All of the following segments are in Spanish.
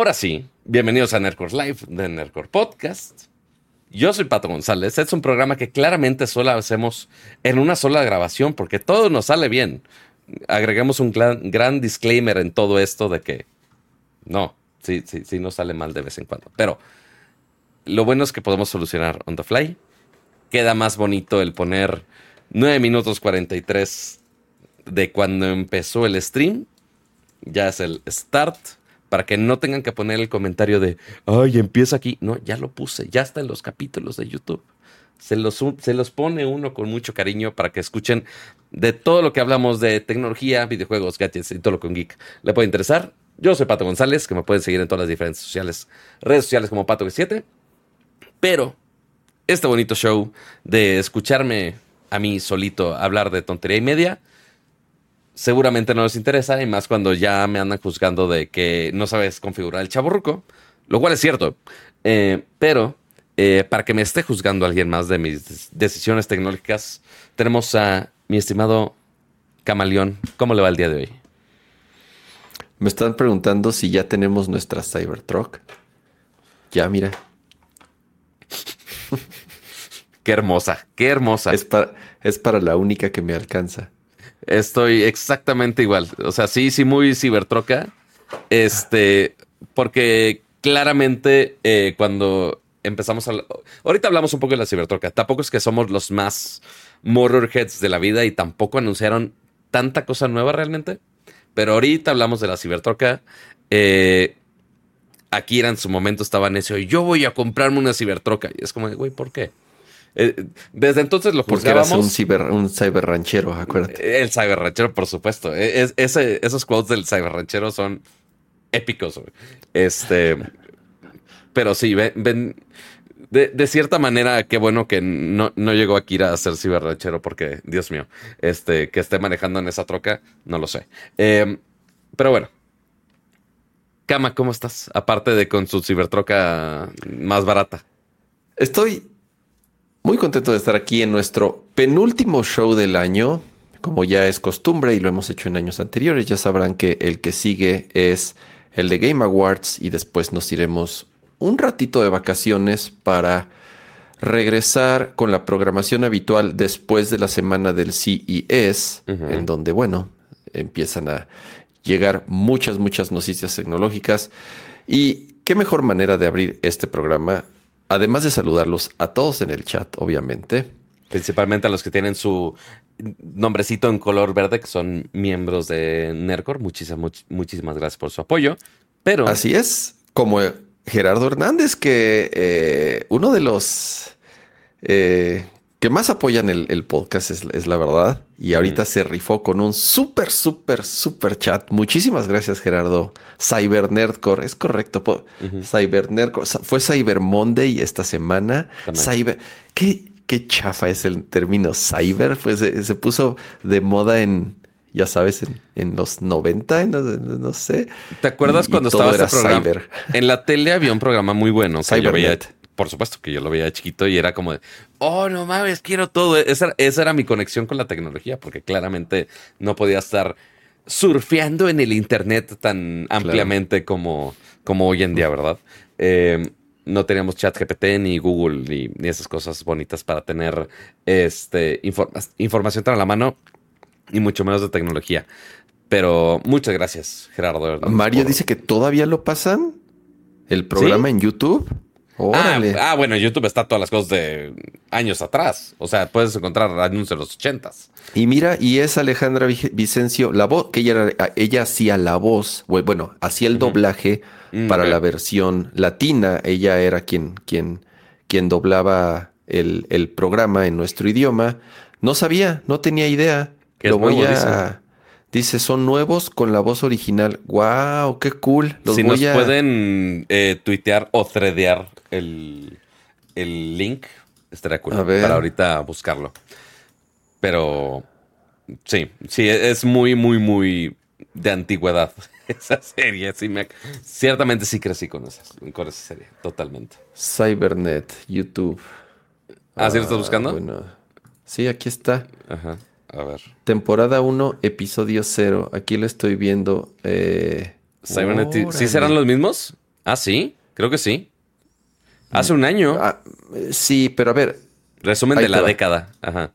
Ahora sí, bienvenidos a Nerdcore Live de Nerdcore Podcast. Yo soy Pato González. Es un programa que claramente solo hacemos en una sola grabación porque todo nos sale bien. Agregamos un gran, gran disclaimer en todo esto de que no, sí, sí, sí nos sale mal de vez en cuando. Pero lo bueno es que podemos solucionar on the fly. Queda más bonito el poner 9 minutos 43 de cuando empezó el stream. Ya es el start para que no tengan que poner el comentario de, ay, empieza aquí. No, ya lo puse, ya está en los capítulos de YouTube. Se los, se los pone uno con mucho cariño para que escuchen de todo lo que hablamos de tecnología, videojuegos, gadgets y todo lo que un geek le puede interesar. Yo soy Pato González, que me pueden seguir en todas las diferentes sociales, redes sociales como Pato7. Pero este bonito show de escucharme a mí solito hablar de tontería y media seguramente no les interesa, y más cuando ya me andan juzgando de que no sabes configurar el chaburruco, lo cual es cierto. Eh, pero eh, para que me esté juzgando alguien más de mis decisiones tecnológicas, tenemos a mi estimado Camaleón. ¿Cómo le va el día de hoy? Me están preguntando si ya tenemos nuestra Cybertruck. Ya, mira. qué hermosa, qué hermosa. Es para, es para la única que me alcanza. Estoy exactamente igual. O sea, sí, sí, muy cibertroca. Este, porque claramente eh, cuando empezamos a... Ahorita hablamos un poco de la cibertroca. Tampoco es que somos los más motorheads de la vida y tampoco anunciaron tanta cosa nueva realmente. Pero ahorita hablamos de la cibertroca. Eh, Akira en su momento estaba necio yo voy a comprarme una cibertroca. Y es como, güey, ¿por qué? Eh, desde entonces lo juzgábamos. Porque un ciber, un cyber ranchero, acuérdate. El cyber ranchero, por supuesto. E, es, ese, esos quotes del cyber ranchero son épicos. Este, pero sí, ven, de, cierta manera, qué bueno que no, no llegó Akira a ser ciber ranchero porque, Dios mío, este, que esté manejando en esa troca, no lo sé. Em, pero bueno. Kama, ¿cómo estás? Aparte de con su cibertroca más barata. Estoy muy contento de estar aquí en nuestro penúltimo show del año. Como ya es costumbre y lo hemos hecho en años anteriores, ya sabrán que el que sigue es el de Game Awards y después nos iremos un ratito de vacaciones para regresar con la programación habitual después de la semana del CES, en donde, bueno, empiezan a llegar muchas, muchas noticias tecnológicas. Y qué mejor manera de abrir este programa además de saludarlos a todos en el chat, obviamente. Principalmente a los que tienen su nombrecito en color verde, que son miembros de NERCOR. Muchísimas, muchísimas gracias por su apoyo. Pero. Así es, como Gerardo Hernández, que eh, uno de los eh, que más apoyan el, podcast, es, la verdad. Y ahorita se rifó con un súper, súper, súper chat. Muchísimas gracias, Gerardo. Cyber Nerdcore, es correcto. Cyber Nerdcore. Fue Cyber Monday esta semana. Cyber. ¿Qué, qué chafa es el término cyber? Pues se, puso de moda en, ya sabes, en, los 90, no, sé. ¿Te acuerdas cuando estaba este programa? Cyber. En la tele había un programa muy bueno. Cybernet por supuesto que yo lo veía chiquito y era como de, oh, no mames, quiero todo. Esa, era mi conexión con la tecnología, porque claramente no podía estar surfeando en el Internet tan ampliamente como, como hoy en día, ¿verdad? Eh, no teníamos chat GPT ni Google ni, esas cosas bonitas para tener este, información tan a la mano y mucho menos de tecnología. Pero muchas gracias, Gerardo. Mario dice que todavía lo pasan el programa en YouTube. Ah, ah, bueno, YouTube está todas las cosas de años atrás. O sea, puedes encontrar anuncios de los ochentas. Y mira, y es Alejandra Vicencio, la voz, que ella, ella hacía la voz, bueno, hacía el doblaje mm, para la versión latina. Ella era quien, quien, quien doblaba el, el, programa en nuestro idioma. No sabía, no tenía idea. Lo voy a. Dice, son nuevos con la voz original. ¡Wow! ¡Qué cool! Los si nos pueden eh, tuitear o threadear el, link, estaría cool para ahorita buscarlo. Pero sí, sí, es muy, muy, muy de antigüedad esa serie. Sí, ciertamente sí crecí con esa, con esa serie, totalmente. Cybernet, YouTube. ¿Ah, sí lo estás buscando? Bueno. Sí, aquí está. Ajá. A ver. Temporada 1, episodio 0. Aquí lo estoy viendo. Eh, Cybernetic. ¿Sí serán los mismos? Ah, sí, creo que sí. Hace un año. Ah, sí, pero a ver, Resumen de la va. década. Ajá.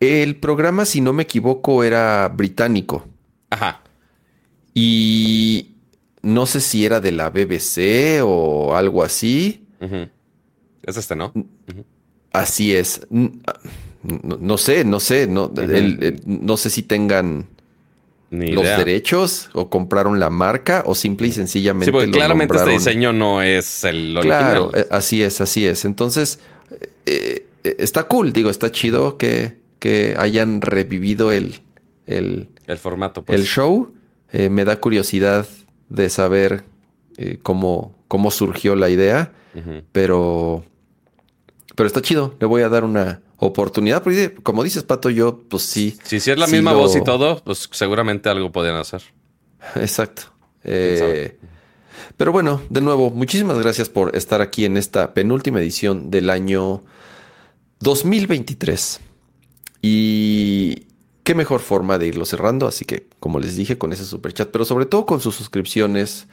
el programa, si no me equivoco, era británico. Ajá. Y no sé si era de la BBC o algo así. Es este, ¿no? Así es. No, no sé, no sé, no, el- el- no sé si tengan los derechos o compraron la marca o simple y sencillamente Sí, porque lo claramente este diseño no es el original. Claro, eh, así es, así es. Entonces, eh, eh, está cool, digo, está chido que, que hayan revivido el, el, El formato, pues. el show. Eh, me da curiosidad de saber eh, cómo, cómo surgió la idea, pero, pero está chido. Le voy a dar una oportunidad, porque como dices, Pato, yo, pues sí. Si es la sí misma lo- voz y todo, pues seguramente algo podían hacer. Exacto. ¿Quién Eh, pero bueno, de nuevo, muchísimas gracias por estar aquí en esta penúltima edición del año 2023. Y qué mejor forma de irlo cerrando, así que como les dije, con ese super chat, pero sobre todo con sus suscripciones,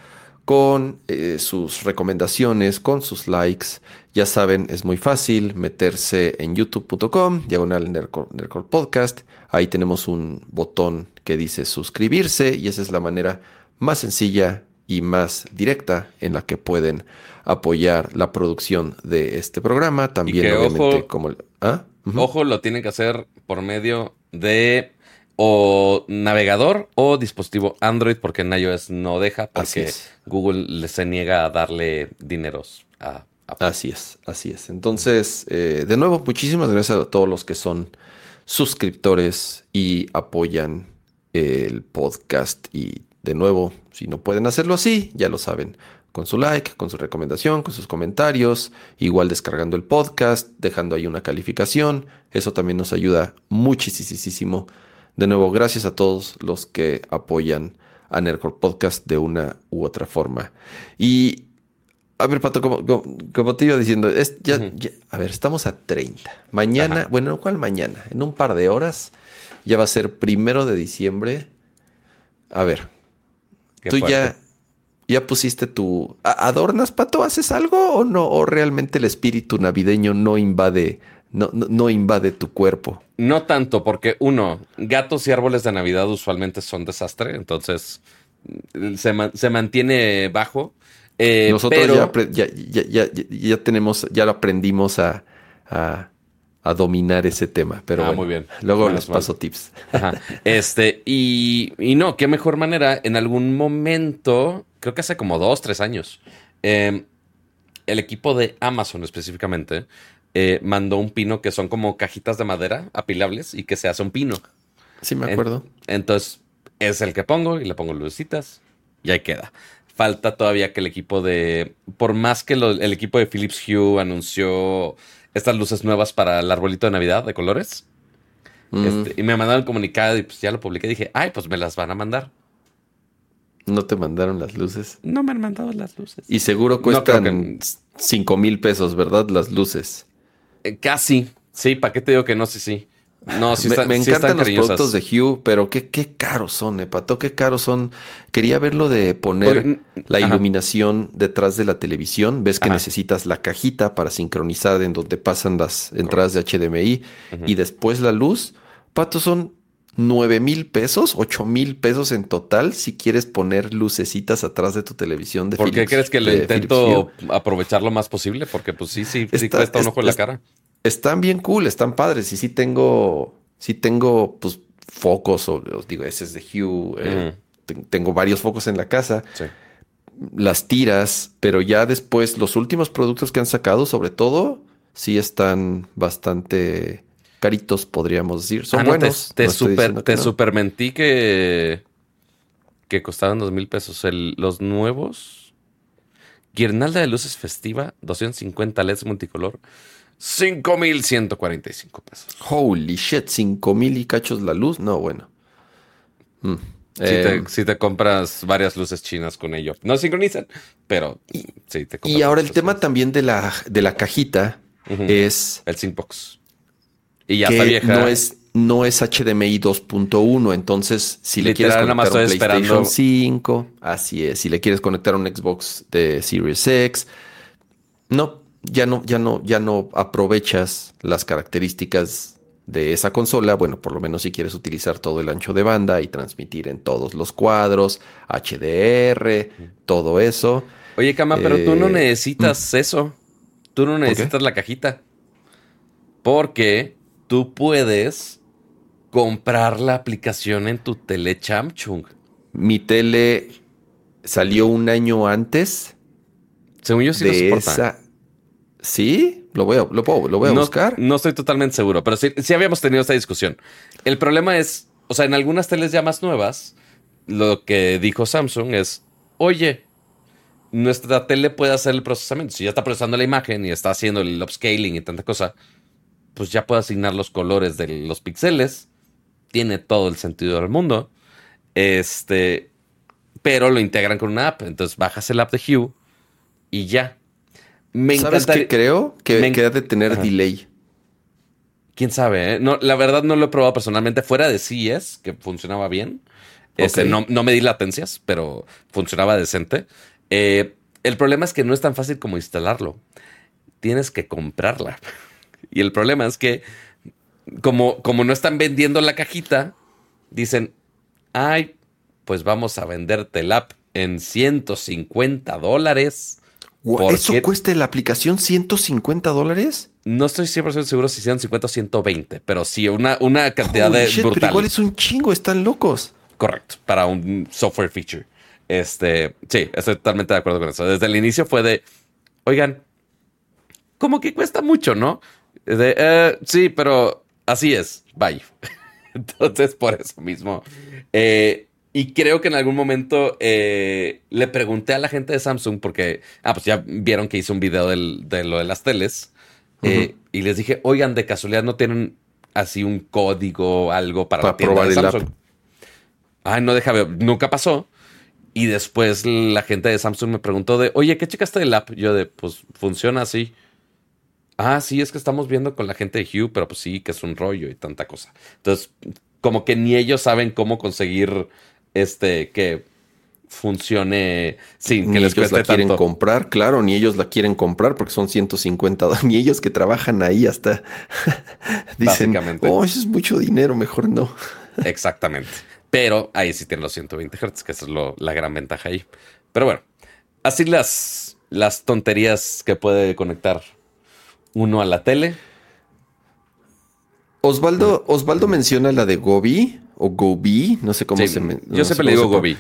con eh, sus recomendaciones, con sus likes. Ya saben, es muy fácil meterse en youtube.com, diagonal Nerdcore, Podcast. Ahí tenemos un botón que dice suscribirse y esa es la manera más sencilla y más directa en la que pueden apoyar la producción de este programa. También, que, obviamente, ojo, como... el- ¿Ah? Ojo, lo tienen que hacer por medio de o navegador o dispositivo Android, porque en iOS no deja, Así porque. Google le se niega a darle dineros a. Así es, así es. Entonces, eh, de nuevo, muchísimas gracias a todos los que son suscriptores y apoyan el podcast. Y de nuevo, si no pueden hacerlo así, ya lo saben, con su like, con su recomendación, con sus comentarios, igual descargando el podcast, dejando ahí una calificación. Eso también nos ayuda muchísimo. De nuevo, gracias a todos los que apoyan a Nerdcore Podcast de una u otra forma. Y a ver, Pato, como, como, como te iba diciendo, es ya, a ver, estamos a 30. Mañana, Ajá. bueno, ¿cuál mañana? En un par de horas ya va a ser primero de diciembre. A ver, Qué tú fuerte. ya, ya pusiste tu... ¿a- ¿Adornas, Pato? ¿Haces algo o no? ¿O realmente el espíritu navideño no invade, no, no, no invade tu cuerpo? No tanto, porque uno, gatos y árboles de Navidad usualmente son desastre, entonces mm, se, ma- se mantiene bajo. Eh, Nosotros pero- ya, ya, ya, ya, tenemos, ya lo aprendimos a, a, a dominar ese tema. Pero Ah, bueno, muy bien. Luego Menos les mal. paso tips. Ajá. Este, y, y no, qué mejor manera. En algún momento, creo que hace como dos, tres años, eh, el equipo de Amazon específicamente eh, mandó un pino que son como cajitas de madera apilables y que se hace un pino. Sí, me En- acuerdo. entonces, es el que pongo y le pongo lucecitas y ahí queda. Falta todavía que el equipo de. Por más que lo- el equipo de Philips Hue anunció estas luces nuevas para el arbolito de Navidad de colores. Mm, Este, y me mandaron el comunicado y pues ya lo publiqué. Dije, ay, pues me las van a mandar. No te mandaron las luces. No me han mandado las luces. Y seguro cuestan que- 5 mil pesos, ¿verdad? Las luces. Eh, casi. Sí, ¿para qué te digo que no? Sí, sí. No, sí me, están, me sí encantan están los cariñosas. productos de Hue, pero qué, qué caros son, eh, Pato, qué caros son. Quería verlo de poner Oye, la ajá. iluminación detrás de la televisión. Ves que Ajá. necesitas la cajita para sincronizar en donde pasan las entradas de HDMI y después la luz. Pato, son 9 mil pesos, 8 mil pesos en total si quieres poner lucecitas atrás de tu televisión de ¿Por qué crees que lo intento aprovechar lo más posible? Porque pues sí, sí, sí cuesta un ojo en la cara. Están bien cool, están padres. Y sí tengo, sí tengo, pues, focos, o os digo, ese es de Hue. eh, tengo varios focos en la casa. Sí. Las tiras, pero ya después, los últimos productos que han sacado, sobre todo, sí están bastante caritos, podríamos decir. Son Ah, no, buenos. Te, no super, que te no. supermentí que, que costaban dos mil pesos. El- los nuevos. Guirnalda de luces festiva, 250 LEDs multicolor, 5145 pesos. Holy shit, cinco mil y cachos la luz. No, bueno. Mm. Si, Eh, te, si te compras varias luces chinas con ello. No sincronizan, pero sí te compras y ahora el tema luces. también de la, de la cajita es El Syncbox. Y ya que está vieja. no es, no es HDMI 2.1, entonces si le quieres conectar un PlayStation 5, así es, si le quieres conectar un Xbox de Series X, no, ya no, ya no, ya no aprovechas las características de esa consola, bueno, por lo menos si quieres utilizar todo el ancho de banda y transmitir en todos los cuadros, HDR, todo eso. Oye, Cama, pero tú no eh, necesitas mm. eso. Tú no necesitas la cajita. Porque tú puedes comprar la aplicación en tu tele Chamchung. Mi tele salió un año antes. Según yo sí de esa. ¿Sí? Lo voy a, lo puedo, lo voy a buscar. No estoy totalmente seguro, pero sí, sí habíamos tenido esta discusión. El problema es, o sea, en algunas teles ya más nuevas, lo que dijo Samsung es, oye, nuestra tele puede hacer el procesamiento. Si ya está procesando la imagen y está haciendo el upscaling y tanta cosa, pues ya puede asignar los colores de los píxeles. Tiene todo el sentido del mundo. Este, pero lo integran con una app. Entonces bajas el app de Hue y ya. Me ¿Sabes qué creo? Que me queda de tener delay. Quién sabe, ¿eh? No, la verdad no lo he probado personalmente. Fuera de CES, que funcionaba bien. Este, no, no me di latencias, pero funcionaba decente. Eh, el problema es que no es tan fácil como instalarlo. Tienes que comprarla. Y el problema es que, como, como no están vendiendo la cajita, dicen, ay, pues vamos a venderte el app en 150 dólares. ¿Eso cuesta la aplicación 150 dólares? No estoy 100% seguro si 150 o 120, pero sí, una, una cantidad de brutal. Pero igual es un chingo, están locos. Correcto, para un software feature. Este, sí, estoy totalmente de acuerdo con eso. Desde el inicio fue de, oigan, como que cuesta mucho, ¿no? De, eh, sí, pero así es, bye. Entonces, por eso mismo. Eh, y creo que en algún momento eh, le pregunté a la gente de Samsung, porque, ah, pues ya vieron que hice un video de lo de las teles. y les dije, oigan, de casualidad no tienen así un código, algo para, para probar de Samsung. Ay, no deja ver, nunca pasó. Y después la gente de Samsung me preguntó de, oye, ¿qué checaste del app? Yo de, pues funciona así. Ah, sí, es que estamos viendo con la gente de Hue, pero pues sí, que es un rollo y tanta cosa. Entonces, como que ni ellos saben cómo conseguir este que funcione sin que les ellos la quieren comprar, claro, ni ellos la quieren comprar porque son 150, ni ellos que trabajan ahí hasta dicen, oh, eso es mucho dinero, mejor no. Exactamente. Pero ahí sí tienen los 120 Hz, que esa es la gran ventaja ahí. Pero bueno, así las, las tonterías que puede conectar uno a la tele. Osvaldo, Osvaldo menciona la de Gobi o Gobi, no sé cómo se menciona. Yo siempre le digo Gobi.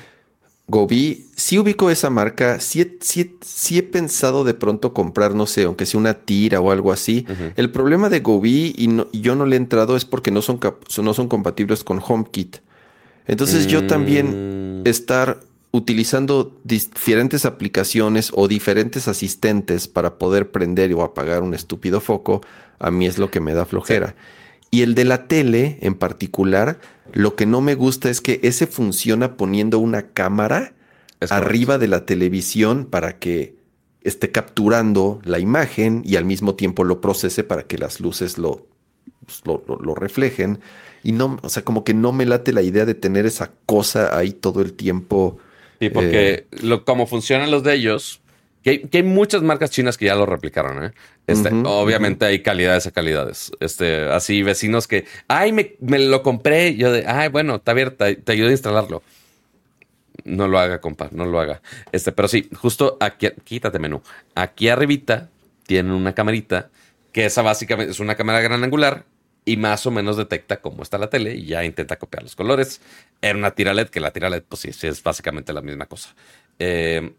Gobi, sí ubico esa marca, sí, he pensado de pronto comprar, no sé, aunque sea una tira o algo así. El problema de Gobi y, yo no le he entrado es porque no son, no son compatibles con HomeKit. Entonces yo también mm. estar utilizando diferentes aplicaciones o diferentes asistentes para poder prender o apagar un estúpido foco, a mí es lo que me da flojera. Y el de la tele en particular, lo que no me gusta es que ese funciona poniendo una cámara arriba de la televisión para que esté capturando la imagen y al mismo tiempo lo procese para que las luces lo, lo, lo reflejen. Y no, o sea, como que no me late la idea de tener esa cosa ahí todo el tiempo. Sí, porque eh, lo, como funcionan los de ellos, que hay, muchas marcas chinas que ya lo replicaron, ¿eh? Este, obviamente hay calidades a calidades. Este, así vecinos que, ay, me, me lo compré. Yo de, ay, bueno, está abierta, te ayudo a instalarlo. No lo haga, compa, no lo haga. Este, pero sí, justo aquí, quítate menú. Aquí arribita tienen una camarita que esa básicamente es una cámara gran angular y más o menos detecta cómo está la tele y ya intenta copiar los colores. Era una tira LED, que la tira LED, pues sí, es básicamente la misma cosa. Eh,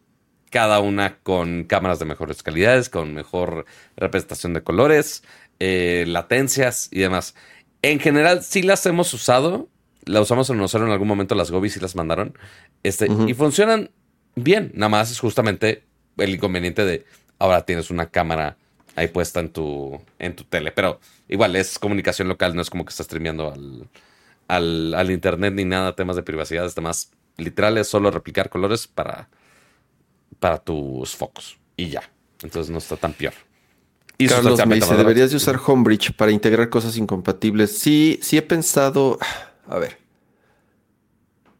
cada una con cámaras de mejores calidades, con mejor representación de colores, eh, latencias y demás. En general, sí las hemos usado. La usamos en nosotros en algún momento, las Gobi sí las mandaron. Este, Y funcionan bien. Nada más es justamente el inconveniente de ahora tienes una cámara ahí puesta en tu, en tu tele. Pero igual es comunicación local, no es como que estás streameando al, al, internet ni nada, temas de privacidad, es más literal, es solo replicar colores para, para tus focos y ya. Entonces no está tan peor. Y Carlos me dice, deberías de usar Homebridge para integrar cosas incompatibles. Sí, sí he pensado, a ver,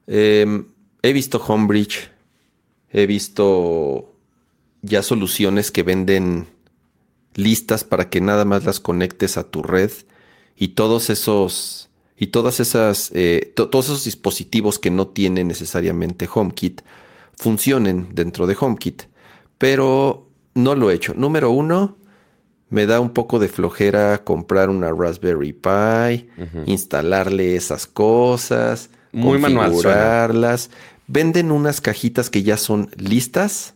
Em, he visto Homebridge, he visto ya soluciones que venden listas para que nada más las conectes a tu red y todos esos y todas esas eh, to- todos esos dispositivos que no tienen necesariamente HomeKit funcionen dentro de HomeKit, pero no lo he hecho. Número uno, me da un poco de flojera comprar una Raspberry Pi, instalarle esas cosas, Muy manual configurarlas. Venden unas cajitas que ya son listas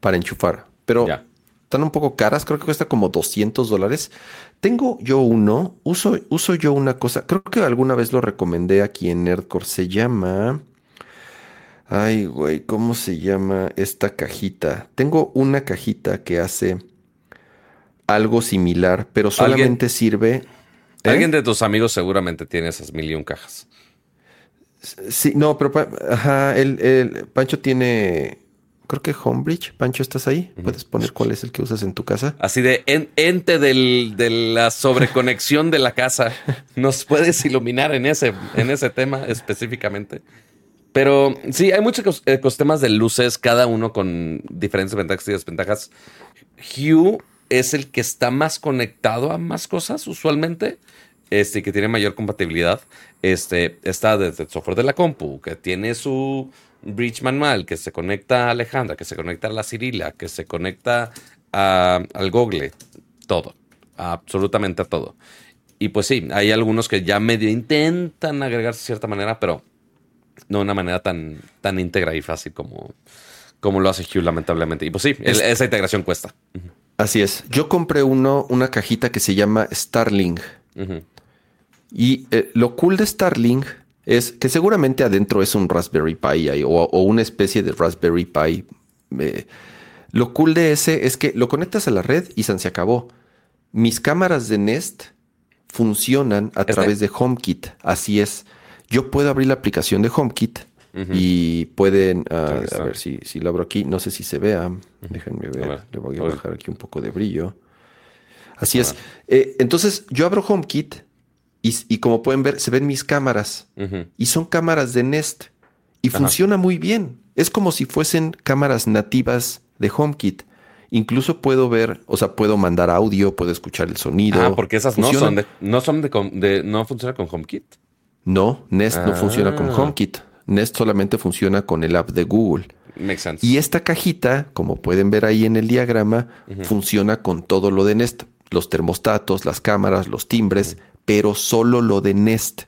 para enchufar, pero Ya. están un poco caras, creo que cuesta como 200 dólares. Tengo yo uno, uso, uso yo una cosa, creo que alguna vez lo recomendé aquí en Nerdcore, se llama... Ay, güey, ¿cómo se llama esta cajita? Tengo una cajita que hace algo similar, pero solamente sirve... ¿Eh? Alguien de tus amigos seguramente tiene esas mil y un cajas. Sí, no, pero ajá, el, el- Pancho tiene, creo que Homebridge. Pancho, ¿estás ahí? ¿Puedes poner cuál es el que usas en tu casa? Así de en- ente del- de la sobreconexión de la casa. ¿Nos puedes iluminar en ese, en ese tema específicamente? Pero sí, hay muchos ecos- ecosistemas de luces, cada uno con diferentes ventajas y desventajas. Hue es el que está más conectado a más cosas usualmente, este, que tiene mayor compatibilidad. Este, está desde el software de la compu, que tiene su bridge manual, que se conecta a Alejandra, que se conecta a la Cirila, que se conecta a- al Google, todo, absolutamente a todo. Y pues sí, hay algunos que ya medio intentan agregarse de cierta manera, pero no de una manera tan, tan íntegra y fácil como, como lo hace Hue, lamentablemente. Y pues sí, esa integración cuesta. Así es. Yo compré uno, una cajita que se llama Starlink. Ujú. Y eh, lo cool de Starlink es que seguramente adentro es un Raspberry Pi ahí, o, o una especie de Raspberry Pi. Eh, lo cool de ese es que lo conectas a la red y se acabó. Mis cámaras de Nest funcionan a Este. través de HomeKit. Así es. Yo puedo abrir la aplicación de HomeKit y pueden, ah, a ver si, si lo abro aquí, no sé si se vea. Déjenme ver. ver. Le voy a bajar aquí un poco de brillo. Así es. Eh, entonces yo abro HomeKit y, y como pueden ver, se ven mis cámaras. Y son cámaras de Nest. Y Ajá. funciona muy bien. Es como si fuesen cámaras nativas de HomeKit. Incluso puedo ver, o sea, puedo mandar audio, puedo escuchar el sonido. Ah, porque esas no son de, no son de, de- no funciona con HomeKit. No, Nest no Ah. funciona con HomeKit. Nest solamente funciona con el app de Google. Makes sense. Y esta cajita, como pueden ver ahí en el diagrama, funciona con todo lo de Nest. Los termostatos, las cámaras, los timbres, pero solo lo de Nest.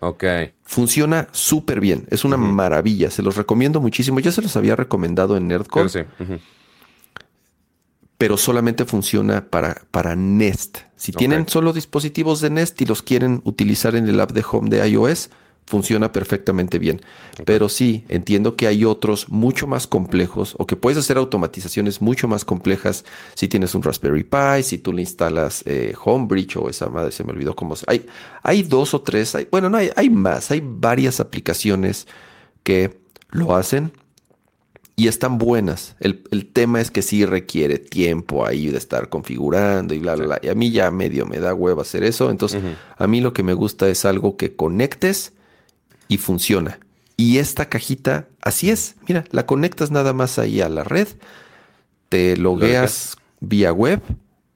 Ok. Funciona súper bien. Es una maravilla. Se los recomiendo muchísimo. Ya se los había recomendado en Nerdcore, sí. Pero solamente funciona para, para Nest. Si tienen solo dispositivos de Nest y los quieren utilizar en el app de Home de iOS, funciona perfectamente bien. Pero sí, entiendo que hay otros mucho más complejos o que puedes hacer automatizaciones mucho más complejas si tienes un Raspberry Pi, si tú le instalas eh, Homebridge o esa madre, se me olvidó cómo se... Hay, hay dos o tres, hay- bueno, no, hay, hay más, hay varias aplicaciones que lo hacen y están buenas. El, el tema es que sí requiere tiempo ahí de estar configurando y bla, bla, bla. Y a mí ya medio me da huevo hacer eso. Entonces, a mí lo que me gusta es algo que conectes y funciona. Y esta cajita, así es. Mira, la conectas nada más ahí a la red, te logueas vía web,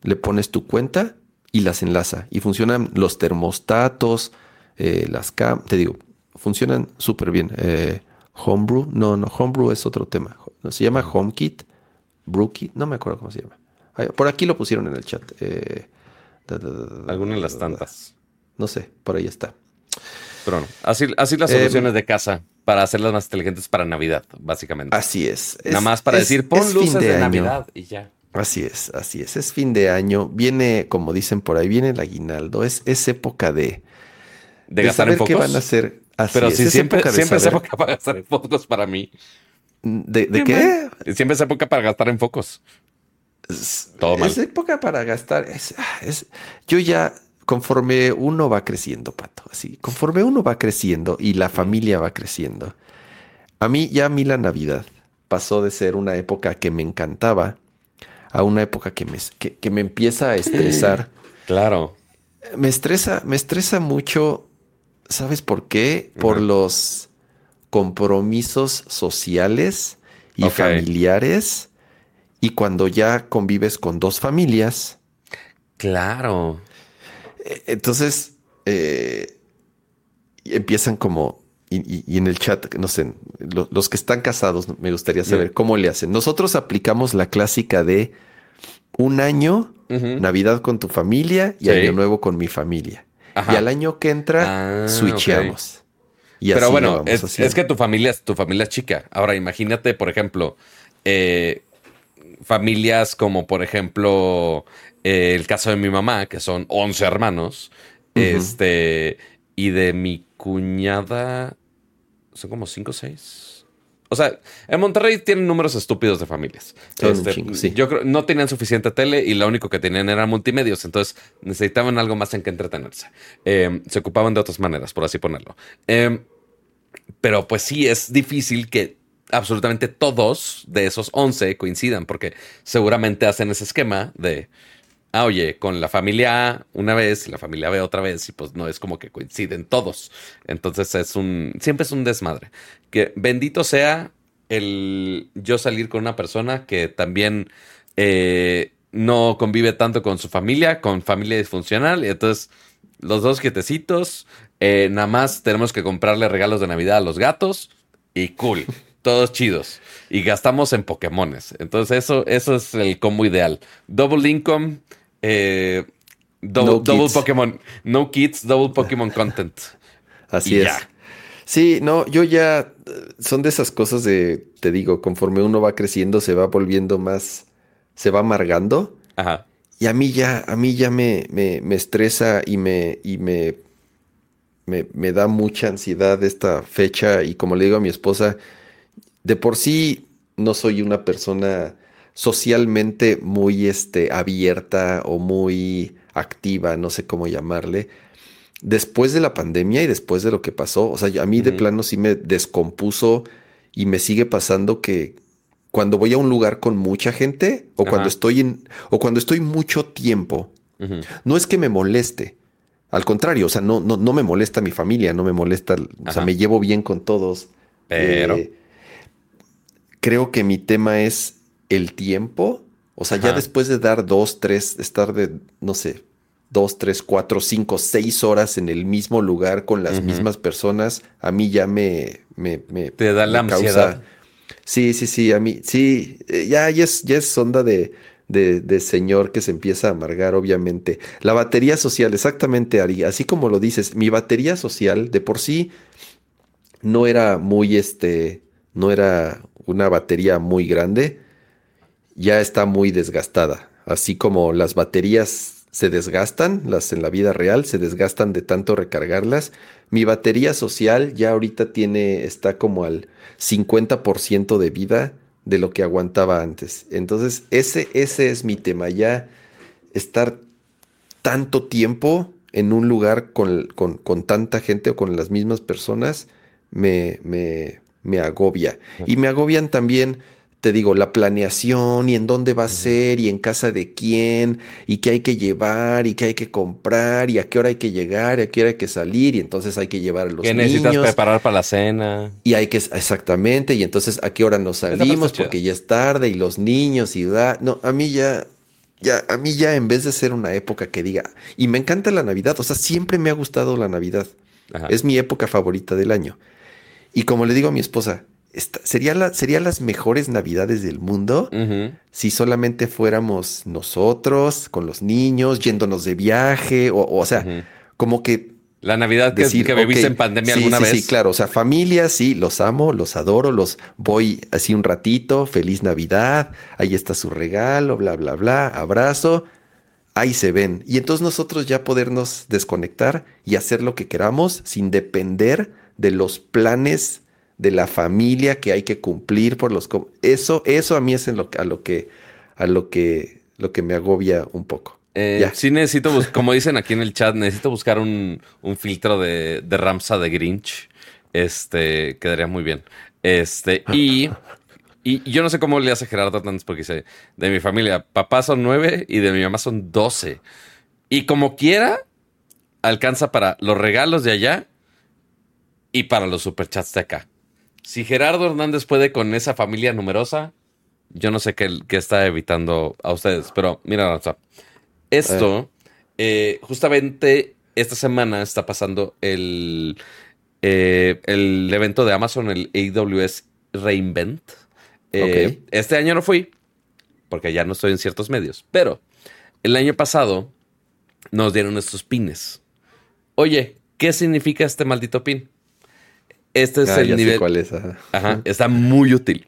le pones tu cuenta y las enlaza. Y funcionan los termostatos, eh, las cam, te digo, funcionan súper bien. Eh, Homebrew, no, no, Homebrew es otro tema. No, se llama HomeKit, Brewkit, no me acuerdo cómo se llama. Por aquí lo pusieron en el chat. Eh, da, da, da, da, Alguna de las tantas. No sé, por ahí está. Pero no. Así, así las Eh, soluciones de casa para hacerlas más inteligentes para Navidad, básicamente. Así es. Nada Es- más para es- decir, pon es luces de. Navidad y ya. Así es, así es. Es fin de año. Viene, como dicen por ahí, viene el aguinaldo. Es, es época de, De, gastar en saber qué van a hacer. Así Pero es, sí, es siempre, época siempre es época para gastar en focos para mí. ¿De, de qué? Siempre es época para gastar en focos. Todo mal. Es época para gastar. Es, ah, es- yo ya, conforme uno va creciendo, pato, así, conforme uno va creciendo y la familia va creciendo, a mí ya a mí la Navidad pasó de ser una época que me encantaba a una época que me, que, me empieza a estresar. Claro. Me estresa, me estresa mucho, ¿sabes por qué? Por los compromisos sociales y familiares. Y cuando ya convives con dos familias. Claro. E, entonces, eh, empiezan como, y, en el chat, no sé, los que están casados, me gustaría saber cómo le hacen. Nosotros aplicamos la clásica de un año, Navidad con tu familia y Año Nuevo con mi familia. Y al año que entra, ah, switchamos. Pero bueno, es, que tu familia, tu familia es chica. Ahora, imagínate, por ejemplo, eh, familias como, por ejemplo, eh, el caso de mi mamá, que son 11 hermanos, este, y de mi cuñada, son como 5 o 6. O sea, en Monterrey tienen números estúpidos de familias. Este, yo creo no tenían suficiente tele y lo único que tenían eran multimedios, entonces necesitaban algo más en que entretenerse. Em, se ocupaban de otras maneras, por así ponerlo. Em, pero pues sí, es difícil que absolutamente todos de esos 11 coincidan, porque seguramente hacen ese esquema de ah, oye, con la familia A una vez y la familia B otra vez, y pues no es como que coinciden todos. Entonces es un, siempre es un desmadre. Que bendito sea el yo salir con una persona que también eh, no convive tanto con su familia, con familia disfuncional, y entonces los dos quietecitos, eh, nada más tenemos que comprarle regalos de Navidad a los gatos y cool. Todos chidos. Y gastamos en Pokémones. Entonces, eso, eso es el combo ideal. Double income, eh, double, Pokémon. No kids, double Pokémon content. Así es. Sí, no, yo ya son de esas cosas de, te digo, conforme uno va creciendo, se va volviendo más, se va amargando. Ajá. Y a mí ya, a mí ya me, me, me estresa y me, y me, me, me, da mucha ansiedad esta fecha. Y como le digo a mi esposa, de por sí no soy una persona socialmente muy este, abierta o muy activa, no sé cómo llamarle. Después de la pandemia y después de lo que pasó, o sea, a mí de plano sí me descompuso y me sigue pasando que cuando voy a un lugar con mucha gente o cuando estoy en o cuando estoy mucho tiempo, no es que me moleste. Al contrario, o sea, no, no, no me molesta mi familia, no me molesta, o sea, me llevo bien con todos. Pero eh, creo que mi tema es el tiempo. O sea, ya después de dar dos, tres, estar de, no sé, dos, tres, cuatro, cinco, seis horas en el mismo lugar con las mismas personas, a mí ya me... me, me Te da la ansiedad. Sí, sí, sí, a mí, sí, eh, ya, ya, es, ya es onda de, de, de, señor que se empieza a amargar, obviamente. La batería social, exactamente, Ari, así como lo dices, mi batería social de por sí no era muy, este, no era una batería muy grande ya está muy desgastada. Así como las baterías se desgastan, las en la vida real se desgastan de tanto recargarlas. Mi batería social ya ahorita tiene, está como al 50% de vida de lo que aguantaba antes. Entonces, ese, ese es mi tema, ya estar tanto tiempo en un lugar con, con, tanta gente o con las mismas personas me, me, me agobia. Y me agobian también te digo, la planeación y en dónde va a ser y en casa de quién y qué hay que llevar y qué hay que comprar y a qué hora hay que llegar y a qué hora hay que salir y entonces hay que llevar a los ¿Qué necesitas preparar para la cena? Y hay que, exactamente, y entonces a qué hora nos salimos porque ya es tarde y los niños y da, no, a mí ya, ya, a mí ya en vez de ser una época que diga, y me encanta la Navidad, o sea, siempre me ha gustado la Navidad, es mi época favorita del año. Y como le digo a mi esposa, sería, la, sería las mejores navidades del mundo si solamente fuéramos nosotros, con los niños, yéndonos de viaje, o, o sea, como que... La Navidad que, decir, que viviste en pandemia alguna vez. Sí, claro, o sea, familia, sí, los amo, los adoro, los voy así un ratito, feliz Navidad, ahí está su regalo, bla, bla, bla, abrazo, ahí se ven. Y entonces nosotros ya podernos desconectar y hacer lo que queramos sin depender de los planes de la familia que hay que cumplir por los eso eso a mí es en lo, a lo que a lo que lo que me agobia un poco. Eh, sí necesito, como dicen aquí en el chat, necesito buscar un, filtro de, de, Ramsa de Grinch. Este quedaría muy bien. Este y Y, yo no sé cómo le hace Gerardo Hernández porque dice, de mi familia, papá son nueve y de mi mamá son doce. Y como quiera, alcanza para los regalos de allá y para los superchats de acá. Si Gerardo Hernández puede con esa familia numerosa, yo no sé qué, está evitando a ustedes, pero mira, esto, eh, justamente esta semana está pasando el, eh, el evento de Amazon, el AWS Reinvent. Eh, este año no fui, porque ya no estoy en ciertos medios, pero el año pasado nos dieron estos pines. Oye, ¿qué significa este maldito pin? Este es ah, el nivel. cuál es, ajá. está muy útil.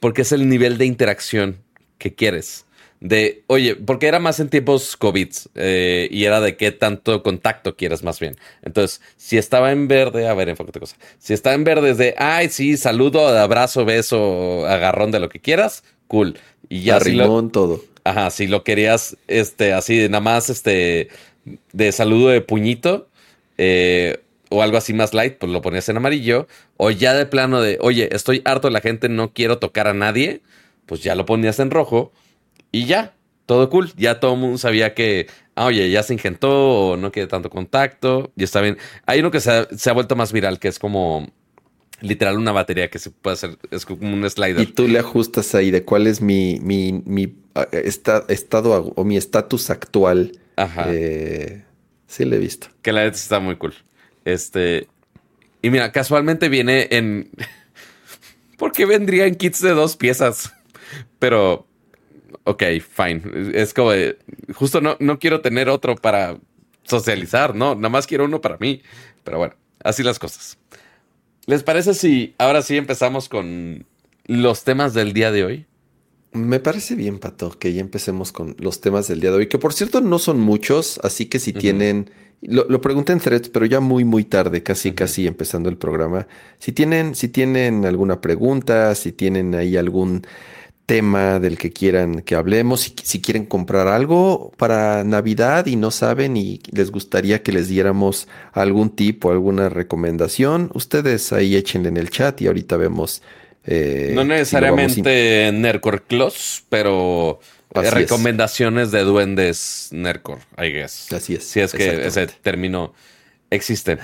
Porque es el nivel de interacción que quieres. De, oye, porque era más en tiempos COVID eh, y era de qué tanto contacto quieres más bien. Entonces, si estaba en verde, a ver, enfócate cosa. Si está en verde es de, ay, sí, saludo, abrazo, beso, agarrón de lo que quieras, cool. Y ya. Arrimón, todo. Ajá, si lo querías, este, así, nada más, este, de saludo de puñito, eh, o algo así más light, pues lo ponías en amarillo. O ya de plano de, oye, estoy harto de la gente, no quiero tocar a nadie, pues ya lo ponías en rojo y ya, todo cool. Ya todo el mundo sabía que, ah, oye, ya se ingentó o no quiere tanto contacto y está bien. Hay uno que se ha, vuelto más viral, que es como literal una batería que se puede hacer, es como un slider. Y tú le ajustas ahí de cuál es mi, mi, mi estado o mi estatus actual. Ajá. Eh, sí, le he visto. Que la neta está muy cool. Este. Y mira, casualmente viene en. ¿Por qué vendría en kits de dos piezas? Pero. Ok, fine. Es como Justo no, no quiero tener otro para socializar, ¿no? Nada más quiero uno para mí. Pero bueno, así las cosas. ¿Les parece si ahora sí empezamos con los temas del día de hoy? Me parece bien, Pato, que ya empecemos con los temas del día de hoy, que por cierto no son muchos, así que si tienen lo, pregunté en threads, pero ya muy, muy tarde, casi, casi empezando el programa. Si tienen, si tienen alguna pregunta, si tienen ahí algún tema del que quieran que hablemos, si, si, quieren comprar algo para Navidad y no saben y les gustaría que les diéramos algún tip o alguna recomendación, ustedes ahí échenle en el chat y ahorita vemos. Eh, no necesariamente si Nercor pero recomendaciones de duendes Nercor, I guess. Así es. Si es que ese término existe.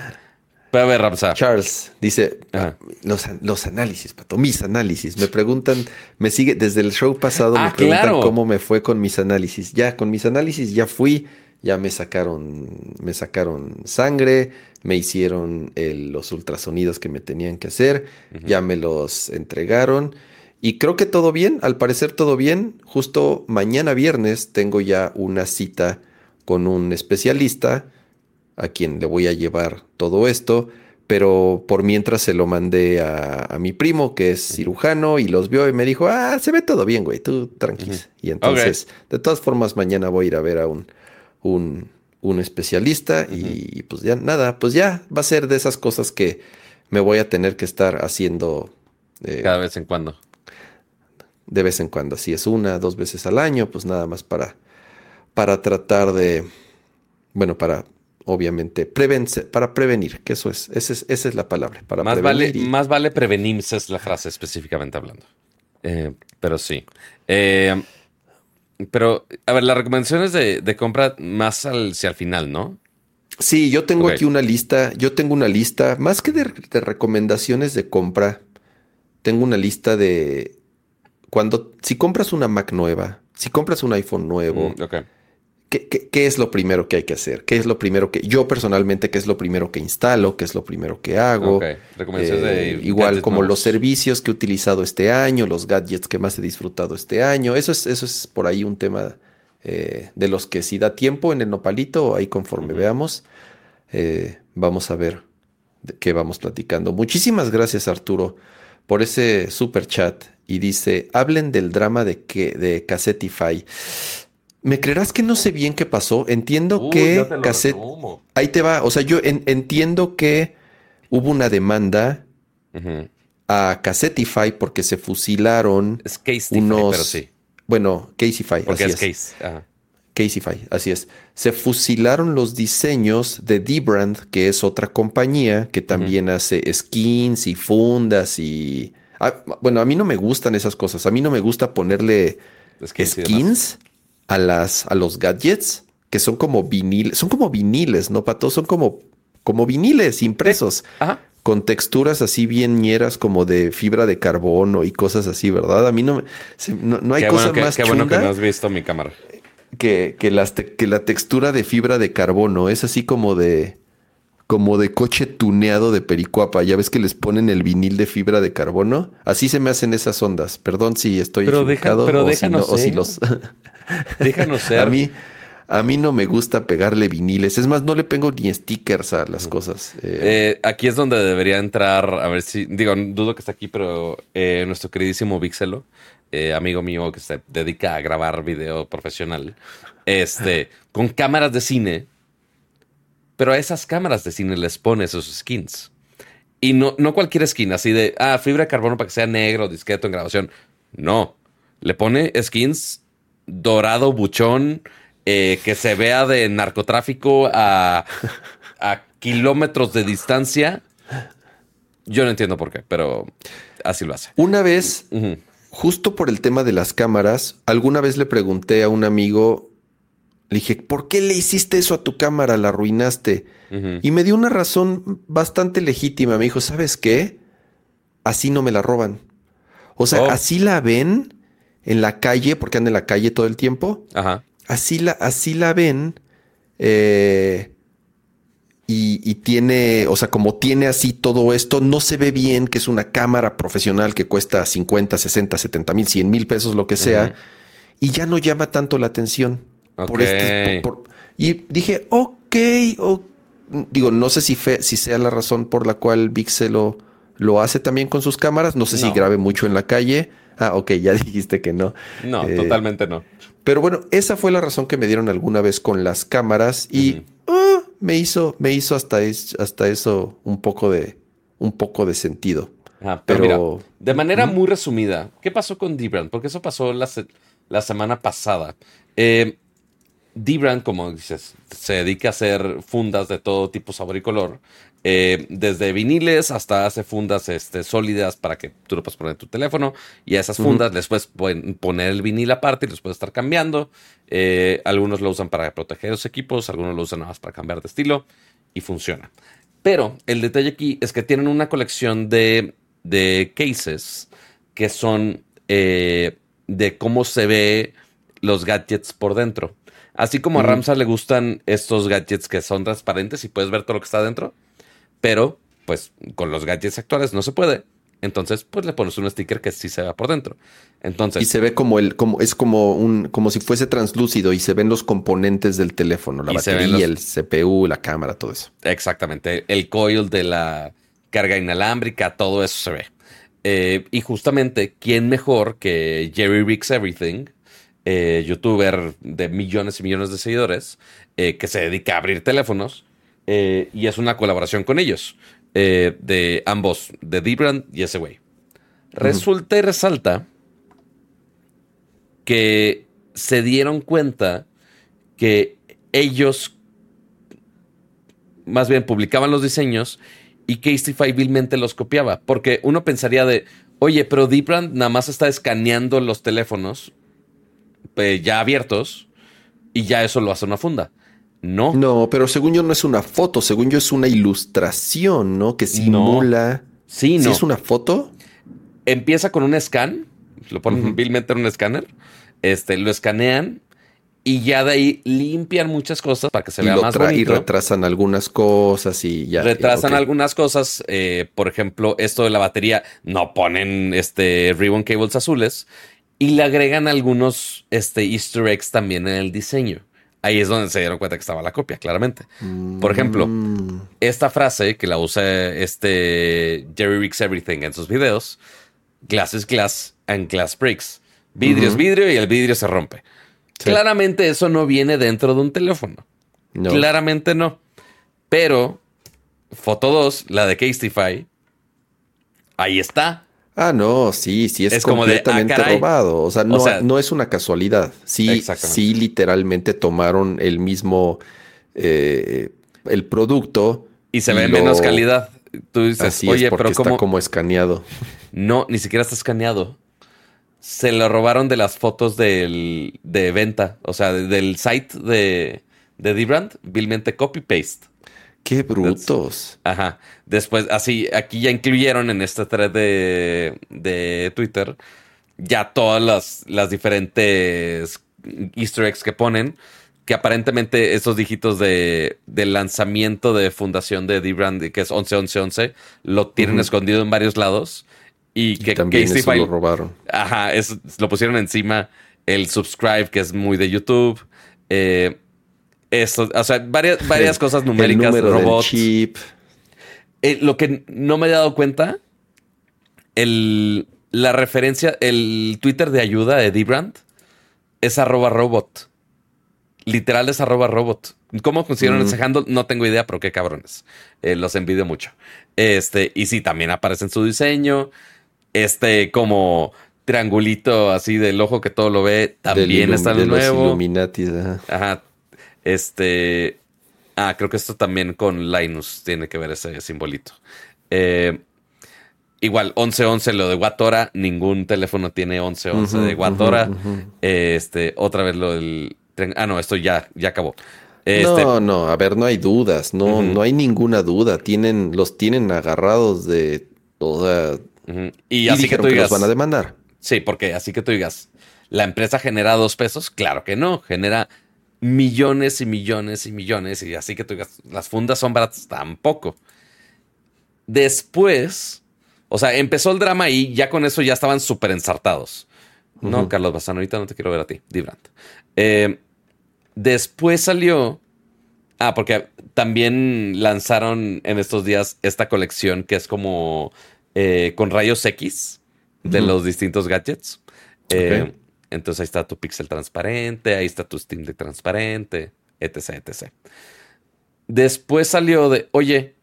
Pero a ver, Ramsa. Charles dice los, análisis, Pato, mis análisis. Me preguntan, me sigue desde el show pasado, me ah, preguntan cómo me fue con mis análisis. Ya, con mis análisis ya fui, ya me sacaron, me sacaron sangre, me hicieron los ultrasonidos que me tenían que hacer, ya me los entregaron. Y creo que todo bien, al parecer todo bien. Justo mañana viernes tengo ya una cita con un especialista a quien le voy a llevar todo esto, pero por mientras se lo mandé a, mi primo que es cirujano y los vio y me dijo, ah, se ve todo bien, güey, tú tranquilo. Y entonces, de todas formas, mañana voy a ir a ver a un, un, especialista y pues ya nada, pues ya va a ser de esas cosas que me voy a tener que estar haciendo. Eh, Cada vez en cuando de vez en cuando. Si es una, dos veces al año, pues nada más para, para tratar de, bueno, para obviamente para prevenir, que eso es, esa es, la palabra. Para más, vale, más vale prevenirse es la frase específicamente hablando. Eh, pero sí. Eh, pero, a ver, las recomendaciones de, de compra más hacia el final, ¿no? Sí, yo tengo aquí una lista, yo tengo una lista, más que de recomendaciones de compra, tengo una lista de cuando, si compras una Mac nueva, si compras un iPhone nuevo, mm, ¿qué, es lo primero que hay que hacer? ¿Qué es lo primero que, yo personalmente, qué es lo primero que instalo? ¿Qué es lo primero que hago? Eh, igual como los servicios que he utilizado este año, los gadgets que más he disfrutado este año. Eso es, eso es por ahí un tema eh, de los que si da tiempo en el nopalito, ahí conforme veamos, eh, vamos a ver de qué vamos platicando. Muchísimas gracias Arturo por ese super chat y dice, hablen del drama de, que, de Cassetify. ¿Me creerás que no sé bien qué pasó? Entiendo que Cassette... Ahí te va. O sea, yo entiendo que hubo una demanda a Cassetify porque se fusilaron es unos... pero sí. Bueno, Caseyfy. Porque es, Case. Caseyfy, así es. Se fusilaron los diseños de D-Brand, que es otra compañía que también hace skins y fundas y Ah, bueno, a mí no me gustan esas cosas. A mí no me gusta ponerle skins a las a los gadgets que son como viniles, son como viniles, ¿no, Pato? Son como como viniles impresos Ajá. con texturas así bien ñeras como de fibra de carbono y cosas así, ¿verdad? A mí no me se- no, no hay Qué cosa bueno, que, más qué bueno que no has visto mi cámara. que, que, las te- que la textura de fibra de carbono es así como de como de coche tuneado de pericuapa. Ya ves que les ponen el vinil de fibra de carbono. Así se me hacen esas ondas. Perdón si estoy Pero deja- equivocado pero o, si déjanos no- o si ser. los Déjanos ser. a mí a mí no me gusta pegarle viniles. Es más, no le pongo ni stickers a las cosas. Eh, Eh, aquí es donde debería entrar, a ver si, digo, dudo que está aquí, pero eh, nuestro queridísimo Vixelo, amigo mío que se dedica a grabar video profesional, este, con cámaras de cine, pero a esas cámaras de cine les pone esos skins. Y no, no cualquier skin, así de, ah, fibra de carbono para que sea negro, discreto en grabación. No, le pone skins dorado, buchón, eh, que se vea de narcotráfico a, a kilómetros de distancia. Yo no entiendo por qué, pero así lo hace. una vez. Justo por el tema de las cámaras, alguna vez le pregunté a un amigo, le dije, ¿por qué le hiciste eso a tu cámara? La arruinaste. Y me dio una razón bastante legítima. Me dijo, ¿sabes qué? Así no me la roban. O sea, Oh. así la ven en la calle, porque anda en la calle todo el tiempo. Ajá. Así la, así la ven. eh, y, y tiene, o sea, como tiene así todo esto, no se ve bien que es una cámara profesional que cuesta 50, 60, 70 mil, 100 mil pesos, lo que sea. Y ya no llama tanto la atención. Por este, por- por- y dije, ok, digo, no sé si, fe- si sea la razón por la cual Vixel lo, lo hace también con sus cámaras. No sé si grabe mucho en la calle. Ah, ok, ya dijiste que no. No, Eh, totalmente no. Pero bueno, esa fue la razón que me dieron alguna vez con las cámaras y ah, me hizo, me hizo hasta, es- hasta eso un poco de, un poco de sentido. Ajá, pero, pero- mira, de manera muy resumida, ¿qué pasó con D-Brand? Porque eso pasó la, se- la semana pasada. Eh, D-Brand, como dices, se dedica a hacer fundas de todo tipo, sabor y color. eh, desde viniles hasta hace fundas este, sólidas para que tú lo puedas poner en tu teléfono. Y a esas fundas les puedes pon- poner el vinil aparte y los puedes estar cambiando. Eh, algunos lo usan para proteger los equipos, algunos lo usan nada más para cambiar de estilo y funciona. Pero el detalle aquí es que tienen una colección de, de cases que son eh, de cómo se ve los gadgets por dentro. Así como a Ujú. Ramsa le gustan estos gadgets que son transparentes y puedes ver todo lo que está dentro, pero pues con los gadgets actuales no se puede. Entonces, pues le pones un sticker que sí se vea por dentro. Entonces, Y se ve como el, como, es como un, como si fuese translúcido y se ven los componentes del teléfono, la batería, los- el CPU, la cámara, todo eso. Exactamente. El coil de la carga inalámbrica, todo eso se ve. Eh, y justamente, ¿quién mejor que Jerry Rigs Everything, eh, youtuber de millones y millones de seguidores, eh, que se dedica a abrir teléfonos? eh, y es una colaboración con ellos, de ambos, de D-Brand y ese güey. Resulta y resalta que se dieron cuenta que ellos más bien publicaban los diseños y Casetify vilmente los copiaba. Porque uno pensaría de, oye, pero Deepbrand nada más está escaneando los teléfonos eh, ya abiertos y ya eso lo hace una funda. No, No, pero según yo no es una foto, según yo es una ilustración, ¿no? Que simula. sí, ¿Sí no. es una foto? Empieza con un scan, lo ponen vilmente en un escáner, este, lo escanean y ya de ahí limpian muchas cosas para que se y, vea más tra- y bonito. retrasan algunas cosas y ya. retrasan algunas cosas. eh, por ejemplo, esto de la batería, no ponen este ribbon cables azules y le agregan algunos este, easter eggs también en el diseño. Ahí es donde se dieron cuenta que estaba la copia, claramente. Por ejemplo, Mm. esta frase que la usa este Jerry Rigs Everything en sus videos, glass is glass and glass breaks. Vidrio es vidrio y el vidrio se rompe. Sí. Claramente eso no viene dentro de un teléfono. No. Claramente no. Pero foto 2, la de Casetify, ahí está. Ah, no, sí, sí es, Es como de, ah, completamente robado. O sea, no, sea- no es una casualidad. Sí, sí, literalmente tomaron el mismo eh, el producto Y se ve lo- menos calidad. Tú dices, Así oye, es pero está como escaneado. No, ni siquiera está escaneado. Se lo robaron de las fotos del, de venta, o sea, del site de, de D-Brand, vilmente copy-paste. Qué brutos. Ajá. Después, así, aquí ya incluyeron en esta thread de, de Twitter ya todas las, las diferentes easter eggs que ponen que aparentemente esos dígitos de, lanzamiento de fundación de D-Brand, que es 111111, lo tienen escondido en varios lados. Y que también eso lo robaron. Ajá, lo pusieron encima. El subscribe, que es muy de YouTube. Eh, eso, o sea, varias, varias cosas numéricas. El robots. chip. Eh, lo que no me he dado cuenta, el, la referencia, el Twitter de ayuda de D-Brand es arroba robot literal es arroba robot. ¿Cómo funcionan ese handle? No tengo idea, pero qué cabrones. Eh, los envidio mucho. Este, y sí, también aparece en su diseño. Este, como triangulito así del ojo que todo lo ve, también está de nuevo. Illuminati, ajá. Este. Ah, creo que esto también con Linus tiene que ver ese simbolito. Eh, igual, 1111 lo de Watora, ningún teléfono tiene 1111 de Watora. Este, otra vez lo del Ah, no, esto ya, ya acabó. Este... No, no, a ver, no hay dudas, no, no hay ninguna duda. Tienen, los tienen agarrados de toda. Y así que tú digas. los van a demandar. Sí, porque así que tú digas, ¿la empresa genera dos pesos? Claro que no, genera millones y millones y millones. Y así que tú digas, las fundas son baratas, tampoco. Después, o sea, empezó el drama y ya con eso ya estaban súper ensartados. No, Carlos Bazán, ahorita no te quiero ver a ti, Dibrant. Eh, Después salió. Ah, porque también lanzaron en estos días esta colección que es como eh, con rayos X de los distintos gadgets. Eh, entonces ahí está tu Pixel transparente, ahí está tu Steam Deck transparente, etc, etc. Después salió de, oye,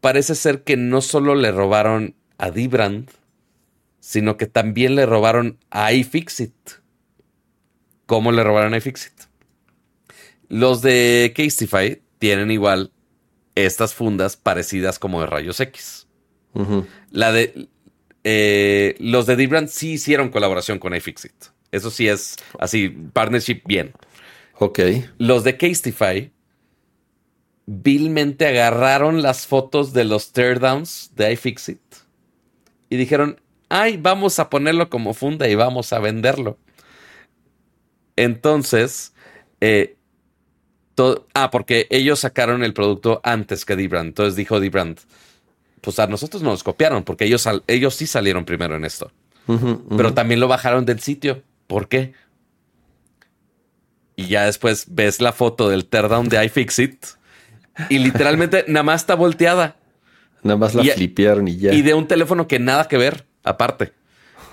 parece ser que no solo le robaron a Dibrand, sino que también le robaron a iFixit. ¿Cómo le robaron a iFixit? Los de Casetify tienen igual estas fundas parecidas como de rayos X. La de eh, los de Dbrand sí hicieron colaboración con iFixit. Eso sí es así, partnership bien. Ok. Los de Casetify vilmente agarraron las fotos de los teardowns de iFixit y dijeron, ay, vamos a ponerlo como funda y vamos a venderlo. Entonces, eh, ah, porque ellos sacaron el producto antes que D-Brand. Entonces dijo D-Brand, pues a nosotros nos copiaron porque ellos, ellos sí salieron primero en esto. Pero también lo bajaron del sitio. ¿Por qué? Y ya después ves la foto del teardown de iFixit y literalmente nada más está volteada. Nada más la flipearon y ya. Y de un teléfono que nada que ver, aparte.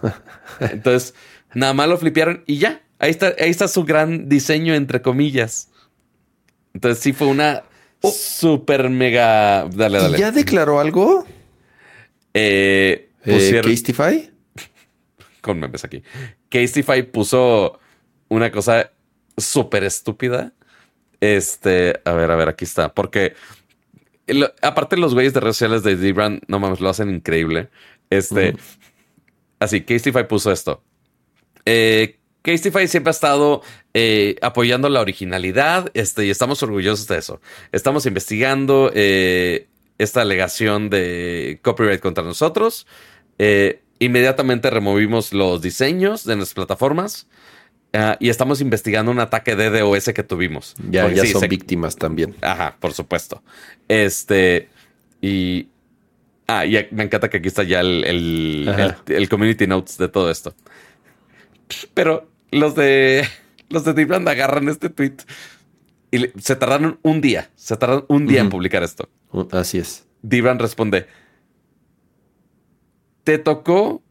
Entonces, nada más lo flipearon y ya. Ahí está, ahí está su gran diseño, entre comillas. Entonces sí fue una oh. super mega. Dale, dale. ¿Y ¿Ya declaró algo? Eh, eh ¿Castify? Con memes aquí. Castify puso una cosa súper estúpida. Este, a ver, a ver, aquí está. Porque aparte los güeyes de redes sociales de D-Brand, no mames, lo hacen increíble. Este, así, Castify puso esto. Eh, Castify siempre ha estado eh, apoyando la originalidad este, y estamos orgullosos de eso. Estamos investigando eh, esta alegación de copyright contra nosotros. Eh, inmediatamente removimos los diseños de nuestras plataformas ah, y estamos investigando un ataque de DOS que tuvimos. Ya, ya son víctimas también. Ajá, por supuesto. Este, y... Ah, y me encanta que aquí está ya el, el community notes de todo esto. Pero los de los de Brand agarran este tweet y se tardaron un día. Se tardaron un día en publicar esto. Así es. Brand responde: Te tocó,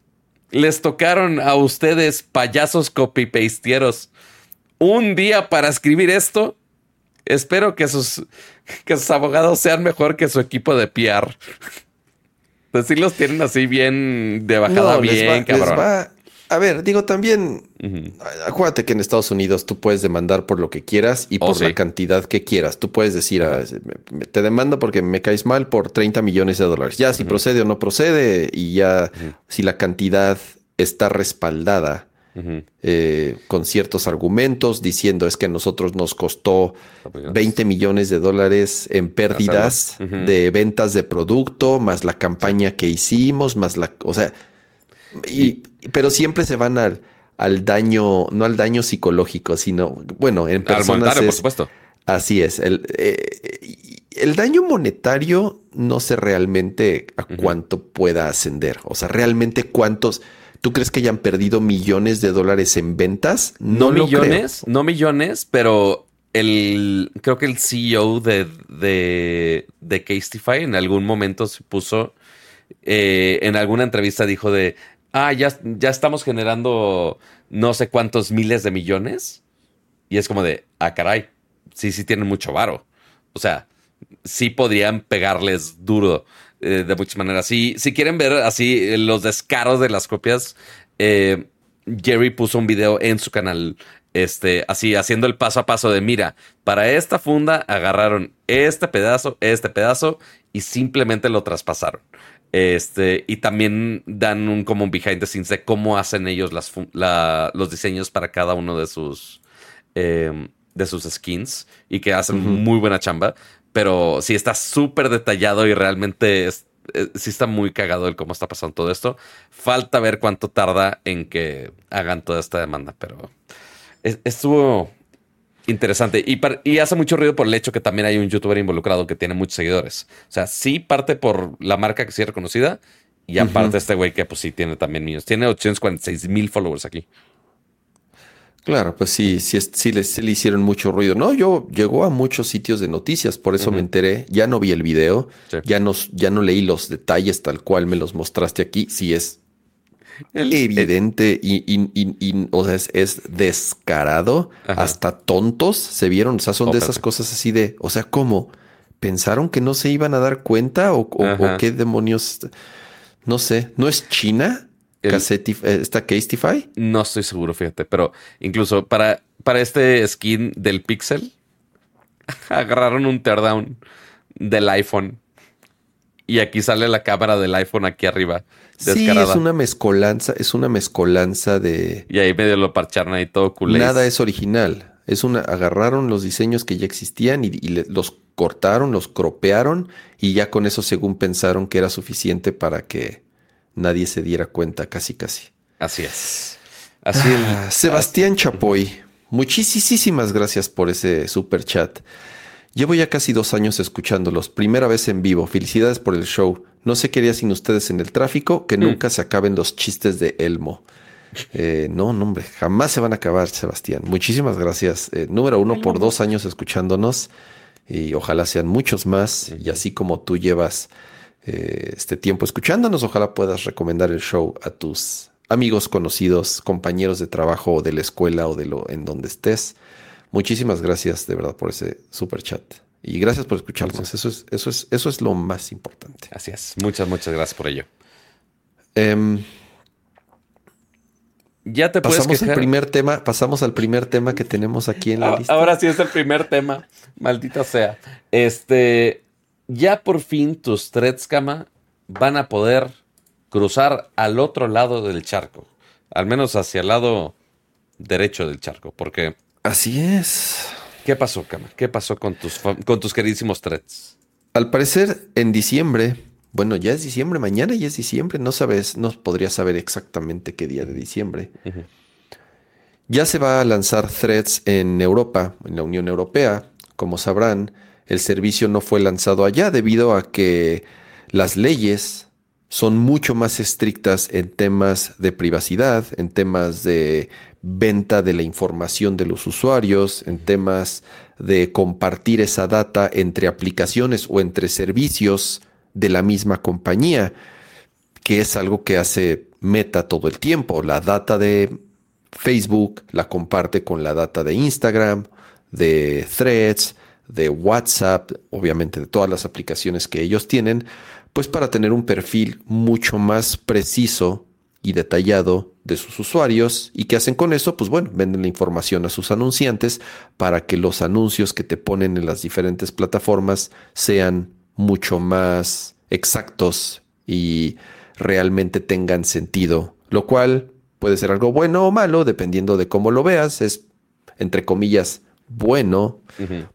les tocaron a ustedes, payasos copy-pastieros, un día para escribir esto. Espero que sus, que sus abogados sean mejor que su equipo de PR. Pues sí los tienen así bien de bajada, bien, cabrón A ver, digo también, acuérdate que en Estados Unidos tú puedes demandar por lo que quieras y oh, por la cantidad que quieras. Tú puedes decir, ah, te demando porque me caes mal por 30 millones de dólares. Ya si procede o no procede y ya si la cantidad está respaldada eh, con ciertos argumentos diciendo es que a nosotros nos costó 20 millones de dólares en pérdidas de ventas de producto, más la campaña que hicimos, más la, o sea, y, pero siempre se van al, al daño, no al daño psicológico, sino, bueno, en personas. por supuesto. Así es. El, eh, el daño monetario no sé realmente a cuánto pueda ascender. O sea, realmente cuántos. ¿Tú crees que hayan perdido millones de dólares en ventas? No, millones, no millones, pero el creo que el CEO de, de, de Castify en algún momento se puso eh, en alguna entrevista dijo de ah, ya, ya estamos generando no sé cuántos miles de millones. Y es como de, ah, caray, sí, sí tienen mucho varo. O sea, sí podrían pegarles duro eh, de muchas maneras. Si, si quieren ver así los descaros de las copias, eh, Jerry puso un video en su canal, este, así haciendo el paso a paso de, mira, para esta funda agarraron este pedazo, este pedazo y simplemente lo traspasaron. Este, y también dan un como un behind the scenes de cómo hacen ellos las, los diseños para cada uno de sus, em, de sus skins y que hacen muy buena chamba. Pero sí está súper detallado y realmente eh, sí está muy cagado el cómo está pasando todo esto. Falta ver cuánto tarda en que hagan toda esta demanda, pero estuvo interesante. Y, hace mucho ruido por el hecho que también hay un youtuber involucrado que tiene muchos seguidores. O sea, sí parte por la marca que sí es reconocida. Y aparte este güey que pues sí tiene también niños. Tiene 846 mil followers aquí. Claro, pues sí, sí, sí, le, hicieron mucho ruido. No, yo llegó a muchos sitios de noticias, por eso me enteré. Ya no vi el video, ya, no, ya no leí los detalles tal cual me los mostraste aquí. Sí es evidente y, o sea, es, descarado, hasta tontos se vieron, o sea, son de esas cosas así de, o sea, ¿cómo? ¿Pensaron que no se iban a dar cuenta o, qué demonios? No sé, ¿no es China? Eh, ¿Está Castify? No estoy seguro, fíjate, pero incluso para, para este skin del Pixel, agarraron un teardown del iPhone y aquí sale la cámara del iPhone aquí arriba. Sí, es una mezcolanza, es una mezcolanza de. Y ahí medio lo parcharon ahí todo culé. Nada es original. Es una, agarraron los diseños que ya existían y, los cortaron, los cropearon y ya con eso según pensaron que era suficiente para que nadie se diera cuenta, casi casi. Así es. Así ah, Sebastián Chapoy, muchísimas gracias por ese super chat. Llevo ya casi dos años escuchándolos, primera vez en vivo. Felicidades por el show. No sé qué haría sin ustedes en el tráfico, que mm. nunca se acaben los chistes de Elmo. Eh, no, no, hombre, jamás se van a acabar, Sebastián. Muchísimas gracias. Eh, número uno, por dos años escuchándonos y ojalá sean muchos más. Y así como tú llevas eh, este tiempo escuchándonos, ojalá puedas recomendar el show a tus amigos, conocidos, compañeros de trabajo o de la escuela o de lo en donde estés. Muchísimas gracias de verdad por ese super chat. Y gracias por escucharnos. Eso es, eso es, eso es lo más importante. Así es. Muchas, muchas gracias por ello. Em, ya te puedes pasamos al primer tema, pasamos al primer tema que tenemos aquí en la ah, lista. Ahora sí es el primer tema, maldita sea. Este, ya por fin tus threads, cama, van a poder cruzar al otro lado del charco, al menos hacia el lado derecho del charco, porque Así es. ¿Qué pasó, Kama? ¿Qué pasó con tus, con tus queridísimos threads? Al parecer, en diciembre, bueno, ya es diciembre, mañana ya es diciembre, no sabes, no podría saber exactamente qué día de diciembre. Ya se va a lanzar threads en Europa, en la Unión Europea. Como sabrán, el servicio no fue lanzado allá debido a que las leyes son mucho más estrictas en temas de privacidad, en temas de venta de la información de los usuarios, en temas de compartir esa data entre aplicaciones o entre servicios de la misma compañía, que es algo que hace Meta todo el tiempo. La data de Facebook la comparte con la data de Instagram, de Threads, de WhatsApp, obviamente de todas las aplicaciones que ellos tienen, pues para tener un perfil mucho más preciso y detallado de sus usuarios. ¿Y qué hacen con eso? Pues bueno, venden la información a sus anunciantes para que los anuncios que te ponen en las diferentes plataformas sean mucho más exactos y realmente tengan sentido, lo cual puede ser algo bueno o malo, dependiendo de cómo lo veas. Es, entre comillas, bueno,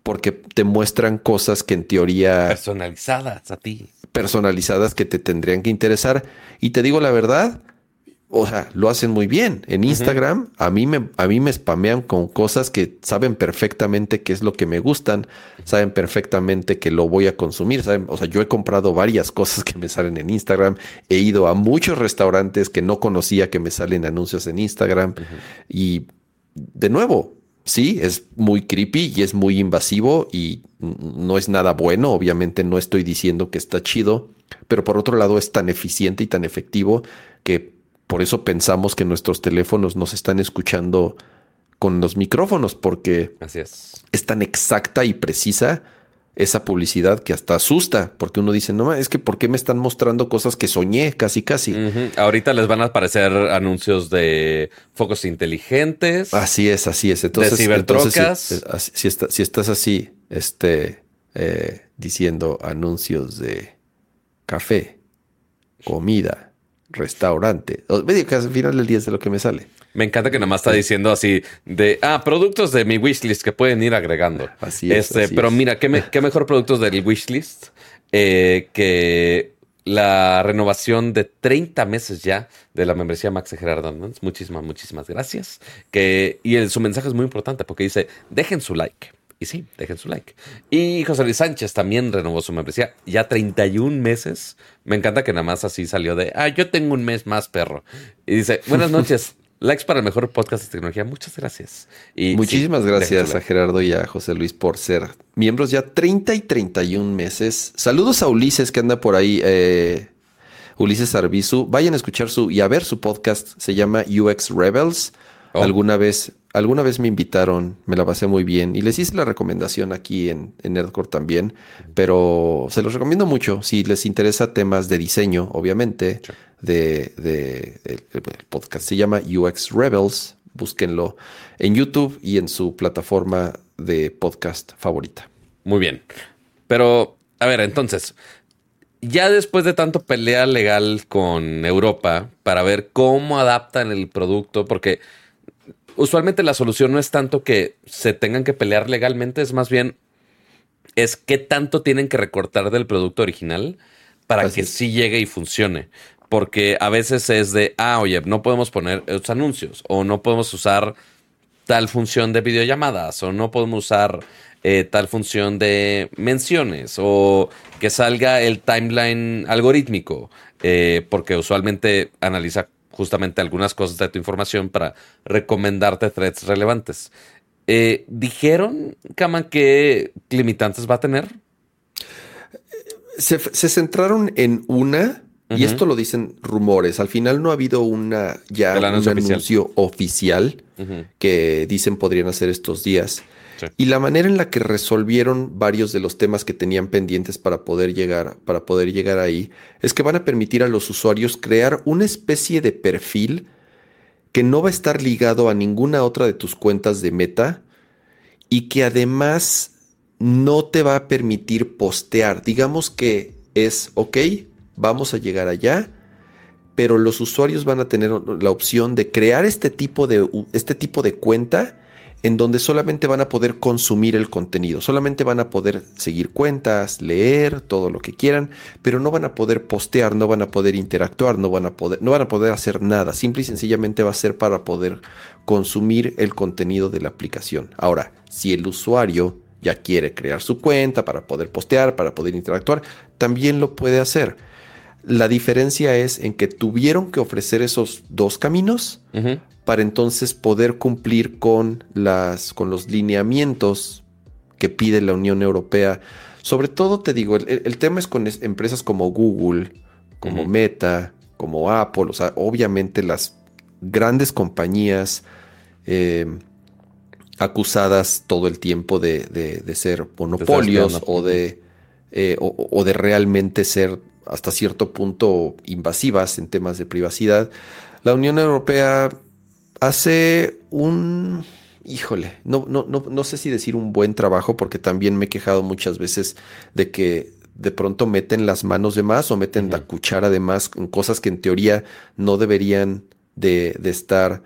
porque te muestran cosas que en teoría... Personalizadas a ti. Personalizadas que te tendrían que interesar. Y te digo la verdad, o sea, lo hacen muy bien. En Instagram, a, mí me, a mí me spamean con cosas que saben perfectamente qué es lo que me gustan, saben perfectamente que lo voy a consumir. ¿saben? O sea, yo he comprado varias cosas que me salen en Instagram, he ido a muchos restaurantes que no conocía que me salen anuncios en Instagram. Y de nuevo, sí, es muy creepy y es muy invasivo y no es nada bueno. Obviamente no estoy diciendo que está chido, pero por otro lado es tan eficiente y tan efectivo que por eso pensamos que nuestros teléfonos nos están escuchando con los micrófonos, porque es. tan exacta y precisa esa publicidad que hasta asusta, porque uno dice, no, es que ¿por qué me están mostrando cosas que soñé casi, casi? Ahorita les van a aparecer anuncios de focos inteligentes. Así es, así es. Entonces, de cibertrocas. si, si, estás así, este, eh, diciendo anuncios de café, comida, restaurante. Medio que al final del día es de lo que me sale. Me encanta que nada más está diciendo así de, ah, productos de mi wishlist que pueden ir agregando. Así es. Este, pero mira, ¿qué, mejor productos del wishlist eh, que la renovación de 30 meses ya de la membresía Max de Gerardo Muchísimas, muchísimas gracias. Que, y su mensaje es muy importante porque dice, dejen su like. Y sí, dejen su like. Y José Luis Sánchez también renovó su membresía. Ya 31 meses. Me encanta que nada más así salió de, ah, yo tengo un mes más, perro. Y dice, buenas noches. Likes para el mejor podcast de tecnología. Muchas gracias. Y Muchísimas gracias a Gerardo y a José Luis por ser miembros ya 30 y 31 meses. Saludos a Ulises que anda por ahí. Eh, Ulises Arbizu. Vayan a escuchar su y a ver su podcast. Se llama UX Rebels. Oh. Alguna vez alguna vez me invitaron, me la pasé muy bien y les hice la recomendación aquí en, en Nerdcore también, pero se los recomiendo mucho si les interesa temas de diseño, obviamente, de, de, el, podcast se llama UX Rebels, búsquenlo en YouTube y en su plataforma de podcast favorita. Muy bien, pero a ver, entonces, ya después de tanto pelea legal con Europa para ver cómo adaptan el producto, porque usualmente la solución no es tanto que se tengan que pelear legalmente, es más bien es qué tanto tienen que recortar del producto original para que sí llegue y funcione. Porque a veces es de, ah, oye, no podemos poner esos anuncios o no podemos usar tal función de videollamadas o no podemos usar eh, tal función de menciones o que salga el timeline algorítmico, eh, porque usualmente analiza justamente algunas cosas de tu información para recomendarte threads relevantes. Eh, ¿Dijeron, Kama, qué limitantes va a tener? Se, centraron en una, y esto lo dicen rumores. Al final no ha habido una ya un anuncio oficial, que dicen podrían hacer estos días. Y la manera en la que resolvieron varios de los temas que tenían pendientes para poder llegar, para poder llegar ahí, es que van a permitir a los usuarios crear una especie de perfil que no va a estar ligado a ninguna otra de tus cuentas de meta y que además no te va a permitir postear. Digamos que es, ok, vamos a llegar allá, pero los usuarios van a tener la opción de crear este tipo de, este tipo de cuenta en donde solamente van a poder consumir el contenido, solamente van a poder seguir cuentas, leer, todo lo que quieran, pero no van a poder postear, no van a poder interactuar, no van a poder, no van a poder hacer nada, simple y sencillamente va a ser para poder consumir el contenido de la aplicación. Ahora, si el usuario ya quiere crear su cuenta para poder postear, para poder interactuar, también lo puede hacer. La diferencia es en que tuvieron que ofrecer esos dos caminos para entonces poder cumplir con, las, con los lineamientos que pide la Unión Europea. Sobre todo, te digo, el, tema es con empresas como Google, como Meta, como Apple, o sea, obviamente las grandes compañías eh, acusadas todo el tiempo de, ser monopolios o de, eh, o, de realmente ser hasta cierto punto invasivas en temas de privacidad, la Unión Europea hace un, híjole, no, no, no, no sé si decir un buen trabajo, porque también me he quejado muchas veces de que de pronto meten las manos de más o meten la cuchara de más en cosas que en teoría no deberían de, estar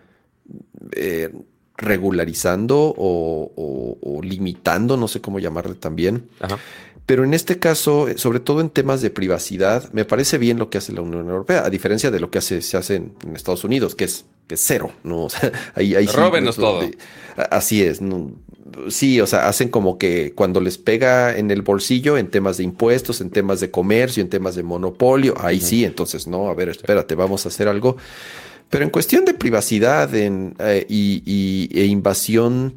eh, regularizando o, limitando, no sé cómo llamarle también. Pero en este caso, sobre todo en temas de privacidad, me parece bien lo que hace la Unión Europea, a diferencia de lo que hace, se hace en, Estados Unidos, que es, cero, ¿no? ahí, Róbenos todo. así es. sí, o sea, hacen como que cuando les pega en el bolsillo en temas de impuestos, en temas de comercio, en temas de monopolio, ahí sí, entonces, no, a ver, espérate, vamos a hacer algo. Pero en cuestión de privacidad en, eh, y, e invasión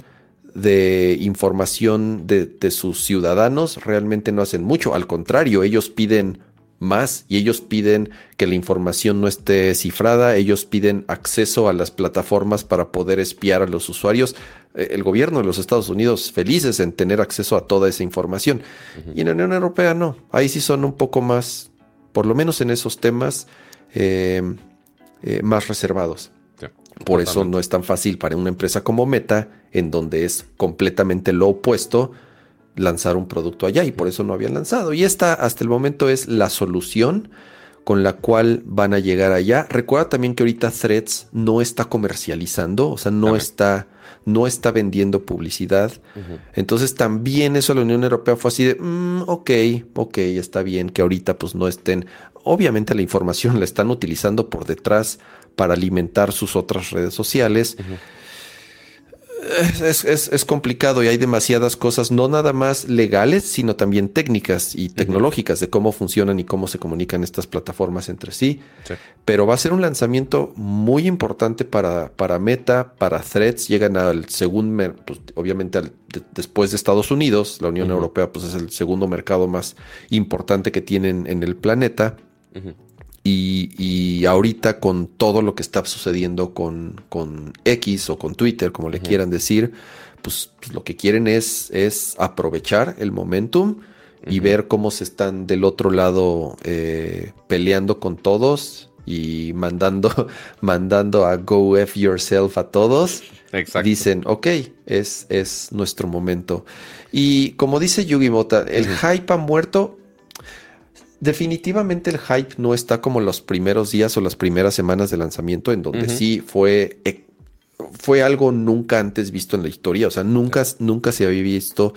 de información de, sus ciudadanos, realmente no hacen mucho. Al contrario, ellos piden más y ellos piden que la información no esté cifrada, ellos piden acceso a las plataformas para poder espiar a los usuarios. Eh, el gobierno de los Estados Unidos felices en tener acceso a toda esa información. Y en la Unión Europea no. Ahí sí son un poco más, por lo menos en esos temas, eh, eh, más reservados. Por eso no es tan fácil para una empresa como Meta, en donde es completamente lo opuesto, lanzar un producto allá y por eso no habían lanzado. Y esta hasta el momento es la solución con la cual van a llegar allá. Recuerda también que ahorita Threads no está comercializando, o sea, no está no está vendiendo publicidad. Entonces también eso la Unión Europea fue así de, mm, ok, ok, está bien que ahorita pues no estén, obviamente la información la están utilizando por detrás para alimentar sus otras redes sociales. es, complicado y hay demasiadas cosas, no nada más legales, sino también técnicas y tecnológicas de cómo funcionan y cómo se comunican estas plataformas entre sí. Pero va a ser un lanzamiento muy importante para, para Meta, para Threads. Llegan al segundo, pues, obviamente después de Estados Unidos, la Unión Europea pues, es el segundo mercado más importante que tienen en el planeta. Y, ahorita con todo lo que está sucediendo con, con X o con Twitter, como le quieran decir, pues, pues, lo que quieren es, es aprovechar el momentum y ver cómo se están del otro lado eh, peleando con todos y mandando, mandando a go F yourself a todos. Dicen, ok, es, es nuestro momento. Y como dice Yugi Mota, el hype ha muerto Definitivamente el hype no está como los primeros días o las primeras semanas de lanzamiento, en donde sí fue, eh, fue algo nunca antes visto en la historia. O sea, nunca, nunca se había visto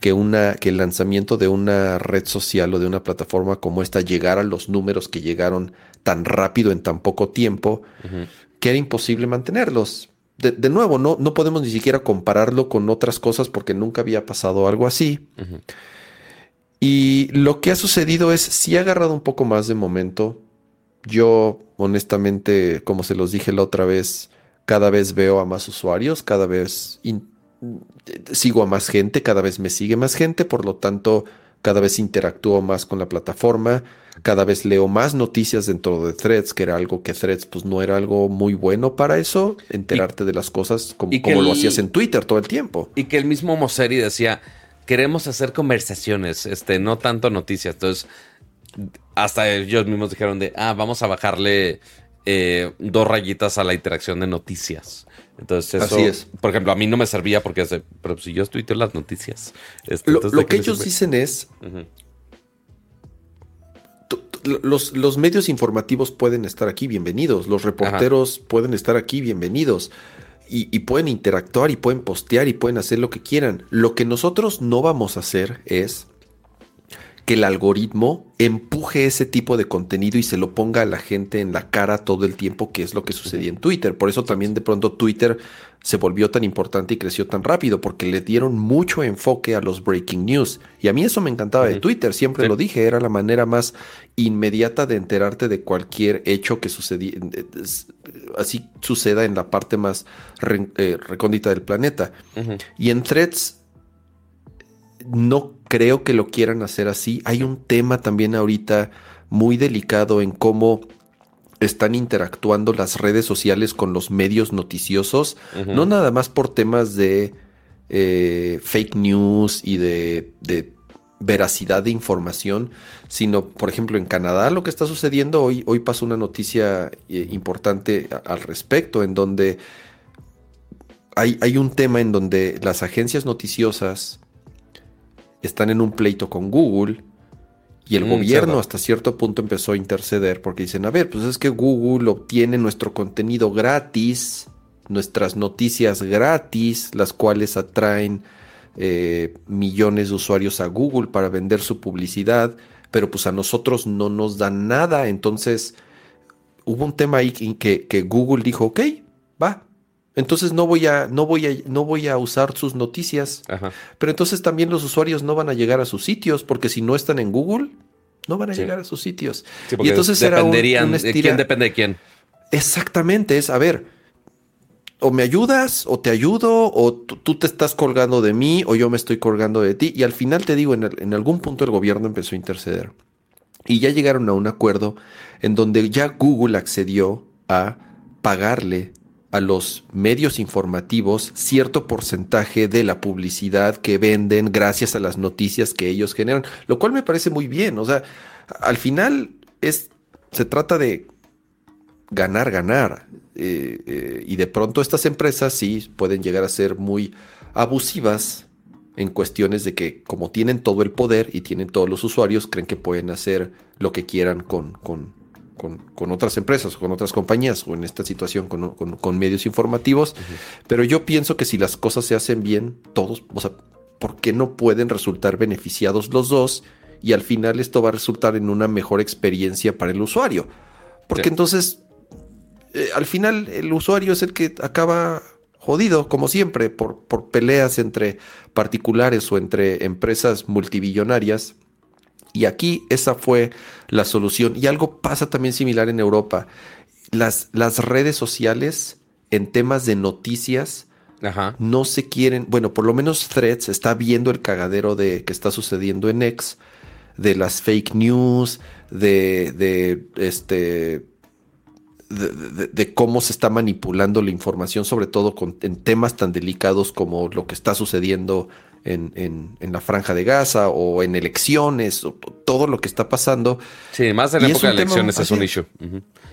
que, una, que el lanzamiento de una red social o de una plataforma como esta llegara a los números que llegaron tan rápido en tan poco tiempo, que era imposible mantenerlos. De, nuevo, no, no podemos ni siquiera compararlo con otras cosas porque nunca había pasado algo así. Y lo que ha sucedido es, si ha agarrado un poco más de momento. Yo, honestamente, como se los dije la otra vez, cada vez veo a más usuarios, cada vez sigo a más gente, cada vez me sigue más gente, por lo tanto, cada vez interactúo más con la plataforma, cada vez leo más noticias dentro de Threads, que era algo que Threads pues no era algo muy bueno para eso, enterarte de las cosas como, como lo hacías en Twitter todo el tiempo. Y que el mismo Mosseri decía, queremos hacer conversaciones, este, no tanto noticias. Entonces, hasta ellos mismos dijeron de, ah, vamos a bajarle eh, dos rayitas a la interacción de noticias. Entonces, eso, Así es. por ejemplo, a mí no me servía porque es pero si yo tuiteo las noticias. Este, lo, que ellos dicen es, los, los, medios informativos pueden estar aquí, bienvenidos. Los reporteros pueden estar aquí, bienvenidos y, pueden interactuar y pueden postear y pueden hacer lo que quieran. Lo que nosotros no vamos a hacer es que el algoritmo empuje ese tipo de contenido y se lo ponga a la gente en la cara todo el tiempo, que es lo que sucedía en Twitter. Por eso también de pronto Twitter se volvió tan importante y creció tan rápido, porque le dieron mucho enfoque a los breaking news. Y a mí eso me encantaba de Twitter, siempre lo dije, era la manera más inmediata de enterarte de cualquier hecho que sucedía, así suceda en la parte más eh, recóndita del planeta. Y en threads no creo que lo quieran hacer así. Hay un tema también ahorita muy delicado en cómo están interactuando las redes sociales con los medios noticiosos, no nada más por temas de eh, fake news y de, veracidad de información, sino, por ejemplo, en Canadá lo que está sucediendo, hoy, hoy pasó una noticia eh, importante al respecto, en donde hay, hay, un tema en donde las agencias noticiosas están en un pleito con Google y el mm, gobierno hasta cierto punto empezó a interceder porque dicen, a ver, pues es que Google obtiene nuestro contenido gratis, nuestras noticias gratis, las cuales atraen eh, millones de usuarios a Google para vender su publicidad, pero pues a nosotros no nos dan nada. Entonces hubo un tema ahí en que, que Google dijo, ok, va, entonces no voy a, no voy a, no voy a usar sus noticias. Pero entonces también los usuarios no van a llegar a sus sitios, porque si no están en Google, no van a llegar a sus sitios. y entonces era un, ¿Quién depende de quién? Exactamente, es a ver, o me ayudas, o te ayudo, o tú te estás colgando de mí, o yo me estoy colgando de ti. Y al final te digo, en, en algún punto el gobierno empezó a interceder. Y ya llegaron a un acuerdo en donde ya Google accedió a pagarle a los medios informativos cierto porcentaje de la publicidad que venden gracias a las noticias que ellos generan, lo cual me parece muy bien. O sea, al final es, se trata de ganar, ganar. Eh, eh, y de pronto estas empresas sí pueden llegar a ser muy abusivas en cuestiones de que como tienen todo el poder y tienen todos los usuarios, creen que pueden hacer lo que quieran con, con, con, otras empresas, con otras compañías, o en esta situación con, medios informativos. Pero yo pienso que si las cosas se hacen bien, todos, o sea, ¿por qué no pueden resultar beneficiados los dos? Y al final esto va a resultar en una mejor experiencia para el usuario. Porque entonces, eh, al final, el usuario es el que acaba jodido, como siempre, por, por peleas entre particulares o entre empresas multibillonarias y aquí esa fue la solución. Y algo pasa también similar en Europa. Las, las redes sociales en temas de noticias no se quieren, bueno, por lo menos Threads está viendo el cagadero de que está sucediendo en X, de las fake news, de, de este de, cómo se está manipulando la información, sobre todo con, en temas tan delicados como lo que está sucediendo en, la franja de Gaza o en elecciones, o todo lo que está pasando. Sí, más en la época de elecciones es un issue.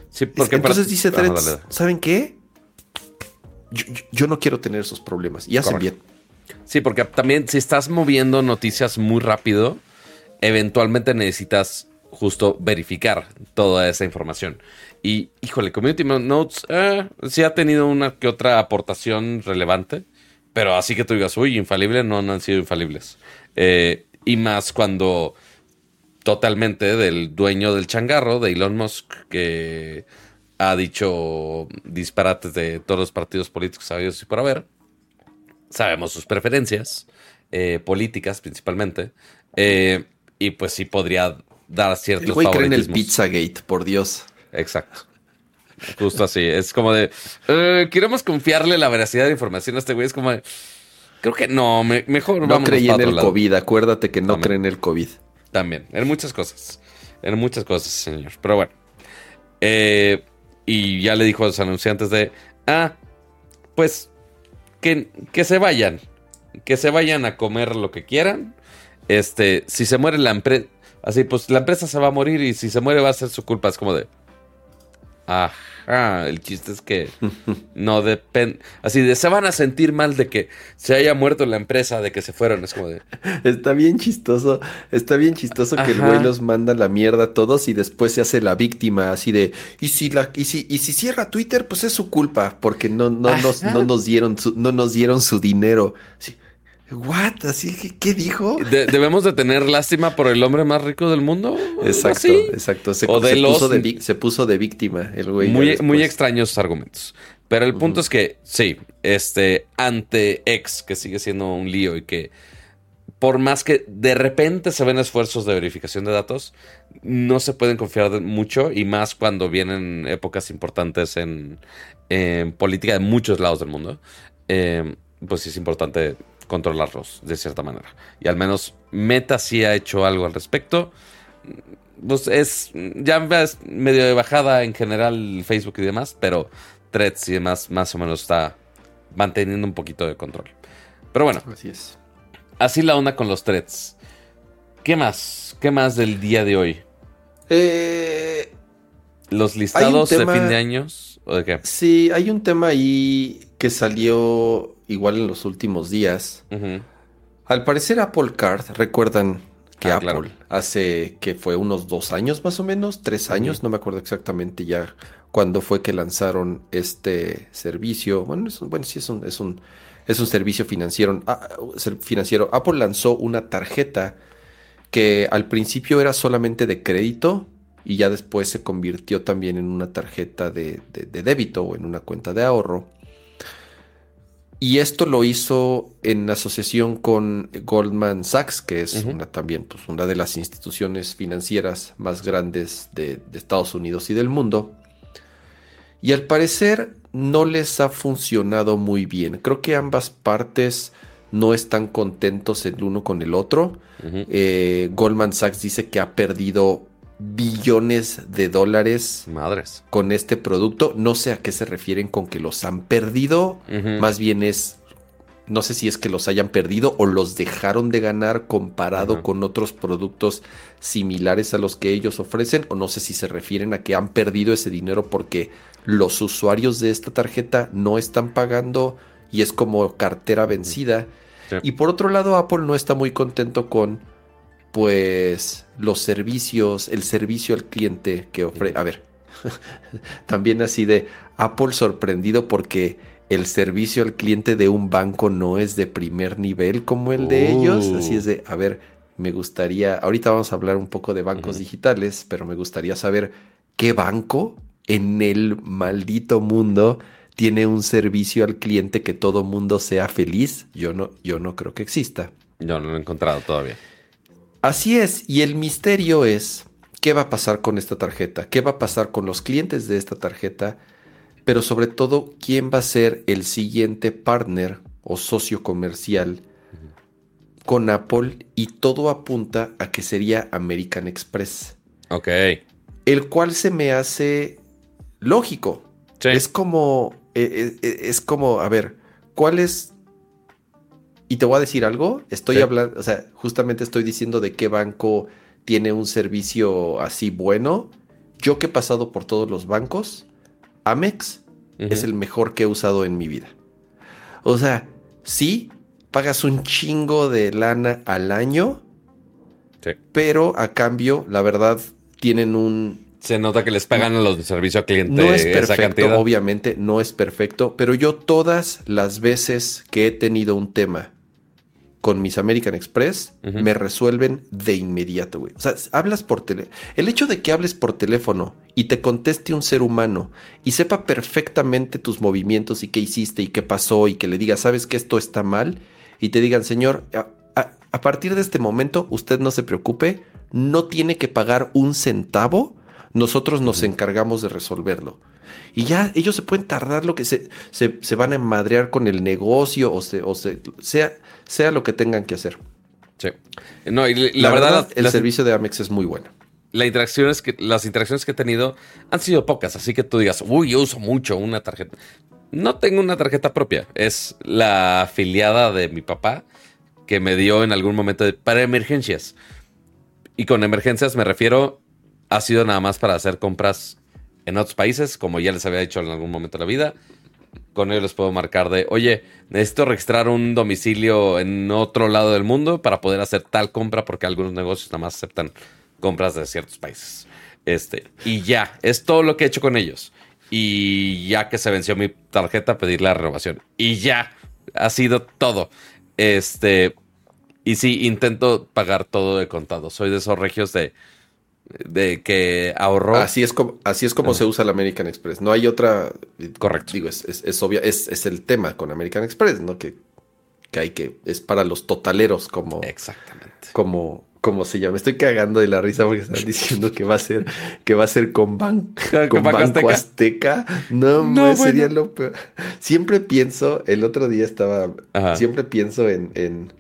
sí, porque Entonces dice Threads, ¿saben qué? Yo, no quiero tener esos problemas. Y hacen bien. Sí, porque también si estás moviendo noticias muy rápido, eventualmente necesitas justo verificar toda esa información. Y, híjole, Community Notes eh, sí ha tenido una que otra aportación relevante. Pero así que tú digas, uy, infalible, no, han sido infalibles. Eh, y más cuando totalmente del dueño del changarro, de Elon Musk, que ha dicho disparates de todos los partidos políticos sabidos y por haber. Sabemos sus preferencias, eh, políticas principalmente. Eh, y pues sí podría dar ciertos el güey cree en el Pizzagate, por Dios. Exacto. Justo así. Es como de. Eh, queremos confiarle la veracidad de información a este güey. Es como de. Creo que no, mejor no creí en el COVID. Acuérdate que no creen en el COVID. También. En muchas cosas. En muchas cosas, señor. Pero bueno. Eh, y ya le dijo a los anunciantes de. Ah, pues. Que, que se vayan. Que se vayan a comer lo que quieran. Este, si se muere la empresa. Así, pues la empresa se va a morir y si se muere va a ser su culpa. Es como de. Ajá, el chiste es que no depende. Así de se van a sentir mal de que se haya muerto la empresa, de que se fueron. Es como de. Está bien chistoso. Está bien chistoso que el güey los manda la mierda a todos y después se hace la víctima. Así de. Y si la, y si, y si cierra Twitter, pues es su culpa. Porque no, no, nos, no nos dieron su, no nos dieron su dinero. Sí. ¿What? ¿Así que qué dijo? ¿Debemos de tener lástima por el hombre más rico del mundo? Exacto, exacto. Se, puso de, se, puso de, víctima el güey. Muy, muy extraños argumentos. Pero el punto es que, sí, este, ante X, que sigue siendo un lío y que por más que de repente se ven esfuerzos de verificación de datos, no se pueden confiar mucho y más cuando vienen épocas importantes en, política de muchos lados del mundo. Eh, pues sí es importante controlarlos de cierta manera. Y al menos Meta sí ha hecho algo al respecto. Pues es ya ves medio de bajada en general Facebook y demás, pero Threads y demás más o menos está manteniendo un poquito de control. Pero bueno, así es. Así la onda con los threads. ¿Qué más? ¿Qué más del día de hoy? Eh, ¿Los listados de fin de años? ¿O de qué? sí, hay un tema ahí que salió igual en los últimos días. Al parecer Apple Card, recuerdan que Ah, Apple claro. hace que fue unos dos años más o menos, tres años, no me acuerdo exactamente ya cuándo fue que lanzaron este servicio. Bueno, es un- bueno sí es un, es un, es un servicio financiero, ah, financiero. Apple lanzó una tarjeta que al principio era solamente de crédito y ya después se convirtió también en una tarjeta de, de- de débito o en una cuenta de ahorro. Y esto lo hizo en asociación con Goldman Sachs, que es una, también pues, una de las instituciones financieras más grandes de, de Estados Unidos y del mundo. Y al parecer no les ha funcionado muy bien. Creo que ambas partes no están contentos el uno con el otro. Eh, Goldman Sachs dice que ha perdido billones de dólares Madres. con este producto. No sé a qué se refieren con que los han perdido. Más bien es, no sé si es que los hayan perdido o los dejaron de ganar comparado con otros productos similares a los que ellos ofrecen. O no sé si se refieren a que han perdido ese dinero porque los usuarios de esta tarjeta no están pagando y es como cartera vencida. Sí. Y por otro lado, Apple no está muy contento con, pues, los servicios, el servicio al cliente que ofrece. A ver, también así de Apple sorprendido porque el servicio al cliente de un banco no es de primer nivel como el de ellos. Así es de, a ver, me gustaría, ahorita vamos a hablar un poco de bancos digitales, pero me gustaría saber qué banco en el maldito mundo tiene un servicio al cliente que todo mundo sea feliz. Yo no, yo no creo que exista. Yo no lo he encontrado todavía. Así es, y el misterio es qué va a pasar con esta tarjeta, qué va a pasar con los clientes de esta tarjeta, pero sobre todo quién va a ser el siguiente partner o socio comercial con Apple y todo apunta a que sería American Express, Ok. el cual se me hace lógico. Sí. Es como, eh, eh, es como, a ver, ¿cuál es? Y te voy a decir algo, estoy Sí. hablando, o sea, justamente estoy diciendo de qué banco tiene un servicio así bueno. Yo que he pasado por todos los bancos, Amex es el mejor que he usado en mi vida. O sea, sí, pagas un chingo de lana al año, Sí. pero a cambio, la verdad, tienen un, Se nota que les pagan a los de servicio al cliente no es perfecto, obviamente, no es perfecto, pero yo todas las veces que he tenido un tema con mis American Express, me resuelven de inmediato, güey. O sea, hablas por teléfono. El hecho de que hables por teléfono y te conteste un ser humano y sepa perfectamente tus movimientos y qué hiciste y qué pasó y que le digas, sabes que esto está mal y te digan, señor, a, a- a partir de este momento usted no se preocupe, no tiene que pagar un centavo, nosotros nos encargamos de resolverlo. Y ya ellos se pueden tardar lo que se, se, se van a madrear con el negocio o, se, o sea, sea lo que tengan que hacer. Sí. No, y la, verdad, el las, servicio de Amex es muy bueno. la interacciones que, las interacciones que he tenido han sido pocas, así que tú digas, uy, yo uso mucho una tarjeta. No tengo una tarjeta propia, es la afiliada de mi papá que me dio en algún momento de- para emergencias. Y con emergencias me refiero, ha sido nada más para hacer compras en otros países, como ya les había dicho en algún momento de la vida. Con ello les puedo marcar de, oye, necesito registrar un domicilio en otro lado del mundo para poder hacer tal compra porque algunos negocios nada más aceptan compras de ciertos países. Este, y ya, es todo lo que he hecho con ellos. Y ya que se venció mi tarjeta, pedir la renovación. Y ya, ha sido todo. Este, y sí, intento pagar todo de contado. Soy de esos regios de, de que ahorró. Así es como, así es como se usa el American Express. No hay otra. Correcto. Digo, es, es, es obvia, es, es el tema con American Express, ¿no? Que, que hay que. Es para los totaleros, como, Exactamente. como, como se llama. Me estoy cagando de la risa porque están diciendo que va a ser, que va a ser con, ban, con Banco Azteca. No, No, sería lo peor. Siempre pienso, el otro día estaba, Ajá. siempre pienso en, en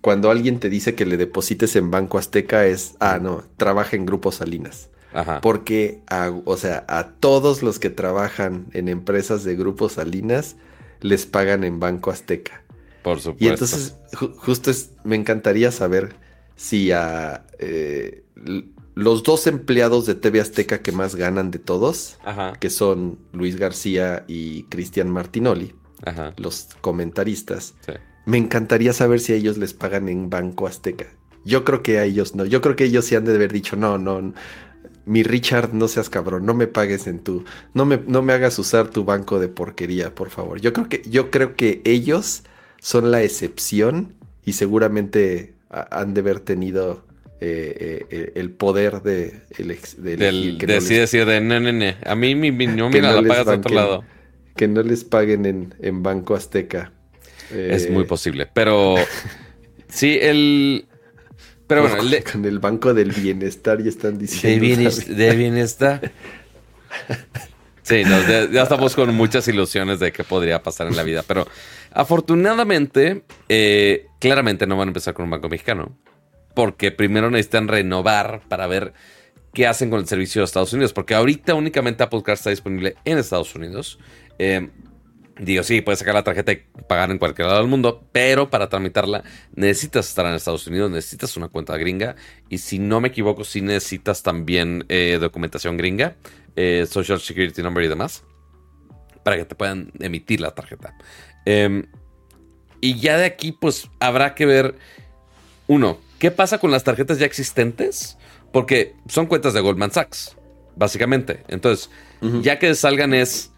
cuando alguien te dice que le deposites en Banco Azteca es, ah, no, trabaja en Grupo Salinas. Ajá. Porque, a, o sea, a todos los que trabajan en empresas de Grupo Salinas les pagan en Banco Azteca. Por supuesto. Y entonces, ju- justo es, me encantaría saber si a eh, los dos empleados de TV Azteca que más ganan de todos, que son Luis García y Cristian Martinoli, los comentaristas, me encantaría saber si a ellos les pagan en Banco Azteca. Yo creo que a ellos no. Yo creo que ellos sí han de haber dicho, no, no, mi Richard, no seas cabrón, no me pagues en tu, no me, no me hagas usar tu banco de porquería, por favor. Yo creo que, yo creo que ellos son la excepción y seguramente han de haber tenido eh, eh, el poder de, el, de Del, decir de no, no, no. A mí mi, mi la pagas de otro lado. Que no les paguen en, en Banco Azteca. Es muy eh, posible. Pero sí, el. Pero bueno, con el Banco del Bienestar ya están diciendo. De, bienestar. Sí, ya, estamos con muchas ilusiones de qué podría pasar en la vida. Pero afortunadamente, claramente no van a empezar con un banco mexicano porque primero necesitan renovar para ver qué hacen con el servicio de Estados Unidos, porque ahorita únicamente Apple Card está disponible en Estados Unidos. Eh, digo, sí, puedes sacar la tarjeta y pagar en cualquier lado del mundo, pero para tramitarla necesitas estar en Estados Unidos, necesitas una cuenta gringa y si no me equivoco, sí necesitas también eh, documentación gringa, eh, Social Security Number y demás, para que te puedan emitir la tarjeta. Em, y ya de aquí, pues habrá que ver, uno, ¿Qué pasa con las tarjetas ya existentes? Porque son cuentas de Goldman Sachs, básicamente. Entonces, ya que salgan es,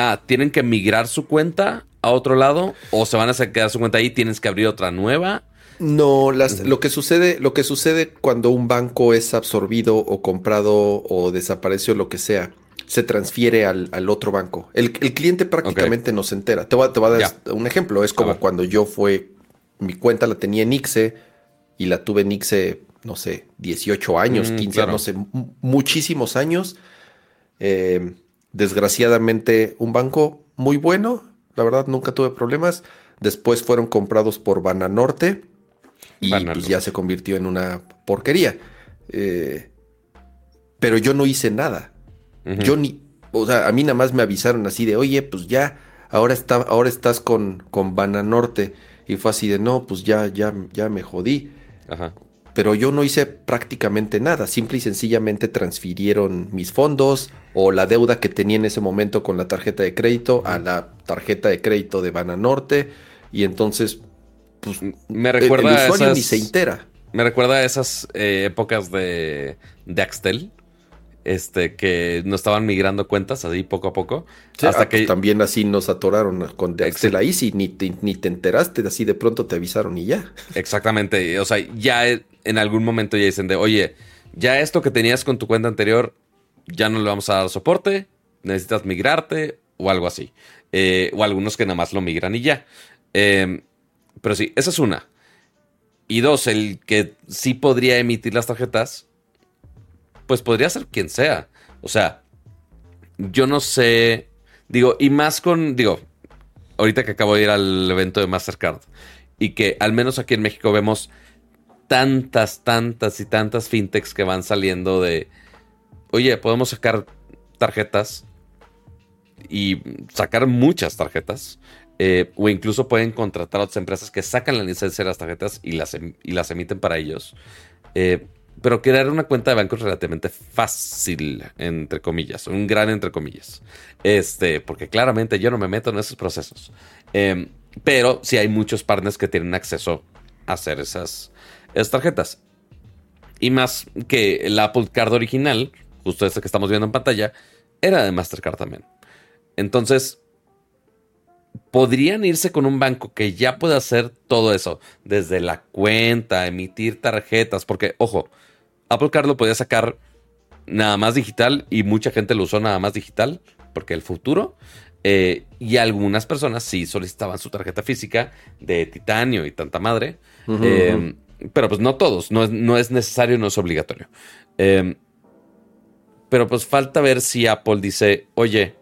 ah, tienen que migrar su cuenta a otro lado o se van a quedar su cuenta ahí, tienes que abrir otra nueva. No, lo que sucede, lo que sucede cuando un banco es absorbido o comprado o desaparece o lo que sea, se transfiere al, otro banco. El, cliente prácticamente no se entera. Te voy, a dar un ejemplo. Es como cuando yo fue, mi cuenta la tenía en ICSE y la tuve en Ixe, no sé, 18 años, 15 mm, años, no sé, muchísimos años. Eh, desgraciadamente, un banco muy bueno, la verdad nunca tuve problemas. Después fueron comprados por Bananorte y pues, ya se convirtió en una porquería. Eh, pero yo no hice nada. Yo ni, o sea, a mí nada más me avisaron así de, oye, pues ya, ahora, está, ahora estás con, con Bananorte. Y fue así de, no, pues ya, ya, ya me jodí. Pero yo no hice prácticamente nada, simple y sencillamente transfirieron mis fondos o la deuda que tenía en ese momento con la tarjeta de crédito a la tarjeta de crédito de Bananorte y entonces pues me recuerda el, usuario ni se entera. Me recuerda a esas eh, épocas de, de Axtel, este, que no estaban migrando cuentas así poco a poco. hasta ah, que pues también así nos atoraron con Excel ahí, si ni te, ni te enteraste, así de pronto te avisaron y ya. Exactamente, o sea, ya en algún momento ya dicen de, oye, ya esto que tenías con tu cuenta anterior, ya no le vamos a dar soporte, necesitas migrarte o algo así. Eh, o algunos que nada más lo migran y ya. Em, pero sí, esa es una. Y dos, el que sí podría emitir las tarjetas pues podría ser quien sea. O sea, yo no sé, digo, y más con, digo, ahorita que acabo de ir al evento de Mastercard y que al menos aquí en México vemos tantas, tantas y tantas fintechs que van saliendo de, oye, podemos sacar tarjetas y sacar muchas tarjetas. Eh, o incluso pueden contratar a otras empresas que sacan la licencia de las tarjetas y las, em, y las emiten para ellos. Eh, pero crear una cuenta de banco es relativamente fácil, entre comillas, un gran entre comillas. Este, porque claramente yo no me meto en esos procesos. Em, pero sí hay muchos partners que tienen acceso a hacer esas, esas tarjetas. Y más que el Apple Card original, justo este que estamos viendo en pantalla, era de Mastercard también. Entonces, podrían irse con un banco que ya pueda hacer todo eso, desde la cuenta, emitir tarjetas, porque, ojo, Apple Card lo podía sacar nada más digital y mucha gente lo usó nada más digital porque el futuro. Eh, y algunas personas sí solicitaban su tarjeta física de titanio y tanta madre. Eh, pero pues no todos, no es, no es necesario, no es obligatorio. Eh, pero pues falta ver si Apple dice, oye,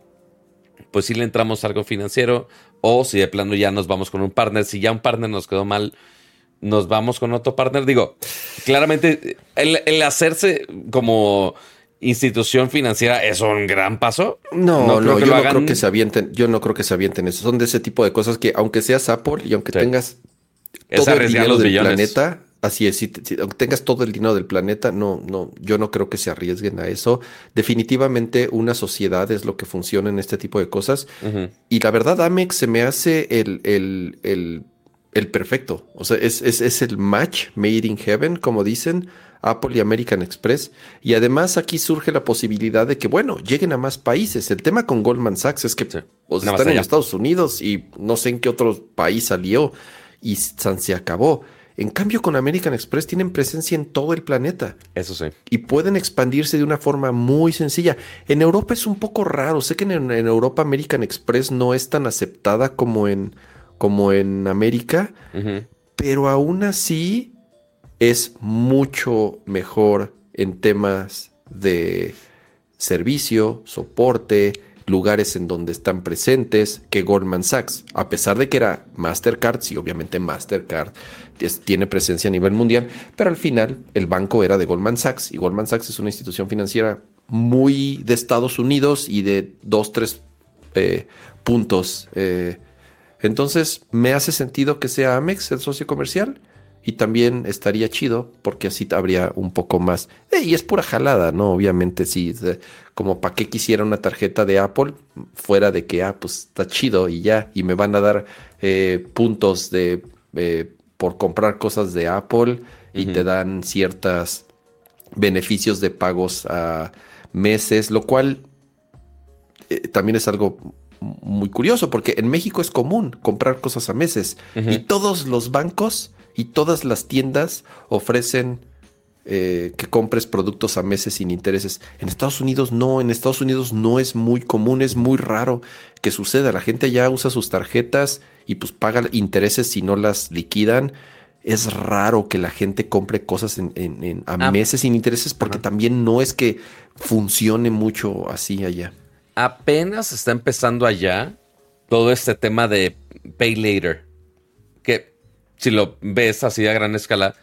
pues si le entramos algo financiero o si de plano ya nos vamos con un partner. Si ya un partner nos quedó mal, nos vamos con otro partner. Digo, claramente el, hacerse como institución financiera es un gran paso. No, no, yo no creo que se avienten, yo no creo que se avienten eso. Son de ese tipo de cosas que aunque seas Apple y aunque tengas todo el dinero del planeta, Así es, si, aunque tengas todo el dinero del planeta, no, no, yo no creo que se arriesguen a eso. Definitivamente una sociedad es lo que funciona en este tipo de cosas. Y la verdad, Amex se me hace el, el, el, el perfecto. O sea, es, es, es, el match made in heaven, como dicen Apple y American Express. Y además aquí surge la posibilidad de que, bueno, lleguen a más países. El tema con Goldman Sachs es que están en Estados Unidos y no sé en qué otro país salió y se acabó. En cambio, con American Express tienen presencia en todo el planeta. Eso sí. Y pueden expandirse de una forma muy sencilla. En Europa es un poco raro. Sé que en, Europa American Express no es tan aceptada como en, como en América, pero aún así es mucho mejor en temas de servicio, soporte, lugares en donde están presentes que Goldman Sachs, a pesar de que era Mastercard, sí, obviamente Mastercard tiene presencia a nivel mundial, pero al final el banco era de Goldman Sachs y Goldman Sachs es una institución financiera muy de Estados Unidos y de dos, tres eh, puntos. Eh. Entonces, me hace sentido que sea Amex el socio comercial y también estaría chido porque así habría un poco más. Eh, y es pura jalada, ¿no? Obviamente, sí. Como para qué quisiera una tarjeta de Apple fuera de que, ah, pues está chido y ya. Y me van a dar eh, puntos de eh, por comprar cosas de Apple y te dan ciertos beneficios de pagos a meses, lo cual también es algo muy curioso porque en México es común comprar cosas a meses y todos los bancos y todas las tiendas ofrecen eh, que compres productos a meses sin intereses. En Estados Unidos no, en Estados Unidos no es muy común, es muy raro que suceda. La gente ya usa sus tarjetas y pues paga intereses si no las liquidan. Es raro que la gente compre cosas en, a ah. meses sin intereses porque también no es que funcione mucho así allá. Apenas está empezando allá todo este tema de pay later. Que si lo ves así a gran escala,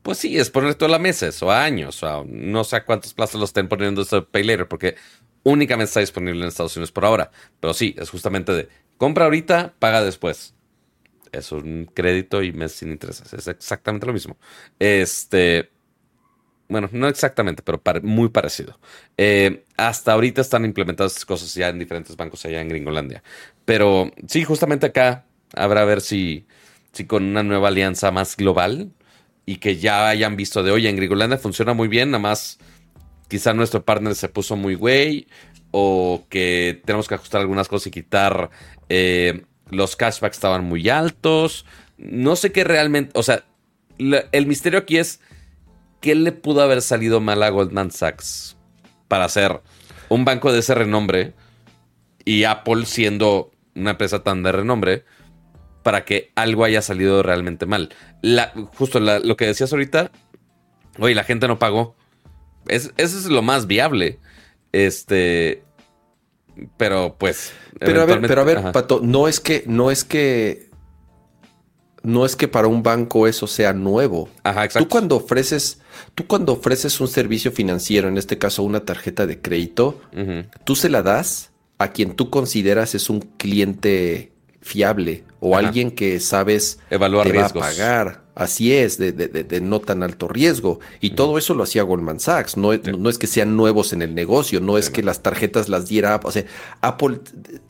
pues sí, es poner toda la meses o años, o no sé a cuántos plazos lo estén poniendo este Pay Later, porque únicamente está disponible en Estados Unidos por ahora. Pero sí, es justamente de compra ahorita, paga después. Es un crédito y mes sin intereses. Es exactamente lo mismo. Este. Bueno, no exactamente, pero muy parecido. Eh, hasta ahorita están implementadas estas cosas ya en diferentes bancos allá en Gringolandia. Pero sí, justamente acá habrá a ver si sí, con una nueva alianza más global y que ya hayan visto de, oye, en Gringolandia funciona muy bien, nada más quizá nuestro partner se puso muy güey o que tenemos que ajustar algunas cosas y quitar eh, los cashbacks estaban muy altos. No sé qué realmente, o sea, el misterio aquí es qué le pudo haber salido mal a Goldman Sachs para hacer un banco de ese renombre y Apple siendo una empresa tan de renombre para que algo haya salido realmente mal. La, justo lo que decías ahorita, oye, la gente no pagó. Es, eso es lo más viable. Este. Pero pues. Pero a ver, pero a ver, Pato, no es que, no es que. No es que para un banco eso sea nuevo. Ajá, exacto. Tú cuando ofreces, tú cuando ofreces un servicio financiero, en este caso una tarjeta de crédito, tú se la das a quien tú consideras es un cliente fiable o alguien que sabes evaluar va a pagar. Así es, de, no tan alto riesgo. Y todo eso lo hacía Goldman Sachs. No, no, es que sean nuevos en el negocio, no es que las tarjetas las diera. O sea, Apple,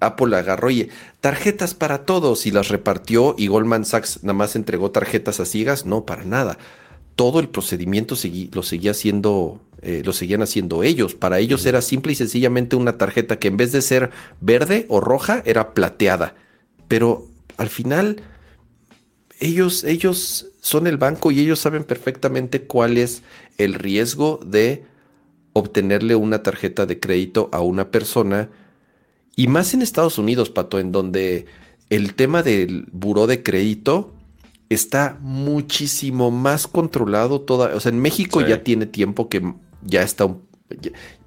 Apple agarró y tarjetas para todos y las repartió y Goldman Sachs nada más entregó tarjetas a ciegas. No, para nada. Todo el procedimiento lo seguía haciendo, eh, lo seguían haciendo ellos. Para ellos era simple y sencillamente una tarjeta que en vez de ser verde o roja era plateada pero al final ellos, ellos son el banco y ellos saben perfectamente cuál es el riesgo de obtenerle una tarjeta de crédito a una persona. Y más en Estados Unidos, Pato, en donde el tema del buró de crédito está muchísimo más controlado. Toda, o sea, en México ya tiene tiempo que ya está un,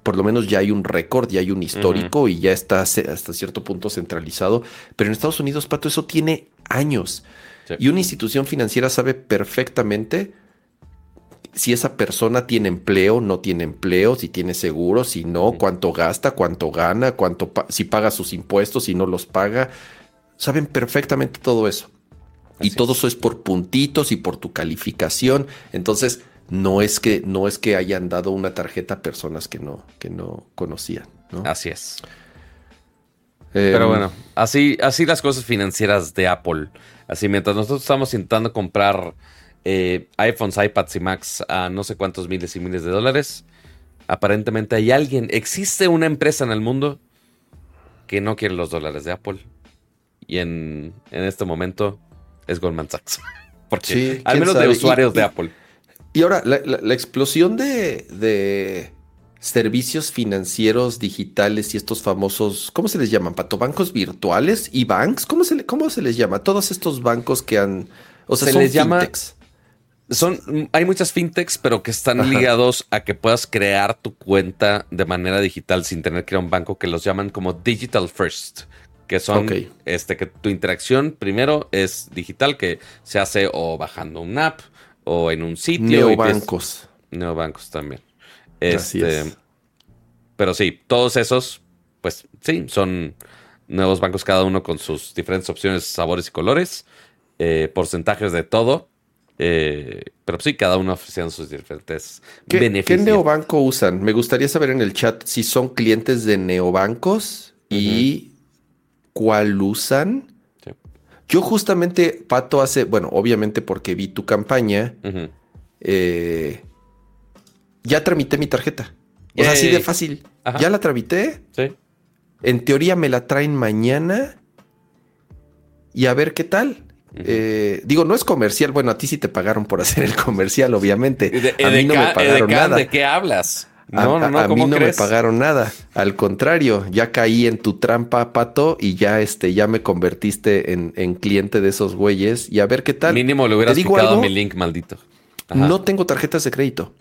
por lo menos ya hay un récord, ya hay un histórico y ya está hasta cierto punto centralizado. Pero en Estados Unidos, Pato, eso tiene años. Y una institución financiera sabe perfectamente si esa persona tiene empleo, no tiene empleo, si tiene seguro, si no, cuánto gasta, cuánto gana, cuánto si paga sus impuestos, si no los paga. Saben perfectamente todo eso. Y todo eso es por puntitos y por tu calificación. Entonces, no es que, no es que hayan dado una tarjeta a personas que no, que no conocían. ¿no? Así es. Eh, Pero bueno, así, así las cosas financieras de Apple. Así mientras nosotros estamos intentando comprar eh, iPhones, iPads y Macs a no sé cuántos miles y miles de dólares, aparentemente hay alguien, existe una empresa en el mundo que no quiere los dólares de Apple. Y en, en este momento es Goldman Sachs. Porque Sí, al menos de usuarios Y- de y- Apple. Y ahora, la, la- la explosión de, de servicios financieros digitales y estos famosos, ¿cómo se les llaman? ¿Pato? ¿Bancos virtuales? ¿Y banks? ¿Cómo se, le- ¿Cómo se les llama? Todos estos bancos que han... O sea, Se son les llama- fintechs. Son, hay muchas fintechs, pero que están Ajá. ligados a que puedas crear tu cuenta de manera digital sin tener que ir a un banco, que los llaman como digital first, que son este que tu interacción primero es digital, que se hace o bajando un app o en un sitio. Neobancos. Neobancos también. Así Este, es. Pero sí, todos esos, pues sí, son nuevos bancos, cada uno con sus diferentes opciones, sabores y colores, eh, porcentajes de todo. eh, pero sí, cada uno ofreciendo sus diferentes ¿Qué, ¿Qué beneficios. neobanco usan? Me gustaría saber en el chat si son clientes de neobancos y cuál usan. Sí. Yo justamente, Pato, hace, bueno, obviamente porque vi tu campaña, eh, ya tramité mi tarjeta. O sea, así de fácil. Ajá. Ya la tramité. Sí. En teoría me la traen mañana. Y a ver qué tal. Eh, digo, no es comercial. Bueno, a ti sí te pagaron por hacer el comercial, obviamente. ¿Y de, a mí no me pagaron nada. ¿De qué hablas? A- No, no, a, no, a mí ¿cómo no crees? me pagaron nada. Al contrario, ya caí en tu trampa, Pato, y ya este, ya me convertiste en, en cliente de esos güeyes. Y a ver qué tal. Mínimo le hubieras ¿Te digo picado algo? mi link, maldito. Ajá. No tengo tarjetas de crédito.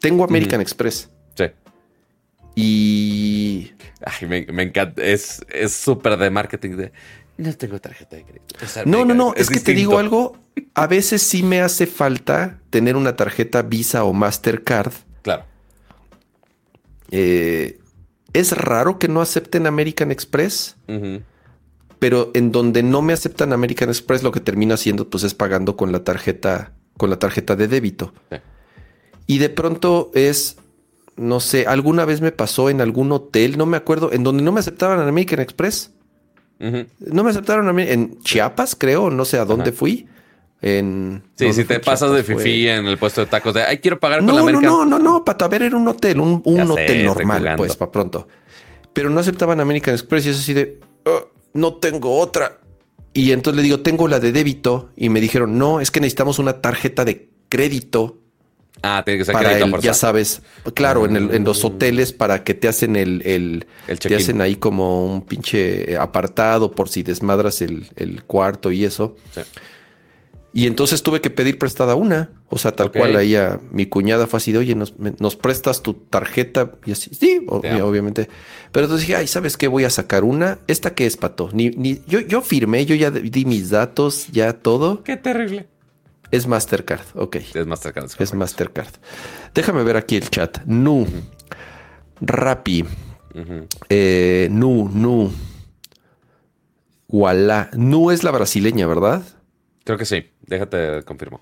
Tengo American Express. Sí. Y Ay, me, me encanta. Es es súper de marketing de. No tengo tarjeta de crédito. No, no, no, es, que te digo algo. A veces sí me hace falta tener una tarjeta Visa o Mastercard. Claro. Eh, es raro que no acepten American Express, pero en donde no me aceptan American Express, lo que termino haciendo pues es pagando con la tarjeta, con la tarjeta de débito. Y de pronto es, no sé, alguna vez me pasó en algún hotel, no me acuerdo, en donde no me aceptaban American Express. No me aceptaron a mí en Chiapas, creo, no sé a dónde fui. En Sí, no, si no te pasas de fue- fifi en el puesto de tacos de, ay, quiero pagar con la No, no, no, no, no, pato, a ver, era un hotel, un, un sé, hotel normal, pues, para pronto. Pero no aceptaban American Express y es así de, "Ah, no tengo otra. Y entonces le digo, tengo la de débito. Y me dijeron, no, es que necesitamos una tarjeta de crédito Ah, tiene que ser para crédito el, ya sabes, claro, en, el- en los hoteles para que te hacen el, el, El te hacen ahí como un pinche apartado por si desmadras el, el cuarto y eso. Sí. Y entonces tuve que pedir prestada una. O sea, tal cual ahí a mi cuñada fue así de, oye, ¿nos, me- nos prestas tu tarjeta? Y así, sí, o- obviamente. Pero entonces dije, ay, ¿sabes qué? Voy a sacar una. ¿Esta qué es, Pato? Ni, ni, yo, yo firmé, yo ya di mis datos, ya todo. Qué terrible. Es Mastercard, ok. Es Mastercard. es. Mastercard. Déjame ver aquí el chat. Nu. Rappi. Ujú. Eh, nu, Nu. Wala. Nu es la brasileña, ¿verdad? Creo que sí. Déjate confirmo.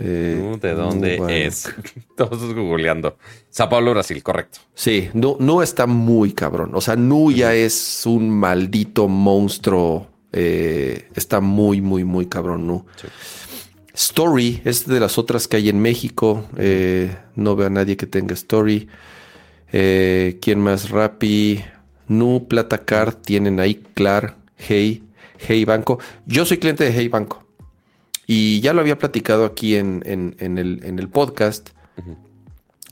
Eh, Uh, ¿De dónde es? Todos googleando. Sao Paulo, Brasil, correcto. Sí, Nu, Nu está muy cabrón. O sea, Nu ya es un maldito monstruo. Eh, está muy, muy, muy cabrón, Nu. Sí. Story es de las otras que hay en México. Eh, no veo a nadie que tenga Story. Eh, ¿Quién más? Rappi, Nu, Platacard, tienen ahí Clar, Hey, Hey Banco. Yo soy cliente de Hey Banco. Y ya lo había platicado aquí en, en- en el, en el podcast.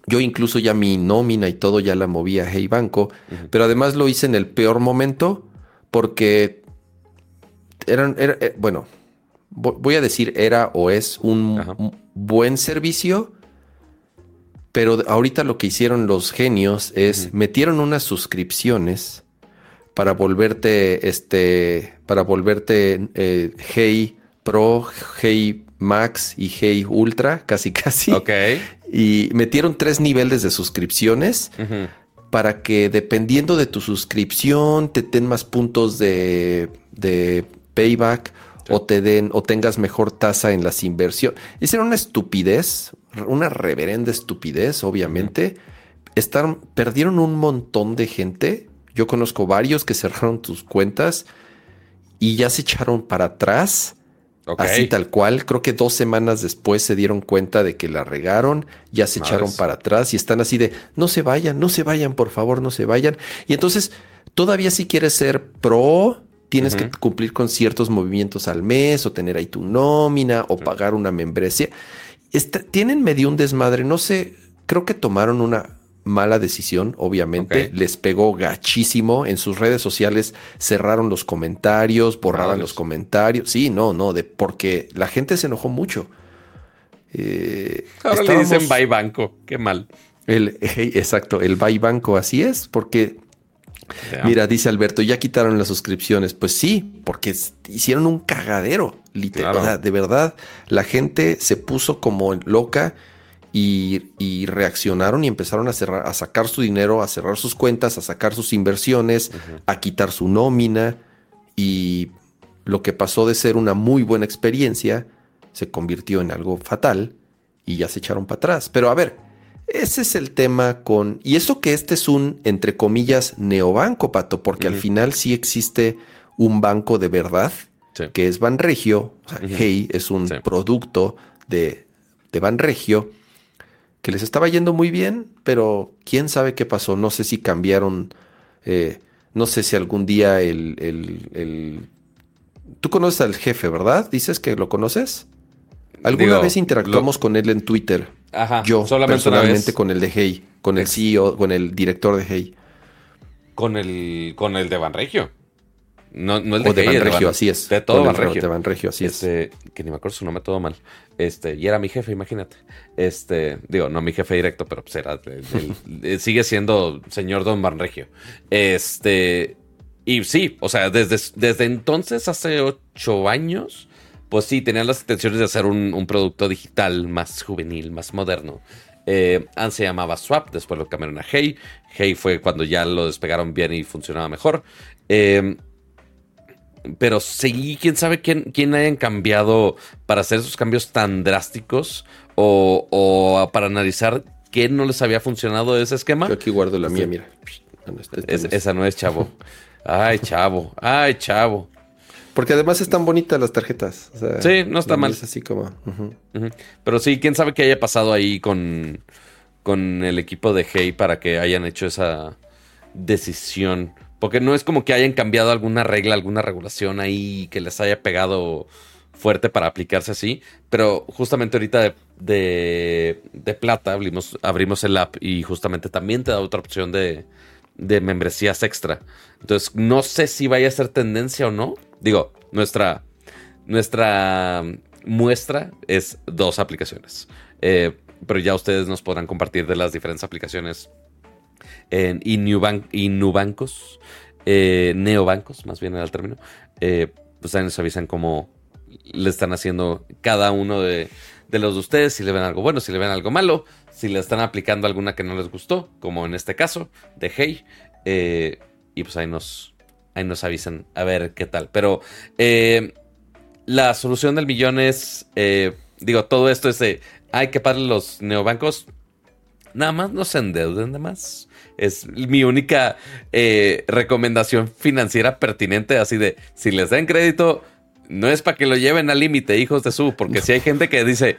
Yo incluso ya mi nómina y todo ya la moví a Hey Banco. Pero además lo hice en el peor momento porque eran, era- eh, bueno, vo- voy a decir era o es un Ajá. un buen servicio, pero ahorita lo que hicieron los genios es metieron unas suscripciones para volverte, este, para volverte eh, Hey Pro, Hey Max y Hey Ultra, casi casi. Ok. Y metieron tres niveles de suscripciones para que dependiendo de tu suscripción te den más puntos de, de payback o te den o tengas mejor tasa en las inversiones. Esa era una estupidez, una reverenda estupidez, obviamente. perdieron un montón de gente. Yo conozco varios que cerraron tus cuentas y ya se echaron para atrás. Así tal cual, creo que dos semanas después se dieron cuenta de que la regaron, ya se echaron para atrás y están así de, no se vayan, no se vayan, por favor, no se vayan. Y entonces, todavía si quieres ser pro, tienes que cumplir con ciertos movimientos al mes o tener ahí tu nómina o pagar una membresía. tienen medio un desmadre, no sé, creo que tomaron una mala decisión, obviamente, les pegó gachísimo en sus redes sociales, cerraron los comentarios, borraban los comentarios, sí, no, no, de porque la gente se enojó mucho. Eh, Ahora le dicen bye banco, qué mal. El, exacto, el bye banco, así es, porque Mira, dice Alberto, ya quitaron las suscripciones. Pues sí, porque hicieron un cagadero, literal. de verdad, la gente se puso como loca y, reaccionaron y empezaron a, cerrar, a sacar su dinero, a cerrar sus cuentas, a sacar sus inversiones, a quitar su nómina. Y lo que pasó de ser una muy buena experiencia se convirtió en algo fatal y ya se echaron para atrás. Pero a ver, ese es el tema con... Y eso que este es un, entre comillas, neobanco, Pato, porque al final sí existe un banco de verdad, que es Banregio. O sea, Hey es un producto de, de Banregio que les estaba yendo muy bien, pero quién sabe qué pasó. No sé si cambiaron, eh, no sé si algún día el, el, el, Tú conoces al jefe, ¿verdad? Dices que lo conoces. Alguna vez interactuamos con él en Twitter. Ajá. Yo solamente personalmente con el de Hey, con el CEO, con el director de Hey. Con el, con el de Banregio. No, no el de, o de Banregio, así es. De todo Banregio. De Banregio, así este, es. Que ni me acuerdo su nombre, todo mal. Este, y era mi jefe, imagínate. Este, digo, no mi jefe directo, pero pues era, sigue siendo señor Don Banregio. Este, y sí, o sea, desde, desde entonces, hace ocho años, pues sí, tenían las intenciones de hacer un, producto digital más juvenil, más moderno. Eh, antes se llamaba Swap, después lo cambiaron a Hey. Hey fue cuando ya lo despegaron bien y funcionaba mejor. Eh, pero sí, quién sabe quién, quién hayan cambiado para hacer esos cambios tan drásticos o, para analizar qué no les había funcionado ese esquema. Yo aquí guardo la mía, mira. esa no es chavo. Ay, chavo. Ay, chavo. Porque además están bonitas las tarjetas. sí, no está mal. Es así como. Pero sí, quién sabe qué haya pasado ahí con, con el equipo de Hey para que hayan hecho esa decisión. Porque no es como que hayan cambiado alguna regla, alguna regulación ahí que les haya pegado fuerte para aplicarse así. Pero justamente ahorita de, de, plata abrimos, el app y justamente también te da otra opción de, membresías extra. Entonces, no sé si vaya a ser tendencia o no. Digo, nuestra, nuestra muestra es dos aplicaciones. Eh, pero ya ustedes nos podrán compartir de las diferentes aplicaciones en Inubancos, eh, neobancos, más bien era el término, eh, pues ahí nos avisan cómo le están haciendo cada uno de, los de ustedes, si le ven algo bueno, si le ven algo malo, si le están aplicando alguna que no les gustó, como en este caso, de Hey, eh, y pues ahí nos, ahí nos avisan a ver qué tal. Pero la solución del millón es, digo, todo esto es de, hay que pagar los neobancos, nada más no se endeuden de más. Es mi única eh, recomendación financiera pertinente, así de, si les dan crédito, no es para que lo lleven al límite, hijos de su, porque si hay gente que dice,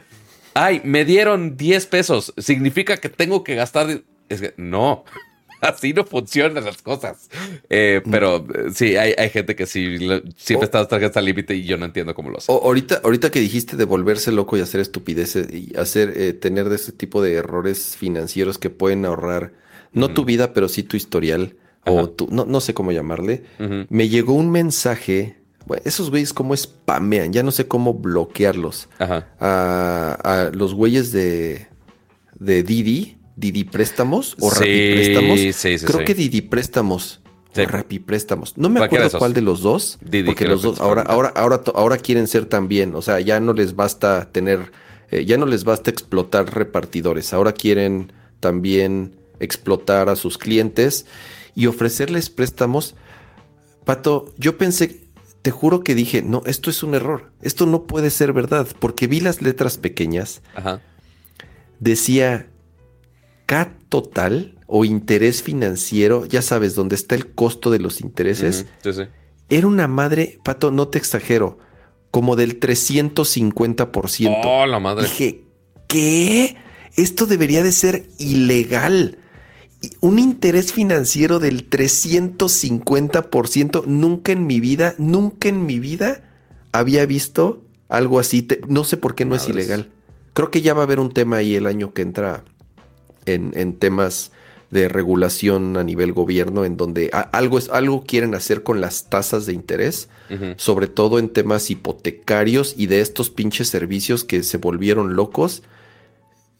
ay, me dieron 10 pesos, significa que tengo que gastar... Es que no, así no funcionan las cosas. Eh, pero eh, sí, hay, gente que sí, siempre está hasta al límite y yo no entiendo cómo lo hace. ahorita, ahorita que dijiste de volverse loco y hacer estupideces y hacer, tener de ese tipo de errores financieros que pueden ahorrar no tu vida, pero sí tu historial, o tu, no, no sé cómo llamarle, me llegó un mensaje. Bueno, esos güeyes como spamean, ya no sé cómo bloquearlos. A, a, los güeyes de, de Didi, Didi Préstamos o Rappi Préstamos. Sí, sí, Creo que Didi Préstamos. O Rappi Préstamos. No me acuerdo cuál de los dos. Didi, porque los dos ahora, ahora, ahora, ahora quieren ser también. O sea, ya no les basta tener, eh, ya no les basta explotar repartidores. Ahora quieren también explotar a sus clientes y ofrecerles préstamos. Pato, yo pensé, te juro que dije, no, esto es un error, esto no puede ser verdad, porque vi las letras pequeñas, Ajá. decía K total o interés financiero, ya sabes, dónde está el costo de los intereses, Ujú, Sí, sí. era una madre, Pato, no te exagero, como del 350%. Oh, la madre. Dije, ¿qué? Esto debería de ser ilegal. Un interés financiero del 350%. Nunca en mi vida, nunca en mi vida había visto algo así. Te- no sé por qué no es ilegal. Creo que ya va a haber un tema ahí el año que entra en, en temas de regulación a nivel gobierno, en donde a- algo, es, algo quieren hacer con las tasas de interés sobre todo en temas hipotecarios y de estos pinches servicios que se volvieron locos.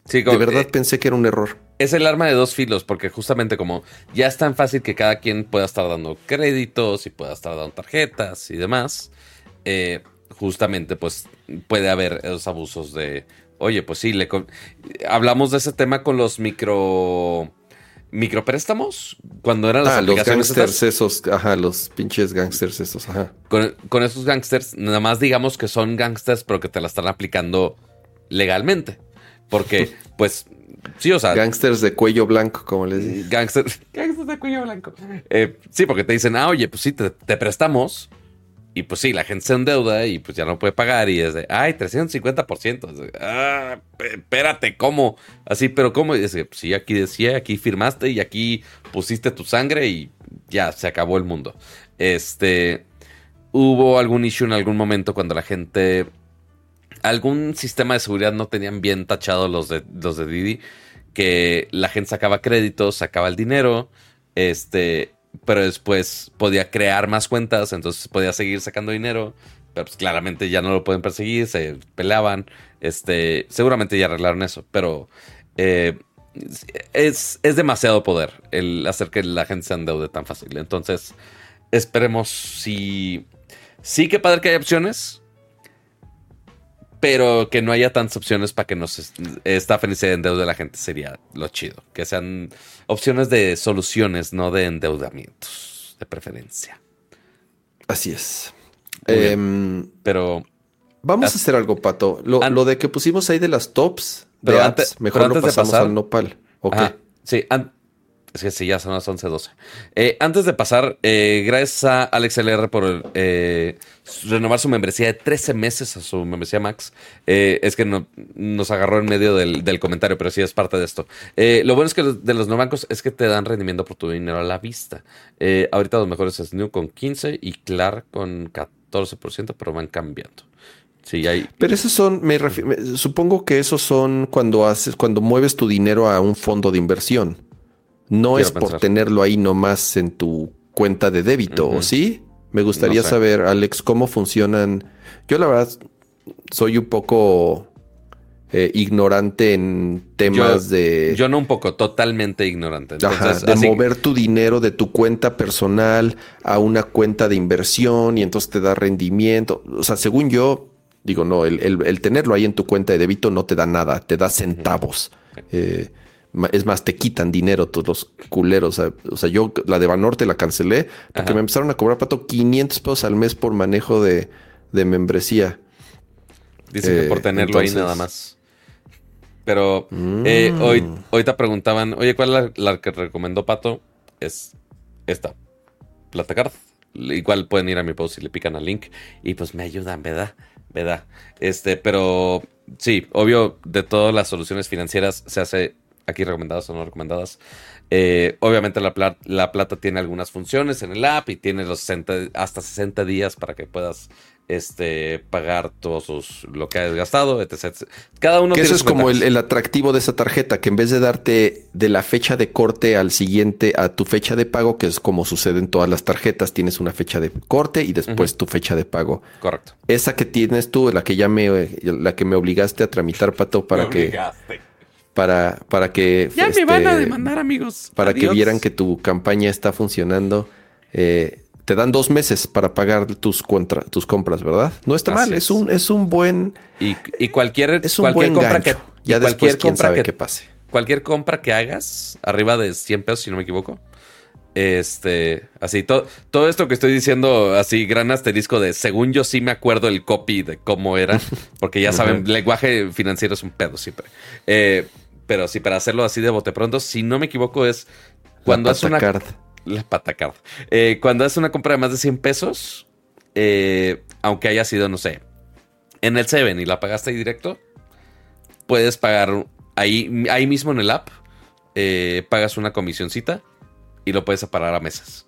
Sí, De verdad eh, pensé que era un error. Es el arma de dos filos, porque justamente como ya es tan fácil que cada quien pueda estar dando créditos y pueda estar dando tarjetas y demás, eh, justamente pues puede haber esos abusos de, oye, pues sí, le hablamos de ese tema con los micro micropréstamos cuando eran las Ah, los estas. gangsters esos, ajá, los pinches gangsters esos, ajá. con, con esos gangsters, nada más digamos que son gangsters, pero que te la están aplicando legalmente. Porque, pues, sí, o sea, Gangsters de cuello blanco, como les dije. gangsters, gangsters de cuello blanco. Eh, sí, porque te dicen, ah, oye, pues sí, te, te prestamos. Y pues sí, la gente se endeuda y pues ya no puede pagar. Y es de, ay, 350%. Es de, ah, espérate, ¿cómo? Así, pero ¿cómo? Y es de, pues sí, aquí decía, aquí firmaste y aquí pusiste tu sangre y ya se acabó el mundo. Este, hubo algún issue en algún momento cuando la gente, algún sistema de seguridad no tenían bien tachado los de, los de Didi, que la gente sacaba créditos, sacaba el dinero, este, pero después podía crear más cuentas, entonces podía seguir sacando dinero, pero pues claramente ya no lo pueden perseguir, se peleaban, este, seguramente ya arreglaron eso, pero eh, es, es demasiado poder el hacer que la gente se endeude tan fácil, entonces esperemos si... Sí que padre que hay opciones, pero que no haya tantas opciones para que nos est- estafen y se endeude la gente sería lo chido. Que sean opciones de soluciones, no de endeudamientos, de preferencia. Así es. Em, Pero, vamos As- a hacer algo, Pato. Lo, An- lo de que pusimos ahí de las tops de Pero apps, ante- mejor lo antes de pasamos pasar- al nopal. Ok. ajá, sí, an- es que sí, ya son las 11.12. Eh, antes de pasar, eh, gracias a Alex LR por eh, renovar su membresía de 13 meses a su membresía Max. Eh, es que no- nos agarró en medio del, comentario, pero sí es parte de esto. Eh, lo bueno es que de los no bancos es que te dan rendimiento por tu dinero a la vista. Eh, ahorita los mejores es New con 15 y Clar con 14%, pero van cambiando. Sí, hay. Pero esos son, me me- supongo que esos son cuando haces, cuando mueves tu dinero a un fondo de inversión. No Quiero es por pensar. tenerlo ahí nomás en tu cuenta de débito, Ujú. ¿o sí? Me gustaría No sé. saber, Alex, cómo funcionan. Yo la verdad soy un poco eh, ignorante en temas Yo- de, Yo no un poco, totalmente ignorante. Ajá, Entonces, de así- mover tu dinero de tu cuenta personal a una cuenta de inversión y entonces te da rendimiento. O sea, según yo, digo, no, el, el- el tenerlo ahí en tu cuenta de débito no te da nada, te da centavos. Eh, es más, te quitan dinero todos los culeros. O sea, yo la de Banorte la cancelé porque Ajá. me empezaron a cobrar, pato, 500 pesos al mes por manejo de, de membresía. Dicen que Eh, por tenerlo ahí nada más. Pero Mm. eh, hoy, hoy te preguntaban, oye, ¿cuál es la, la que recomendó Pato? Es esta, Platacard. Igual pueden ir a mi post y le pican al link y pues me ayudan, ¿verdad? ¿Verdad? Este, pero sí, obvio, de todas las soluciones financieras se hace aquí recomendadas o no recomendadas. Eh, obviamente la, pla- la plata tiene algunas funciones en el app y tiene los 60 hasta 60 días para que puedas este, pagar todos sus, lo que has gastado, etc. etc. Cada uno Que tiene eso es como el atractivo de esa tarjeta, que en vez de darte de la fecha de corte al siguiente, a tu fecha de pago, que es como sucede en todas las tarjetas, tienes una fecha de corte y después tu fecha de pago. Correcto. Esa que tienes tú, la que ya me, la que me obligaste a tramitar, Pato, para Me que, obligaste. Para, para que, Ya este, me van a demandar, amigos. para que vieran que tu campaña está funcionando. eh, te dan dos meses para pagar tus, contra, tus compras, ¿verdad? No está Así mal, es. es un, es un buen, Y, y cualquier, es un cualquier buen compra gancho. que ya después cualquier quién compra sabe que qué pase. cualquier compra que hagas arriba de 100 pesos, si no me equivoco, Este, así, todo, todo esto que estoy diciendo, así, gran asterisco de, según yo sí me acuerdo el copy de cómo era, porque ya saben, lenguaje financiero es un pedo siempre. Eh, pero sí, para hacerlo así de bote pronto, si no me equivoco, es cuando haces una... La patacard. Eh, cuando haces una compra de más de 100 pesos, eh, aunque haya sido, no sé, en el 7 y la pagaste ahí directo, puedes pagar ahí, ahí mismo en el app, pagas una comisioncita y lo puedes separar a mesas.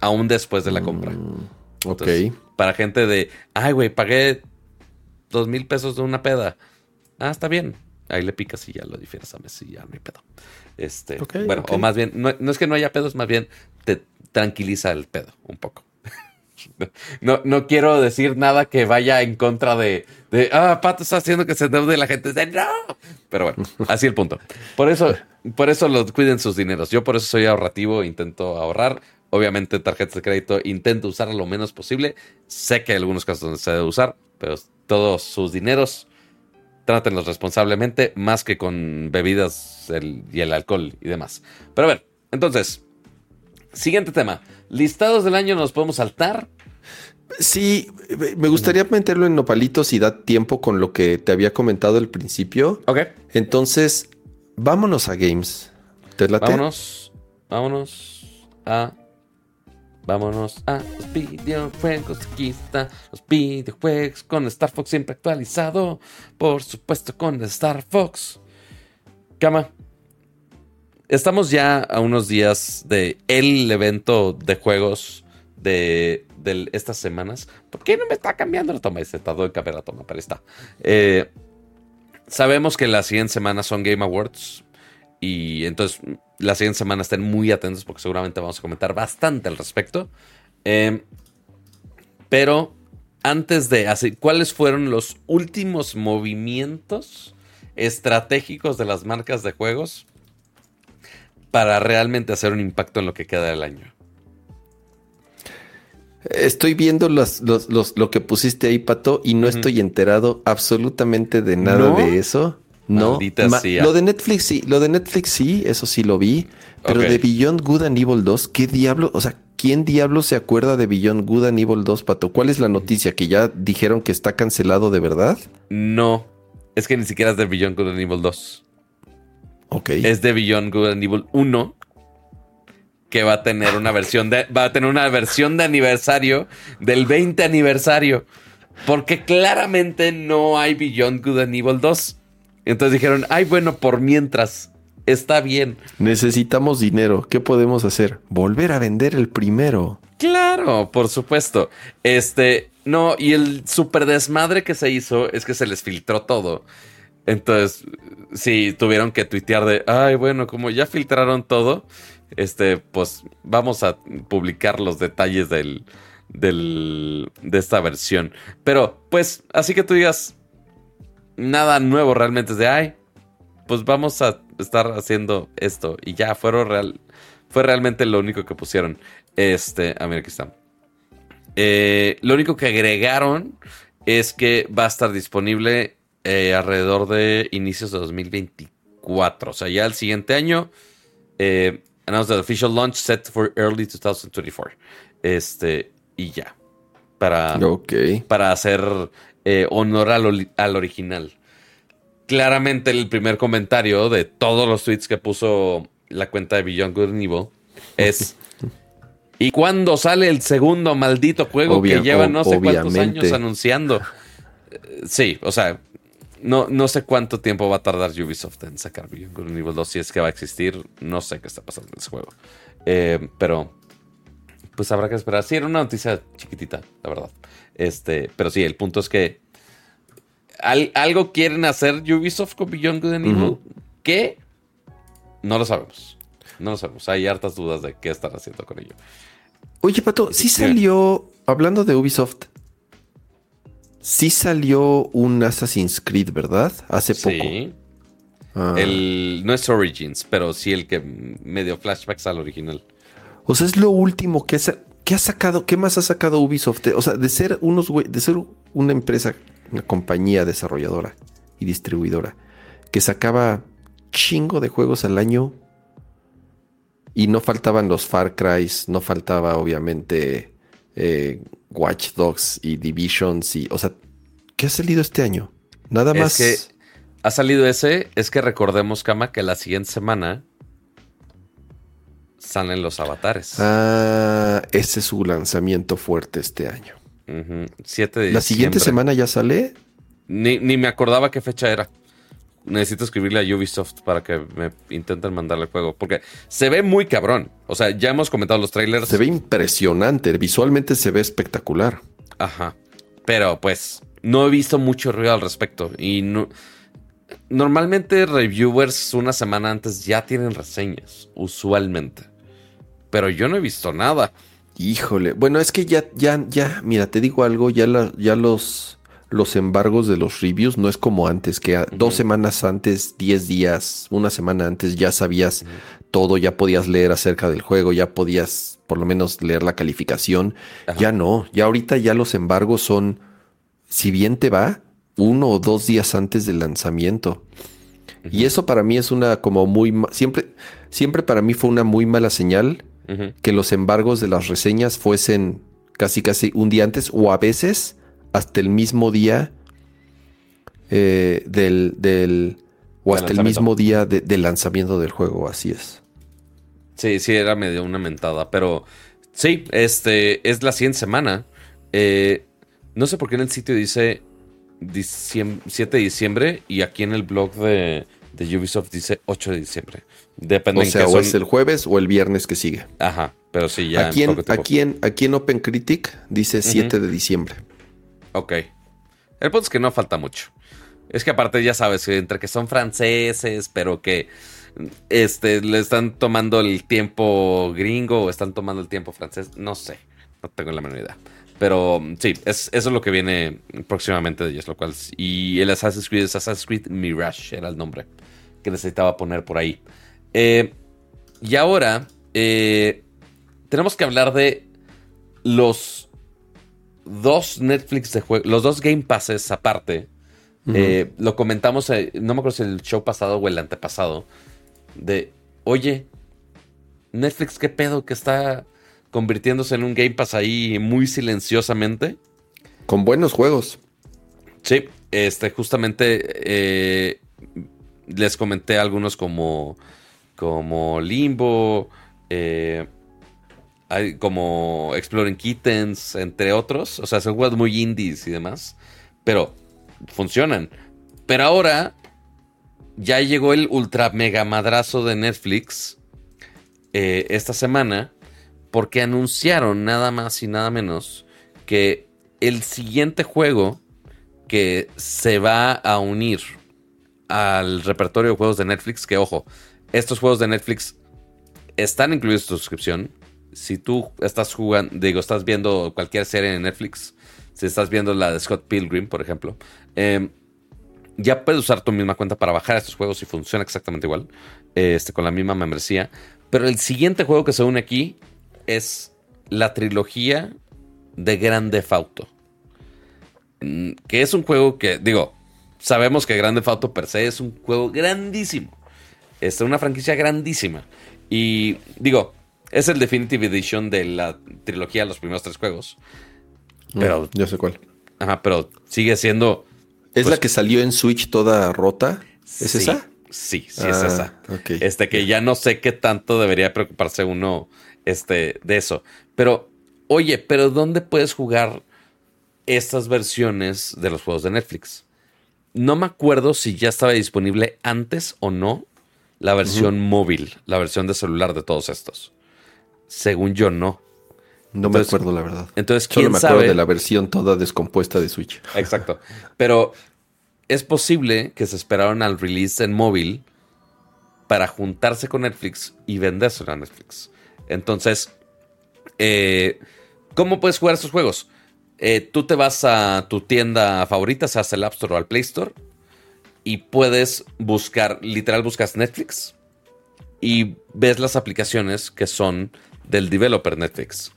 Aún después de la compra. Mm, ok. para gente de, ay, güey, pagué dos mil pesos de una peda. Ah, está bien. Ahí le picas y ya lo difieres a mesas y ya no hay pedo. Este, bueno, o más bien, no, es que no haya pedos, más bien te tranquiliza el pedo un poco. No, no quiero decir nada que vaya en contra de, de ah, Pato está haciendo que se endeude la gente. De, no. Pero bueno, así el punto. Por eso, por eso los cuiden sus dineros. Yo por eso soy ahorrativo, intento ahorrar. Obviamente, tarjetas de crédito intento usar lo menos posible. Sé que hay algunos casos donde se debe usar, pero todos sus dineros trátenlos responsablemente, más que con bebidas y el alcohol y demás. Pero a ver, entonces, siguiente tema. Listados del año nos podemos saltar. Sí, me gustaría meterlo en nopalitos y da tiempo con lo que te había comentado al principio. Ok. Entonces, vámonos a games. ¿Te late? Vámonos, vámonos a. Vámonos a los videojuegos. Aquí está los videojuegos con Star Fox siempre actualizado. Por supuesto, con Star Fox. Cama, estamos ya a unos días de el evento de juegos de, estas semanas. ¿Por qué no me está cambiando la toma? Este todo de cambiar la toma, pero está. Eh, sabemos que las siguientes semanas son Game Awards. Y entonces las siguientes semanas estén muy atentos porque seguramente vamos a comentar bastante al respecto. Eh, pero antes de así, ¿cuáles fueron los últimos movimientos estratégicos de las marcas de juegos para realmente hacer un impacto en lo que queda del año? Estoy viendo lo que pusiste ahí, Pato, y no estoy enterado absolutamente de nada de eso. No, lo de Netflix sí, lo de Netflix sí, eso sí lo vi. Pero de Beyond Good and Evil 2, ¿qué diablo? O sea, ¿quién diablo se acuerda de Beyond Good and Evil 2, Pato? ¿Cuál es la noticia? ¿Que ya dijeron que está cancelado de verdad? No, es que ni siquiera es de Beyond Good and Evil 2. Es de Beyond Good and Evil 1. Que va a tener una versión de. Va a tener una versión de aniversario del 20 aniversario. Porque claramente no hay Beyond Good and Evil 2. Entonces dijeron, ay, bueno, por mientras. Está bien. Necesitamos dinero. ¿Qué podemos hacer? Volver a vender el primero. Claro, por supuesto. Este, no, y el super desmadre que se hizo es que se les filtró todo. Entonces, sí, tuvieron que tuitear de, ay, bueno, como ya filtraron todo, este, pues vamos a publicar los detalles del, del, de esta versión. Pero, pues, así que tú digas, nada nuevo realmente es de, ay, pues vamos a estar haciendo esto. Y ya, fueron real, fue realmente lo único que pusieron. Este, a ver, aquí está. Eh, lo único que agregaron es que va a estar disponible eh, alrededor de inicios de 2024. O sea, ya el siguiente año. Eh, announced the official launch set for early 2024. Este, y ya. Para, para hacer eh, honor al, al, original. Claramente, el primer comentario de todos los tweets que puso la cuenta de Beyond Good and Evil es. ¿Y cuándo sale el segundo maldito juego que lleva no sé cuántos años anunciando? Sí, o sea, no, no sé cuánto tiempo va a tardar Ubisoft en sacar Beyond Good Evil 2. Si es que va a existir, no sé qué está pasando en ese juego. Eh, pero, pues habrá que esperar. Sí, era una noticia chiquitita, la verdad. Este, pero sí, el punto es que algo quieren hacer Ubisoft con Beyond Good and Evil que no lo sabemos. No lo sabemos. Hay hartas dudas de qué están haciendo con ello. Oye, Pato, sí salió, hablando de Ubisoft, Sí salió un Assassin's Creed, ¿verdad? Hace poco. Sí. Ah. El, no es Origins, pero sí el que medio flashbacks al original. O sea, es lo último que, ha sacado. ¿Qué más ha sacado Ubisoft? O sea, de ser unos de ser una empresa, una compañía desarrolladora y distribuidora que sacaba chingo de juegos al año. Y no faltaban los Far Cry, no faltaba obviamente eh, Watch Dogs y Divisions y, o sea, ¿qué ha salido este año? Nada más. Es que ha salido ese, es que recordemos, Kama, que la siguiente semana salen los avatares. Ah, ese es su lanzamiento fuerte este año. 7 de ¿La siguiente semana ya sale? Ni, ni, me acordaba qué fecha era. Necesito escribirle a Ubisoft para que me intenten mandarle el juego. Porque se ve muy cabrón. O sea, ya hemos comentado los trailers. Se ve impresionante. Visualmente se ve espectacular. Ajá. Pero pues no he visto mucho ruido al respecto. Y no. Normalmente reviewers una semana antes ya tienen reseñas. Usualmente. Pero yo no he visto nada. Híjole. Bueno, es que ya, ya, ya, mira, te digo algo, ya, la, ya los, los embargos de los reviews no es como antes, que dos semanas antes, diez días, una semana antes ya sabías todo, ya podías leer acerca del juego, ya podías por lo menos leer la calificación. Ya no, ya ahorita ya los embargos son, si bien te va, uno o dos días antes del lanzamiento. Y eso para mí es una como muy, siempre, siempre para mí fue una muy mala señal que los embargos de las reseñas fuesen casi casi un día antes o a veces hasta el mismo día eh, del, del, o hasta el mismo día del lanzamiento del juego, así es. Sí, sí, era medio una mentada, pero sí, este es la siguiente semana. Eh, no sé por qué en el sitio dice 7 de diciembre y aquí en el blog de, de Ubisoft dice 8 de diciembre. Depende o sea, o es el jueves o el viernes que sigue. Ajá, pero sí, ya. Aquí en, aquí en, aquí en Open Critic dice 7 de diciembre. Ok. El punto es que no falta mucho. Es que aparte ya sabes, entre que son franceses, pero que este, le están tomando el tiempo gringo o están tomando el tiempo francés, no sé. No tengo la menor idea. Pero sí, es, eso es lo que viene próximamente de ellos, lo cual... Y el Assassin's Creed es Assassin's Creed Mirage, era el nombre que necesitaba poner por ahí. Eh, y ahora eh, tenemos que hablar de los dos Netflix de juego, los dos Game Passes aparte. Eh, lo comentamos, no me acuerdo si el show pasado o el antepasado, de, oye, Netflix, ¿qué pedo que está convirtiéndose en un Game Pass ahí muy silenciosamente? Con buenos juegos. Sí, este, justamente les comenté algunos como como Limbo, eh, como Exploring Kittens, entre otros. O sea, son juegos muy indies y demás, pero funcionan. Pero ahora ya llegó el ultra mega madrazo de Netflix eh, esta semana porque anunciaron nada más y nada menos que el siguiente juego que se va a unir al repertorio de juegos de Netflix, que ojo, estos juegos de Netflix están incluidos en tu suscripción. Si tú estás jugando, digo, estás viendo cualquier serie en Netflix, si estás viendo la de Scott Pilgrim, por ejemplo, em, ya puedes usar tu misma cuenta para bajar estos juegos y funciona exactamente igual, este, con la misma membresía. Pero el siguiente juego que se une aquí es la trilogía de Grand Theft Auto. Mm, que es un juego que, digo, sabemos que Grand Theft Auto per se es un juego grandísimo. Es una franquicia grandísima. Y digo, es el Definitive Edition de la trilogía de los primeros tres juegos. Mm, pero. yo sé cuál. Ajá, pero sigue siendo. ¿Es la pues, que salió en Switch toda rota? ¿Es esa? Sí, sí, es esa. Ah, este que ya no sé qué tanto debería preocuparse uno este, de eso. Pero, oye, pero ¿dónde puedes jugar estas versiones de los juegos de Netflix? No me acuerdo si ya estaba disponible antes o no la versión móvil, la versión de celular de todos estos. Según yo, no. No me acuerdo, la verdad. Entonces, ¿quién Solo me acuerdo de la versión toda descompuesta de Switch. Exacto. Pero es posible que se esperaron al release en móvil para juntarse con Netflix y vendérselo a Netflix. Entonces, eh, ¿cómo puedes jugar estos juegos? Eh, tú te vas a tu tienda favorita, sea el App Store o al Play Store, y puedes buscar, literal buscas Netflix y ves las aplicaciones que son del developer Netflix.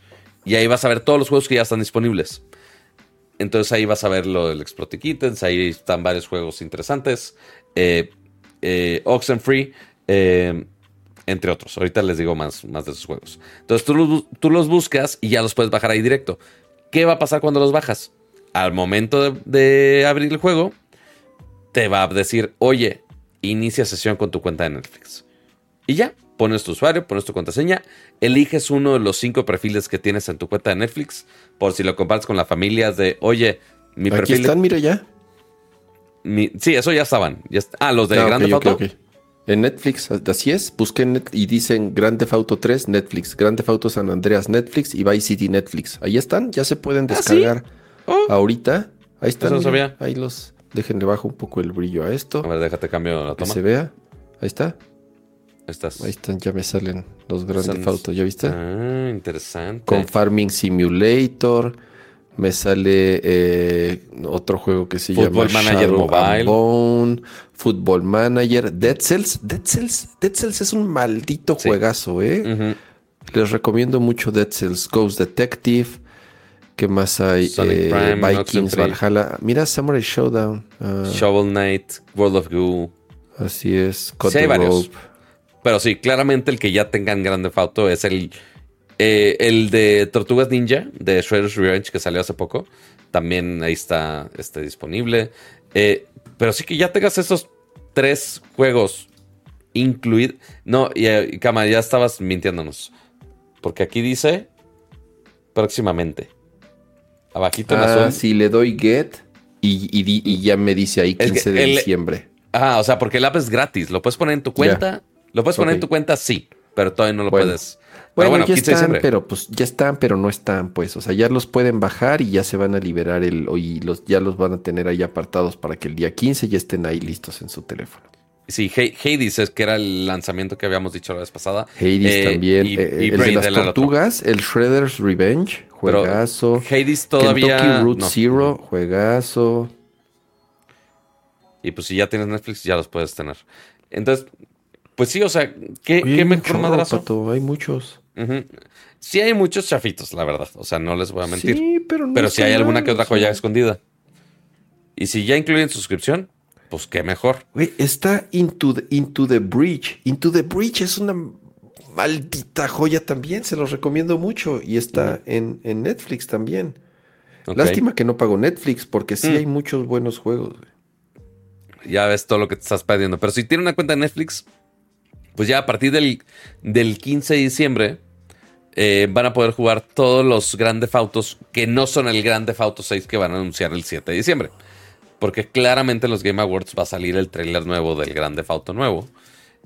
Y ahí vas a ver todos los juegos que ya están disponibles. Entonces ahí vas a ver lo del Exploit Kittens, ahí están varios juegos interesantes. Eh, eh, Oxenfree, eh, entre otros. Ahorita les digo más, más de esos juegos. Entonces tú los, tú los buscas y ya los puedes bajar ahí directo. ¿Qué va a pasar cuando los bajas? Al momento de, de abrir el juego, te va a decir, oye, inicia sesión con tu cuenta de Netflix. Y ya, pones tu usuario, pones tu contraseña, eliges uno de los cinco perfiles que tienes en tu cuenta de Netflix, por si lo compartes con la familia de, oye, mi Aquí perfil... están, mira ya. mi- sí, eso ya estaban. Ya ah, los de Ah, Grande ok, Foto. ok, ok. En Netflix, así es. Busqué net- y dicen Grand Theft Auto 3 Netflix, Grand Theft Auto San Andreas Netflix y Vice City Netflix. Ahí están, ya se pueden ¿Ah, sí? descargar Oh. ahorita. Ahí están. Eso no mira, sabía. Ahí los. Déjenle bajo un poco el brillo a esto. A ver, déjate cambio la Que toma. se vea. Ahí está. Estás. Ahí están, ya me salen los Grand Son- Theft Auto. ¿Ya viste? Ah, interesante. Con Farming Simulator. Me sale eh, otro juego que se Football llama Manager Shadow Mobile. Bone, Football Manager, Dead Cells. Dead Cells, Dead Cells es un maldito Sí. juegazo, ¿eh? Les recomiendo mucho Dead Cells, Ghost Detective. ¿Qué más hay? Sonic Eh, Prime, Vikings. Valhalla. Mira, Samurai Showdown. Ah, Shovel Knight, World of Goo. así es. Cut Sí, hay varios. Rope. Pero sí, claramente el que ya tengan Grande Auto es el, eh, el de Tortugas Ninja, de Shredder's Revenge, que salió hace poco. También ahí está este, disponible. Eh, pero sí que ya tengas esos tres juegos incluidos. No, y Cama, ya estabas mintiéndonos. Porque aquí dice próximamente. Abajito en Ah, azul. sí, le doy get y, y y ya me dice ahí Es que 15 de el- diciembre. Ah, o sea, porque el app es gratis. Lo puedes poner en tu cuenta. Lo puedes poner en tu cuenta, sí. Pero todavía no lo Bueno. puedes. Bueno, Pero ya 15 de están, pero pues ya están, pero no están, pues. O sea, ya los pueden bajar y ya se van a liberar el, y los, ya los van a tener ahí apartados para que el día 15 ya estén ahí listos en su teléfono. Sí, Hades es que era el lanzamiento que habíamos dicho la vez pasada. Hades Eh, también, y- eh, y el de las tortugas, el Shredder's Revenge, Pero juegazo. Hades todavía. Kentucky Route no. Zero, juegazo. Y pues si ya tienes Netflix, ya los puedes tener. Entonces, pues sí, o sea, ¿qué, Oye, mejor madrazo? Pato, hay muchos. Sí hay muchos chafitos, la verdad. O sea, no les voy a mentir. Sí, pero no pero si hay alguna que otra joya escondida. Y si ya incluyen suscripción, pues qué mejor. Güey, está Into the, Into the Breach. Into the Breach es una maldita joya también. Se los recomiendo mucho. Y está en, en Netflix también. Lástima que no pago Netflix porque sí Mm. hay muchos buenos juegos. güey. ya ves todo lo que te estás perdiendo. Pero si tienen una cuenta de Netflix, pues ya a partir del, del 15 de diciembre eh, van a poder jugar todos los grandes autos que no son el Grande Auto 6 que van a anunciar el 7 de diciembre. Porque claramente en los Game Awards va a salir el trailer nuevo del Grande Auto nuevo.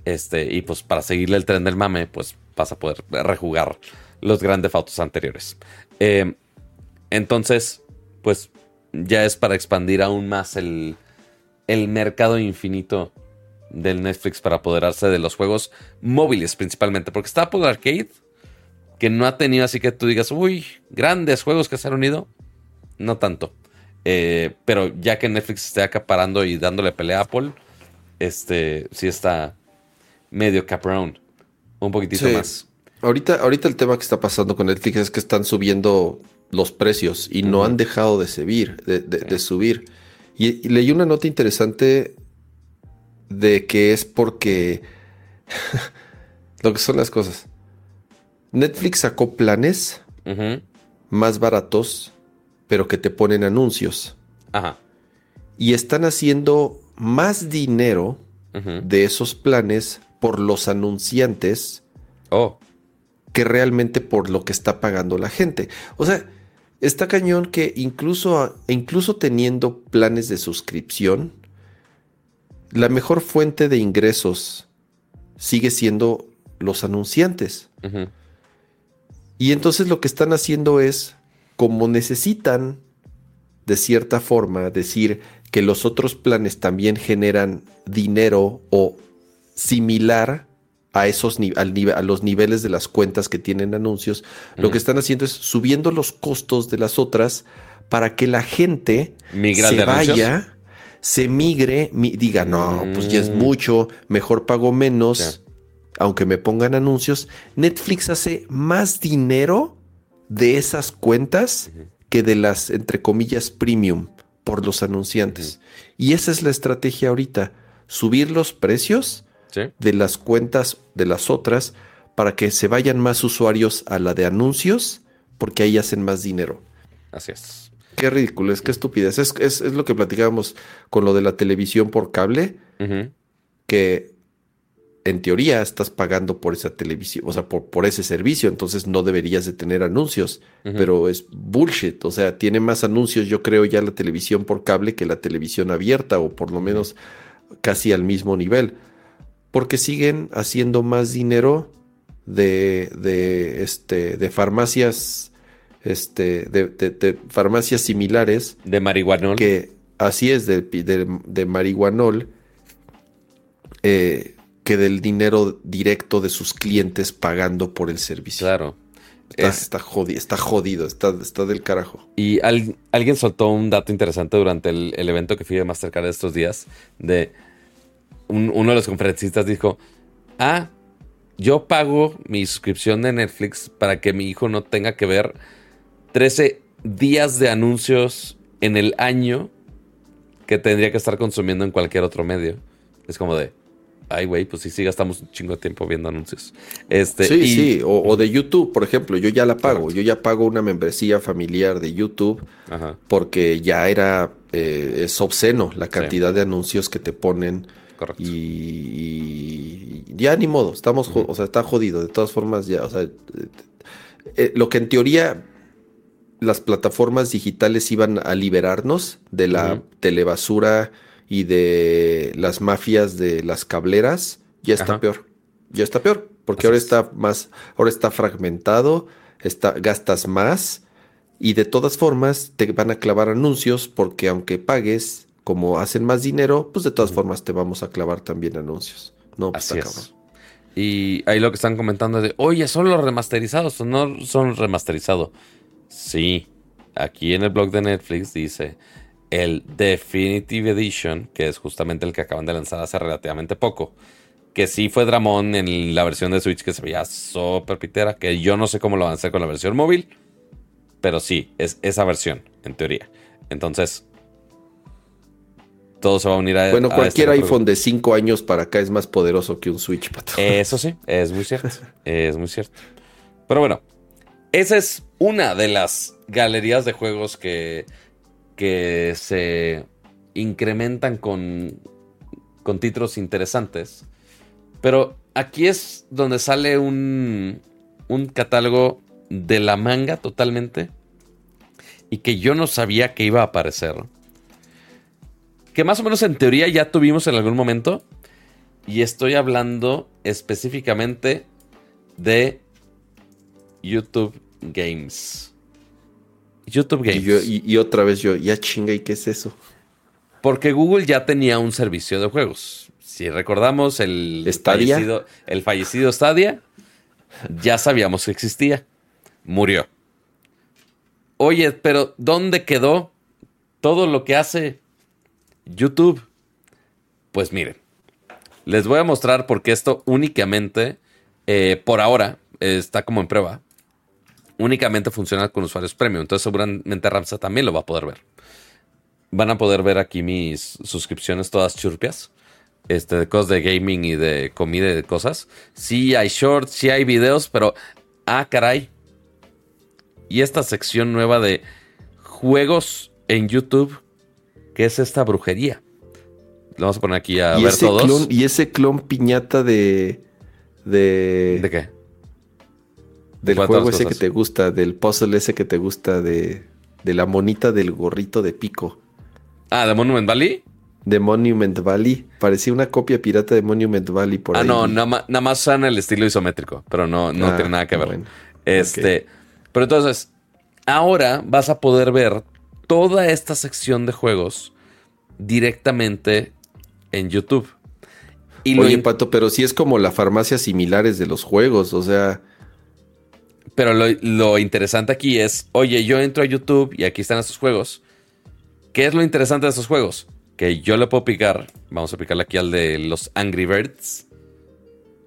Este, y pues para seguirle el tren del mame, pues vas a poder rejugar los Grande Autos anteriores. Eh, entonces, pues ya es para expandir aún más el, el mercado infinito del Netflix para apoderarse de los juegos móviles principalmente. Porque está Apple Arcade, que no ha tenido así que tú digas, uy, grandes juegos que se han unido. No tanto. Eh, pero ya que Netflix esté acaparando y dándole pelea a Apple, este sí está medio caprón. Un poquitito Sí. más. Ahorita, ahorita el tema que está pasando con Netflix es que están subiendo los precios y no han dejado de subir, de, de- de subir. Y, y leí una nota interesante de que es porque lo que son las cosas. Netflix sacó planes más baratos, pero que te ponen anuncios. Ajá. Y están haciendo más dinero de esos planes por los anunciantes Oh. que realmente por lo que está pagando la gente. O sea, está cañón que incluso, incluso teniendo planes de suscripción, la mejor fuente de ingresos sigue siendo los anunciantes. Y entonces lo que están haciendo es, como necesitan de cierta forma decir que los otros planes también generan dinero o similar a esos al a los niveles de las cuentas que tienen anuncios, lo que están haciendo es subiendo los costos de las otras para que la gente se anuncios. vaya, se migre, mi- diga, no, pues ya es Mm. mucho, mejor pago menos, aunque me pongan anuncios. Netflix hace más dinero de esas cuentas que de las, entre comillas, premium por los anunciantes. Y esa es la estrategia ahorita, subir los precios de las cuentas de las otras para que se vayan más usuarios a la de anuncios, porque ahí hacen más dinero. Así es. Qué ridículo, es qué estupidez. Es, es, es, lo que platicábamos con lo de la televisión por cable, que en teoría estás pagando por esa televisión, o sea, por, por ese servicio, entonces no deberías de tener anuncios, pero es bullshit, o sea, tiene más anuncios yo creo ya la televisión por cable que la televisión abierta, o por lo menos casi al mismo nivel, porque siguen haciendo más dinero de, de, este, de farmacias, este, de, farmacias similares. De marihuanol. Que así es, de, de, marihuanol. Eh, que del dinero directo de sus clientes pagando por el servicio. Claro. Está, jodido, está jodido, está, del carajo. Y alguien soltó un dato interesante durante el, evento que fui de Mastercard estos días. De uno de los conferencistas dijo: Ah, yo pago mi suscripción de Netflix para que mi hijo no tenga que ver 13 días de anuncios en el año que tendría que estar consumiendo en cualquier otro medio. Es como de ay, güey, pues sí, sí, gastamos un chingo de tiempo viendo anuncios. Este, sí, sí, o, de YouTube, por ejemplo, yo ya la pago, yo ya pago una membresía familiar de YouTube porque ya era, eh, es obsceno la cantidad de anuncios que te ponen. Correcto. Y, ya ni modo, estamos, o sea, está jodido, de todas formas ya, o sea, eh, eh, lo que en teoría las plataformas digitales iban a liberarnos de la telebasura y de las mafias de las cableras, ya está peor. Ya está peor, porque ahora está más, ahora está fragmentado, está, gastas más y de todas formas te van a clavar anuncios porque aunque pagues, como hacen más dinero, pues de todas formas te vamos a clavar también anuncios. No, pues Así Y ahí lo que están comentando es de, oye, son los remasterizados, no son remasterizado. Sí, aquí en el blog de Netflix dice, el Definitive Edition, que es justamente el que acaban de lanzar hace relativamente poco. Que sí fue Dramón en la versión de Switch que se veía súper pitera. Que yo no sé cómo lo van a hacer con la versión móvil. Pero sí, es esa versión, en teoría. Entonces, todo se va a unir a. Bueno, cualquier este iPhone de 5 años para acá es más poderoso que un Switch, pato. Eso sí, es muy cierto. es muy cierto. Pero bueno, esa es una de las galerías de juegos que que se incrementan con, con títulos interesantes. Pero aquí es donde sale un, un catálogo de la manga totalmente y que yo no sabía que iba a aparecer. Que más o menos en teoría ya tuvimos en algún momento. Y estoy hablando específicamente de YouTube Games. YouTube Games. Y, otra vez yo, ya chinga, ¿y qué es eso? Porque Google ya tenía un servicio de juegos. Si recordamos el fallecido, el fallecido Stadia, ya sabíamos que existía. Murió. Oye, pero ¿dónde quedó todo lo que hace YouTube? Pues miren, les voy a mostrar porque esto únicamente, eh, por ahora, está como en prueba únicamente funciona con usuarios premium. Entonces seguramente Ramsa también lo va a poder ver. Van a poder ver aquí mis suscripciones todas churpias. Este, de cosas de gaming y de comida y de cosas. Sí hay shorts, sí hay videos, pero... Ah, caray. Y esta sección nueva de juegos en YouTube. ¿Qué es esta brujería? Lo vamos a poner aquí a ver todos. y ese clon piñata de... De... ¿De qué? Del juego ese que te gusta, del puzzle ese que te gusta, de, de la monita del gorrito de pico. Ah, de Monument Valley. De Monument Valley. Parecía una copia pirata de Monument Valley por ah, ahí. No, nada más, usan el estilo isométrico, pero no, no ah, tiene nada que ver. este, pero entonces, ahora vas a poder ver toda esta sección de juegos directamente en YouTube. Y Oye, Pato, pero sí es como la farmacia similares de los juegos, o sea... Pero lo, interesante aquí es, oye, yo entro a YouTube y aquí están estos juegos. ¿Qué es lo interesante de estos juegos? Que yo le puedo picar, vamos a picarle aquí al de los Angry Birds,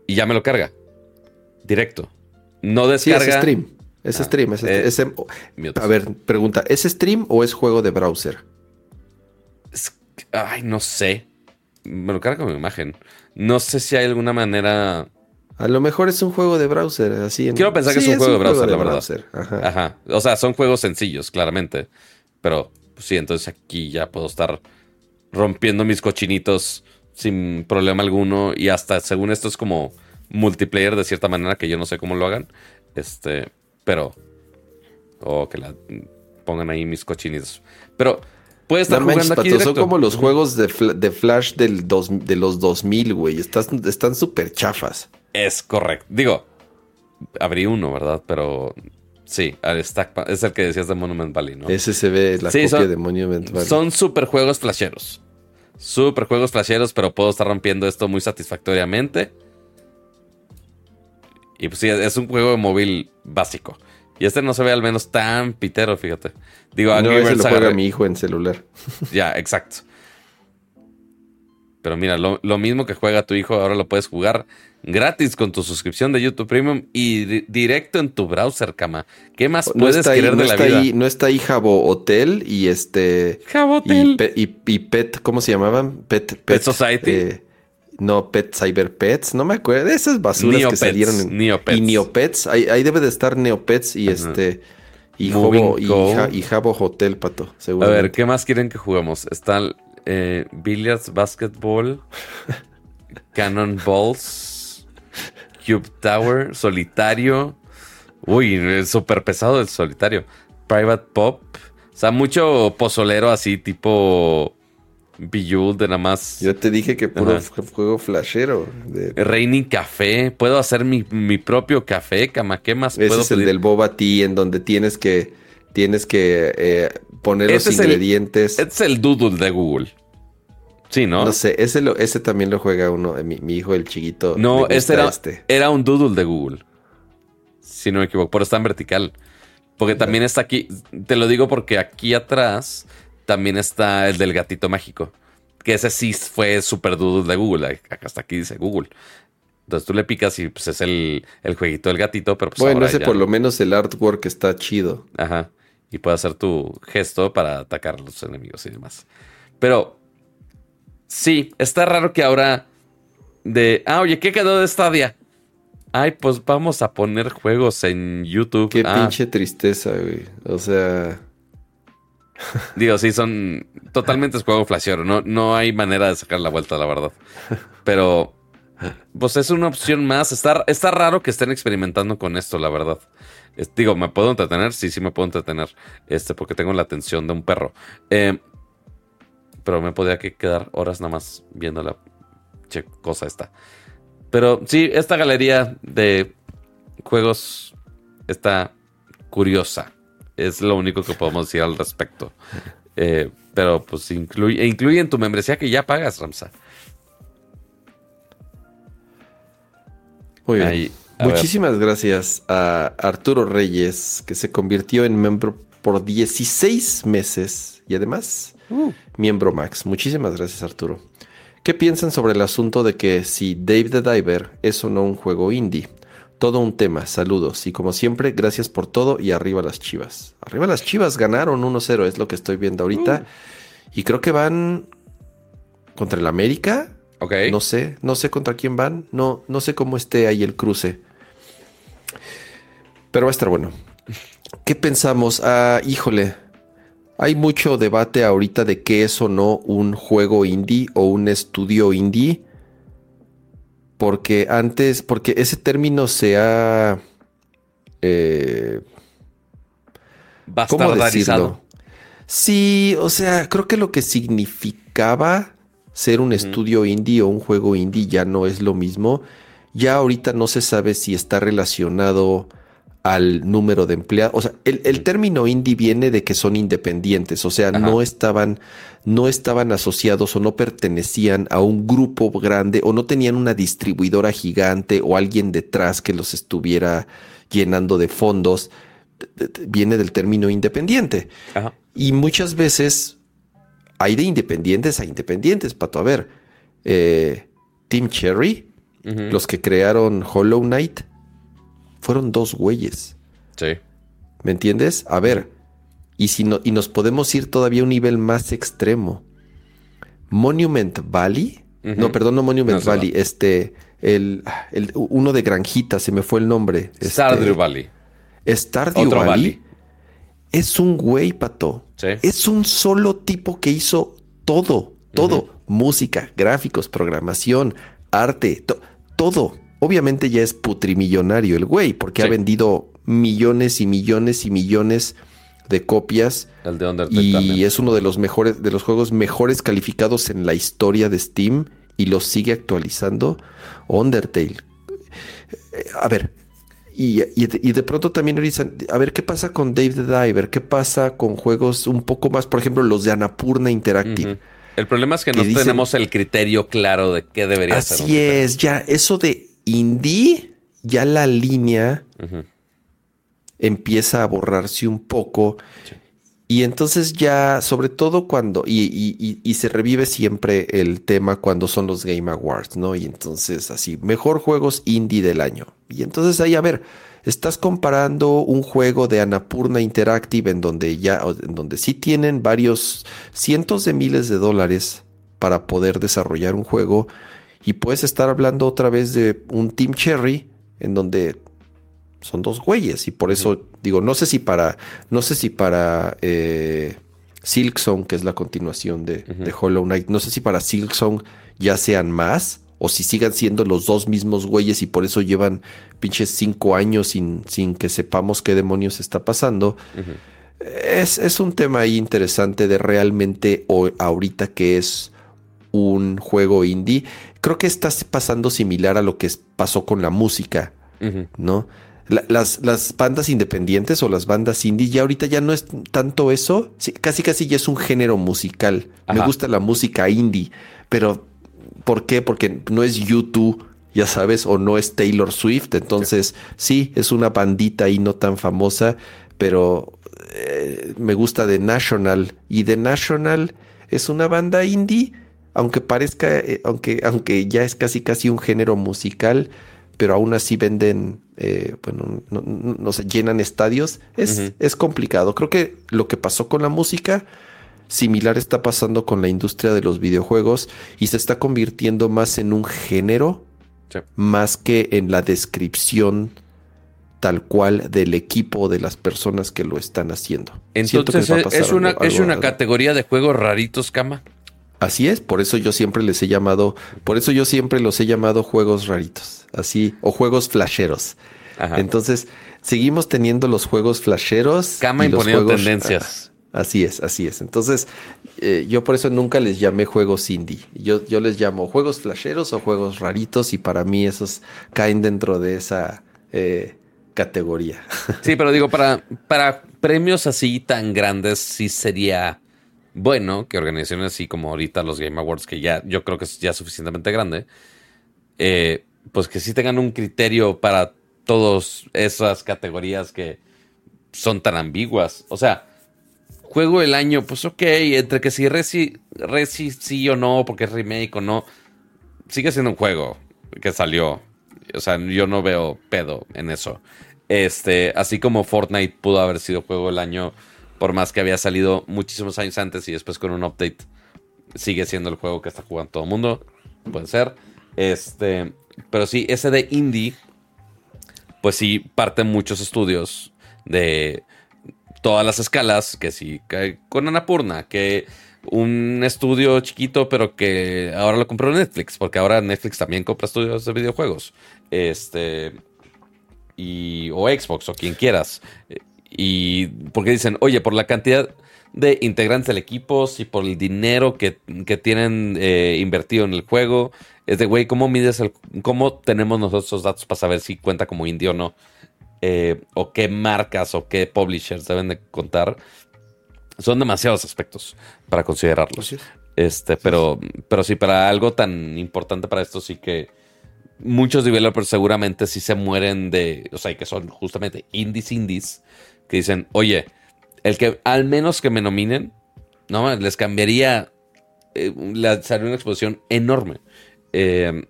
y ya me lo carga. Directo. No descarga. Sí, es stream. Es ah, stream. Eh, a ver, pregunta, ¿es stream o es juego de browser? ay, no sé. me lo carga como imagen. No sé si hay alguna manera. A lo mejor es un juego de browser, así. En... Quiero pensar que es un juego de browser, la verdad. Ajá. Ajá. O sea, son juegos sencillos, claramente. Pero pues sí, entonces aquí ya puedo estar rompiendo mis cochinitos sin problema alguno. Y hasta, según esto, es como multiplayer de cierta manera que yo no sé cómo lo hagan. Este, pero. O que la pongan ahí mis cochinitos. Pero puede estar jugando aquí Son como los juegos de, Flash del de los 2000, güey. Están súper chafas. Es correcto. Digo, abrí uno, ¿verdad? Pero sí, es el que decías de Monument Valley, ¿no? Ese se ve la copia de Monument Valley. Son super juegos flasheros. Super juegos flasheros, pero puedo estar rompiendo esto muy satisfactoriamente. Y pues sí, es un juego de móvil básico. Y este no se ve al menos tan pitero, fíjate. Digo, no, ese lo juega mi hijo en celular. ya, exacto. Pero mira, lo, mismo que juega tu hijo, ahora lo puedes jugar gratis con tu suscripción de YouTube Premium y directo en tu browser, cama. ¿Qué más puedes querer de la vida? no está ahí Jabo Hotel y este... Jabo Hotel. Y, Pet, ¿cómo se llamaban? Pet, Pet, Society. Eh, no, Pet Cyber Pets, no me acuerdo. De esas basuras que salieron en Neopets. Y Neopets, ahí, ahí debe de estar Neopets y este y Jabo, y, Jabo Hotel, pato, A ver, ¿qué más quieren que juguemos? Está eh, Billiards, Basketball, Cannon Balls, Cube Tower, Solitario. Uy, es súper pesado el solitario. Private Pop. O sea, mucho pozolero así, tipo Bejeweled de nada más. Yo te dije que puro juego flashero. Raining Café. Puedo hacer mi, propio café, cama. ¿Qué más Ese es el del Boba Tea, en donde tienes que, tienes que eh, poner los ingredientes. este es el doodle de Google. Sí, ¿no? No sé, ese, ese también lo juega uno, mi, hijo, el chiquito. No, este era, este. era un doodle de Google. Si no me equivoco, pero está en vertical. Porque también está aquí, te lo digo porque aquí atrás también está el del gatito mágico. Que ese sí fue super doodle de Google. Acá hasta aquí dice Google. Entonces tú le picas y pues es el, el jueguito del gatito, pero pues Bueno, ese por lo menos el artwork está chido. Ajá. Y puede hacer tu gesto para atacar a los enemigos y demás. Pero sí, está raro que ahora de, ah, oye, ¿qué quedó de Stadia? Ay, pues vamos a poner juegos en YouTube. Qué ah. pinche tristeza, güey. O sea, Digo, sí, son totalmente es juego flashero. No, no hay manera de sacar la vuelta, la verdad. Pero, pues es una opción más. Está, está raro que estén experimentando con esto, la verdad. digo, ¿me puedo entretener? Sí, sí me puedo entretener. Este, porque tengo la atención de un perro. Eh, pero me podría quedar horas nada más viendo la cosa esta. Pero sí, esta galería de juegos está curiosa. Es lo único que podemos decir al respecto. Eh, pero pues incluye, incluye en tu membresía que ya pagas, Ramsa. Muy bien. Muchísimas gracias a Arturo Reyes, que se convirtió en miembro por 16 meses y además uh. miembro Max. Muchísimas gracias, Arturo. ¿Qué piensan sobre el asunto de que si Dave the Diver es o no un juego indie? todo un tema. Saludos. Y como siempre, gracias por todo y arriba las chivas. Arriba las chivas ganaron 1-0, es lo que estoy viendo ahorita. Uh. Y creo que van contra el América. Ok. No sé, no sé contra quién van. No, no sé cómo esté ahí el cruce. Pero va a estar bueno. ¿Qué pensamos? Ah, híjole. Hay mucho debate ahorita de qué es o no un juego indie o un estudio indie porque antes, porque ese término se ha... Eh, Bastardarizado. Sí, o sea, creo que lo que significaba ser un estudio indie o un juego indie ya no es lo mismo. Ya ahorita no se sabe si está relacionado al número de empleados. O sea, el, término indie viene de que son independientes, o sea, no estaban, no estaban asociados o no pertenecían a un grupo grande o no tenían una distribuidora gigante o alguien detrás que los estuviera llenando de fondos. Viene del término independiente. Y muchas veces hay de independientes a independientes, Pato. A ver, eh, Team Cherry, los que crearon Hollow Knight, fueron dos güeyes. Sí. ¿Me entiendes? A ver, y, si no, y nos podemos ir todavía a un nivel más extremo. Monument Valley No, perdón, no Monument Valley. Este, el, el, uno de Granjita, se me fue el nombre. Este, Stardew Valley. Stardew Valley. Es un güey, pato. Es un solo tipo que hizo todo, todo. Música, gráficos, programación, arte, todo. Obviamente ya es putrimillonario el güey, porque ha vendido millones y millones y millones de copias. El de Undertale y es uno de los mejores, de los juegos mejores calificados en la historia de Steam y lo sigue actualizando. Undertale. A ver, y, de pronto también a ver qué pasa con Dave the Diver, qué pasa con juegos un poco más, por ejemplo, los de Anapurna Interactive. El problema es que, no tenemos el criterio claro de qué debería ser. Así es, ya eso de indie, ya la línea empieza a borrarse un poco. Y entonces ya, sobre todo cuando, y, se revive siempre el tema cuando son los Game Awards, ¿no? Y entonces así, mejor juegos indie del año. Y entonces ahí, a ver, estás comparando un juego de Anapurna Interactive en donde ya, en donde sí tienen varios cientos de miles de dólares para poder desarrollar un juego. Y puedes estar hablando otra vez de un Team Cherry en donde son dos güeyes y por eso digo, no sé si para, no sé si para eh, Silksong, que es la continuación de, Hollow Knight, no sé si para Silksong ya sean más o si sigan siendo los dos mismos güeyes y por eso llevan pinches cinco años sin, sin que sepamos qué demonios está pasando. es, es, un tema ahí interesante de realmente ahorita que es un juego indie. Creo que está pasando similar a lo que pasó con la música, ¿no? las, las, bandas independientes o las bandas indie, ya ahorita ya no es tanto eso, casi casi ya es un género musical. Me gusta la música indie, pero ¿por qué? Porque no es YouTube, ya sabes, o no es Taylor Swift, entonces sí, es una bandita ahí no tan famosa, pero eh, me gusta The National y The National es una banda indie, aunque parezca, eh, aunque, aunque ya es casi casi un género musical, pero aún así venden, eh, bueno, no, se llenan estadios. Es, es complicado. Creo que lo que pasó con la música, similar está pasando con la industria de los videojuegos y se está convirtiendo más en un género, más que en la descripción tal cual del equipo de las personas que lo están haciendo. Entonces es, una, es una categoría de juegos raritos, Cama. Así es, por eso yo siempre les he llamado, por eso yo siempre los he llamado juegos raritos, así, o juegos flasheros. Entonces, seguimos teniendo los juegos flasheros. Cama imponiendo tendencias. Ah, así es, así es. Entonces, eh, yo por eso nunca les llamé juegos indie. Yo, yo les llamo juegos flasheros o juegos raritos y para mí esos caen dentro de esa eh, categoría. Sí, pero digo, para, para premios así tan grandes sí sería bueno que organizaciones así como ahorita los Game Awards, que ya yo creo que es ya suficientemente grande, eh, pues que sí tengan un criterio para todas esas categorías que son tan ambiguas. O sea, juego el año, pues ok, entre que si Resi, Resi sí o no, porque es remake o no, sigue siendo un juego que salió. O sea, yo no veo pedo en eso. Este, así como Fortnite pudo haber sido juego del año por más que había salido muchísimos años antes y después con un update sigue siendo el juego que está jugando todo el mundo. Puede ser. Este, pero sí, ese de indie, pues sí, parten muchos estudios de todas las escalas, que sí, con Anapurna, que un estudio chiquito, pero que ahora lo compró Netflix, porque ahora Netflix también compra estudios de videojuegos. Este, y, o Xbox, o quien quieras. Y porque dicen, oye, por la cantidad de integrantes del equipo y por el dinero que, tienen eh, invertido en el juego, es de, güey, ¿cómo mides el, cómo tenemos nosotros esos datos para saber si cuenta como indie o no? Eh, o qué marcas o qué publishers deben de contar. Son demasiados aspectos para considerarlos. Este, pero, pero sí, para algo tan importante para esto, sí que muchos developers seguramente sí se mueren de, o sea, que son justamente indies indies que dicen, oye, el que al menos que me nominen, no, les cambiaría, eh, una exposición enorme. Eh,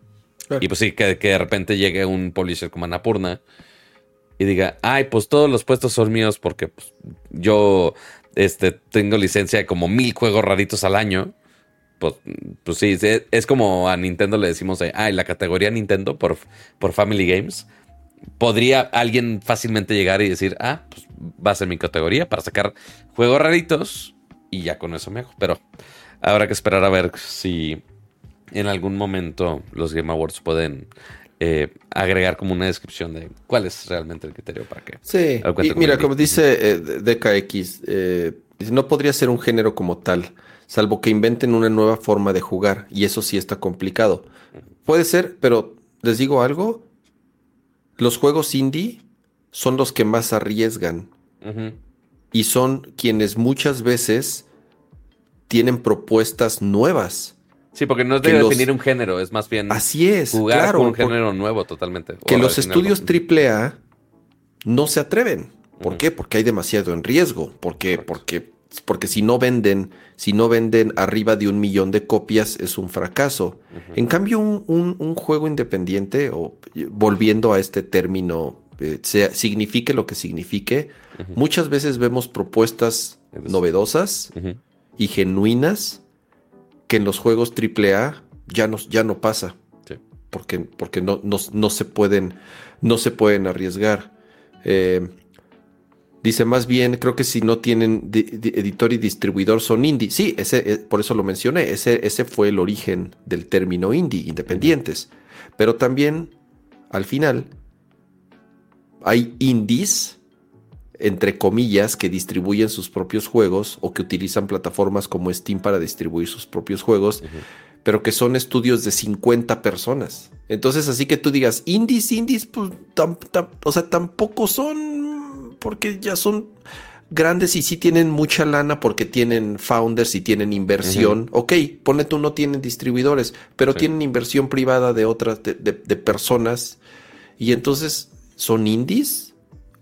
y pues sí, que, de repente llegue un publisher como Anapurna y diga, ay, pues todos los puestos son míos porque pues, yo este, tengo licencia de como mil juegos raritos al año. pues, pues sí, es, es como a Nintendo le decimos, ah, la categoría Nintendo por, por Family Games. Podría alguien fácilmente llegar y decir, ah, pues va a ser mi categoría para sacar juegos raritos y ya con eso me hago. Pero habrá que esperar a ver si en algún momento los Game Awards pueden eh, agregar como una descripción de cuál es realmente el criterio para que. Sí, y mira, como dice eh, DKX, eh, no podría ser un género como tal, salvo que inventen una nueva forma de jugar, y eso sí está complicado. Puede ser, pero les digo algo: los juegos indie son los que más arriesgan y son quienes muchas veces tienen propuestas nuevas. Sí, porque no es de definir un género, es más bien así es, jugar con un género nuevo totalmente. Que los estudios AAA no se atreven. ¿Por qué? Porque hay demasiado en riesgo. ¿Por qué? Porque, porque si no venden, si no venden arriba de un millón de copias, es un fracaso. En cambio, un, juego independiente, o volviendo a este término, eh, signifique lo que signifique, muchas veces vemos propuestas novedosas y genuinas que en los juegos AAA ya no, ya no pasa. Porque, porque no, no, se pueden, no se pueden arriesgar. Eh, dice más bien, creo que si no tienen editor y distribuidor son indie. Sí, ese, eh, por eso lo mencioné. Ese, ese fue el origen del término indie, independientes. Pero también, al final, hay indies entre comillas, que distribuyen sus propios juegos o que utilizan plataformas como Steam para distribuir sus propios juegos, pero que son estudios de 50 personas. Entonces, así que tú digas, indies, indies, pues, o sea, tampoco son, porque ya son grandes y sí tienen mucha lana porque tienen founders y tienen inversión. Ok, pone tú no tienen distribuidores, pero tienen inversión privada de otras, de personas. Y entonces, ¿son indies?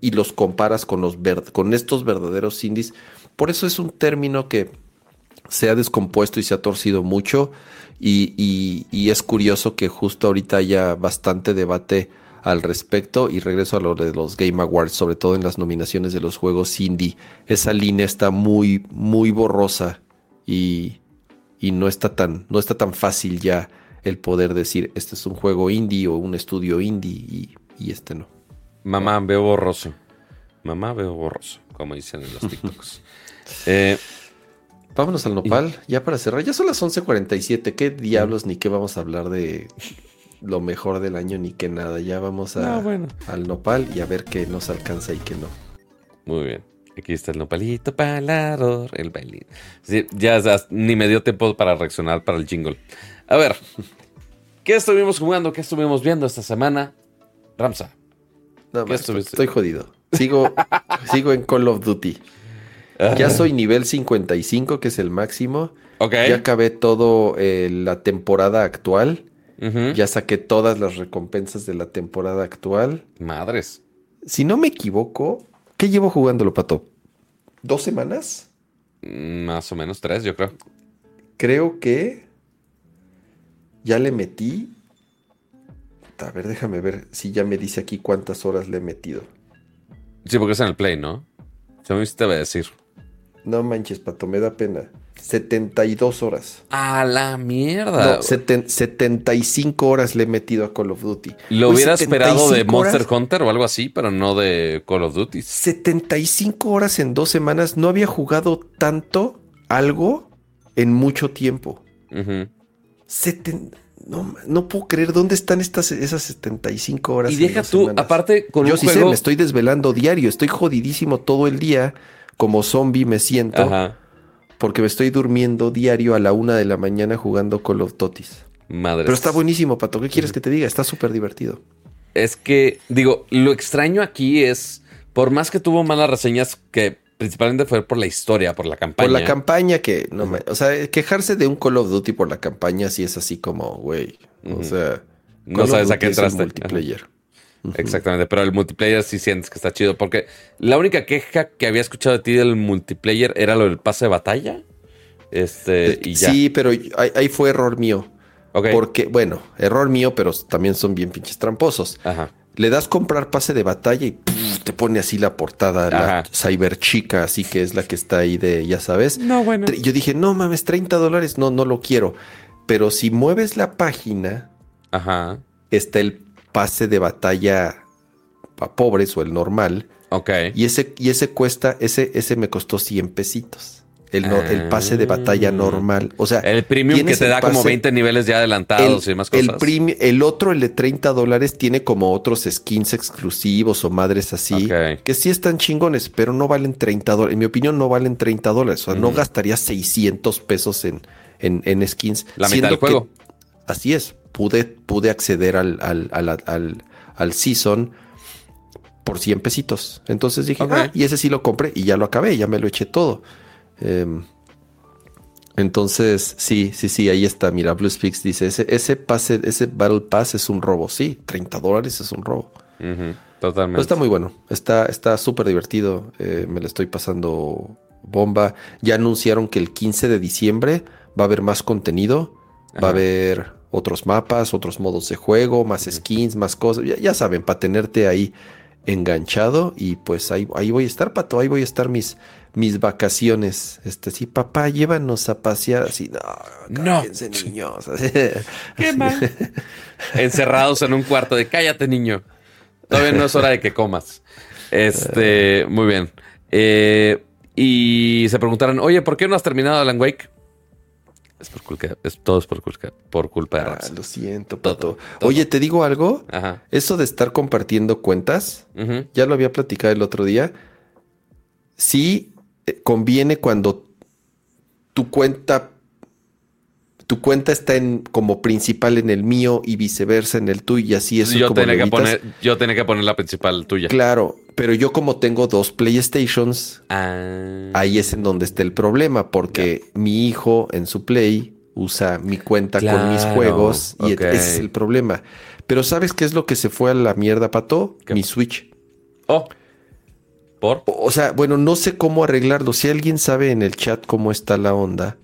y los comparas con, los con estos verdaderos indies. Por eso es un término que se ha descompuesto y se ha torcido mucho y, es curioso que justo ahorita haya bastante debate al respecto y regreso a lo de los Game Awards, sobre todo en las nominaciones de los juegos indie. Esa línea está muy, muy borrosa y, no, está tan, no está tan fácil ya el poder decir este es un juego indie o un estudio indie y este no. Mamá, veo borroso. Mamá, veo borroso, como dicen en los TikToks. eh, Vámonos al nopal, ya para cerrar. Ya son las 11:47. ¿Qué diablos ni qué vamos a hablar de lo mejor del año ni qué nada? Ya vamos a, al nopal y a ver qué nos alcanza y qué no. Muy bien. Aquí está el nopalito palador, el bailín. ya, ya ni me dio tiempo para reaccionar para el jingle. A ver, ¿qué estuvimos jugando? ¿Qué estuvimos viendo esta semana? Ramsa, estoy jodido. Sigo, sigo en Call of Duty. Ya soy nivel 55, que es el máximo. Ya acabé todo eh, la temporada actual. Ya saqué todas las recompensas de la temporada actual. Madres. Si no me equivoco, ¿qué llevo jugándolo, Pato? ¿Dos semanas? Mm, más o menos tres, yo creo. Creo que ya le metí a ver, déjame ver si ya me dice aquí cuántas horas le he metido. Sí, porque es en el play, ¿no? Se me te va a decir. No manches, pato, me da pena. 72 horas. A la mierda. No, 75 horas le he metido a Call of Duty. Lo hubiera esperado de Monster Hunter o algo así, pero no de Call of Duty. 75 horas en dos semanas. No había jugado tanto algo en mucho tiempo. Uh no, no puedo creer dónde están estas esas 75 horas. Y deja tú, aparte con Yo sí sé, me estoy desvelando diario, estoy jodidísimo todo el día, como zombie me siento, porque me estoy durmiendo diario a la una de la mañana jugando con los totis. Madre. Pero está buenísimo, Pato. ¿Qué quieres que te diga? Está súper divertido. Es que, digo, lo extraño aquí es, por más que tuvo malas reseñas que Principalmente fue por la historia, por la campaña. Por la campaña que, no me, o sea, quejarse de un Call of Duty por la campaña sí es así como, güey, o sea, no sabes a qué entraste. multiplayer. Exactamente, pero el multiplayer sí sientes que está chido, porque la única queja que había escuchado de ti del multiplayer era lo del pase de batalla. Este, y ya. Sí, pero ahí, fue error mío. Porque, bueno, error mío, pero también son bien pinches tramposos. Ajá. Le das comprar pase de batalla y te pone así la portada, la Ajá. Cyber Chica, así que es la que está ahí de, ya sabes. No, bueno. Yo dije, no mames, 30 dólares, no, no lo quiero. Pero si mueves la página, Ajá. está el pase de batalla para pobres o el normal. Ok. Y ese, y ese cuesta, ese, ese me costó 100 pesitos. El, no- el pase de batalla Ah. normal. O sea, El premium que te el da como pase- 20 niveles ya adelantados y demás el, cosas. primi- el otro, el de 30 dólares, tiene como otros skins exclusivos o madres así. Que sí están chingones, pero no valen 30 dólares. En mi opinión, no valen 30 dólares. O sea, no Ujú. gastaría 600 pesos en, en, en skins. La mitad del juego. que- así es. Pude, pude acceder al, al, al, al, al season por 100 pesitos. Entonces dije, ah, y ese sí lo compré y ya lo acabé, ya me lo eché todo. Em, entonces, sí, sí, sí, ahí está. Mira, Blue Speaks dice, ese, ese pase, ese Battle Pass es un robo. Sí, 30 dólares es un robo. Totalmente. está muy bueno. Está está súper divertido. eh, me lo estoy pasando bomba. Ya anunciaron que el 15 de diciembre va a haber más contenido. Va a haber otros mapas, otros modos de juego, más skins, más cosas. Ya, ya saben, para tenerte ahí enganchado. Y pues ahí, ahí voy a estar, Pato. Ahí voy a estar mis, mis vacaciones. Este, sí, papá, llévanos a pasear. Así, no, No. niños. Qué mal. Encerrados en un cuarto de cállate, niño. Todavía no es hora de que comas. Este, muy bien. Eh, y se preguntaron, oye, ¿por qué no has terminado Alan Wake? Es por culpa, es, todo es por culpa, por culpa de Ah, lo siento, Pato. todo. Oye, te digo algo. Ajá. Eso de estar compartiendo cuentas, ya lo había platicado el otro día. Sí eh, conviene cuando tu cuenta, tu cuenta está en como principal en el mío y viceversa en el tuyo y así eso yo, como tenía que poner, yo tenía que poner la principal tuya. Claro, pero yo como tengo dos PlayStations, Ah. ahí es en donde está el problema porque mi hijo en su Play usa mi cuenta con mis juegos y ese es el problema. Pero ¿sabes qué es lo que se fue a la mierda, Pato? ¿Qué? Mi Switch. Oh. ¿Por? O sea, bueno, no sé cómo arreglarlo. Si alguien sabe en el chat cómo está la onda,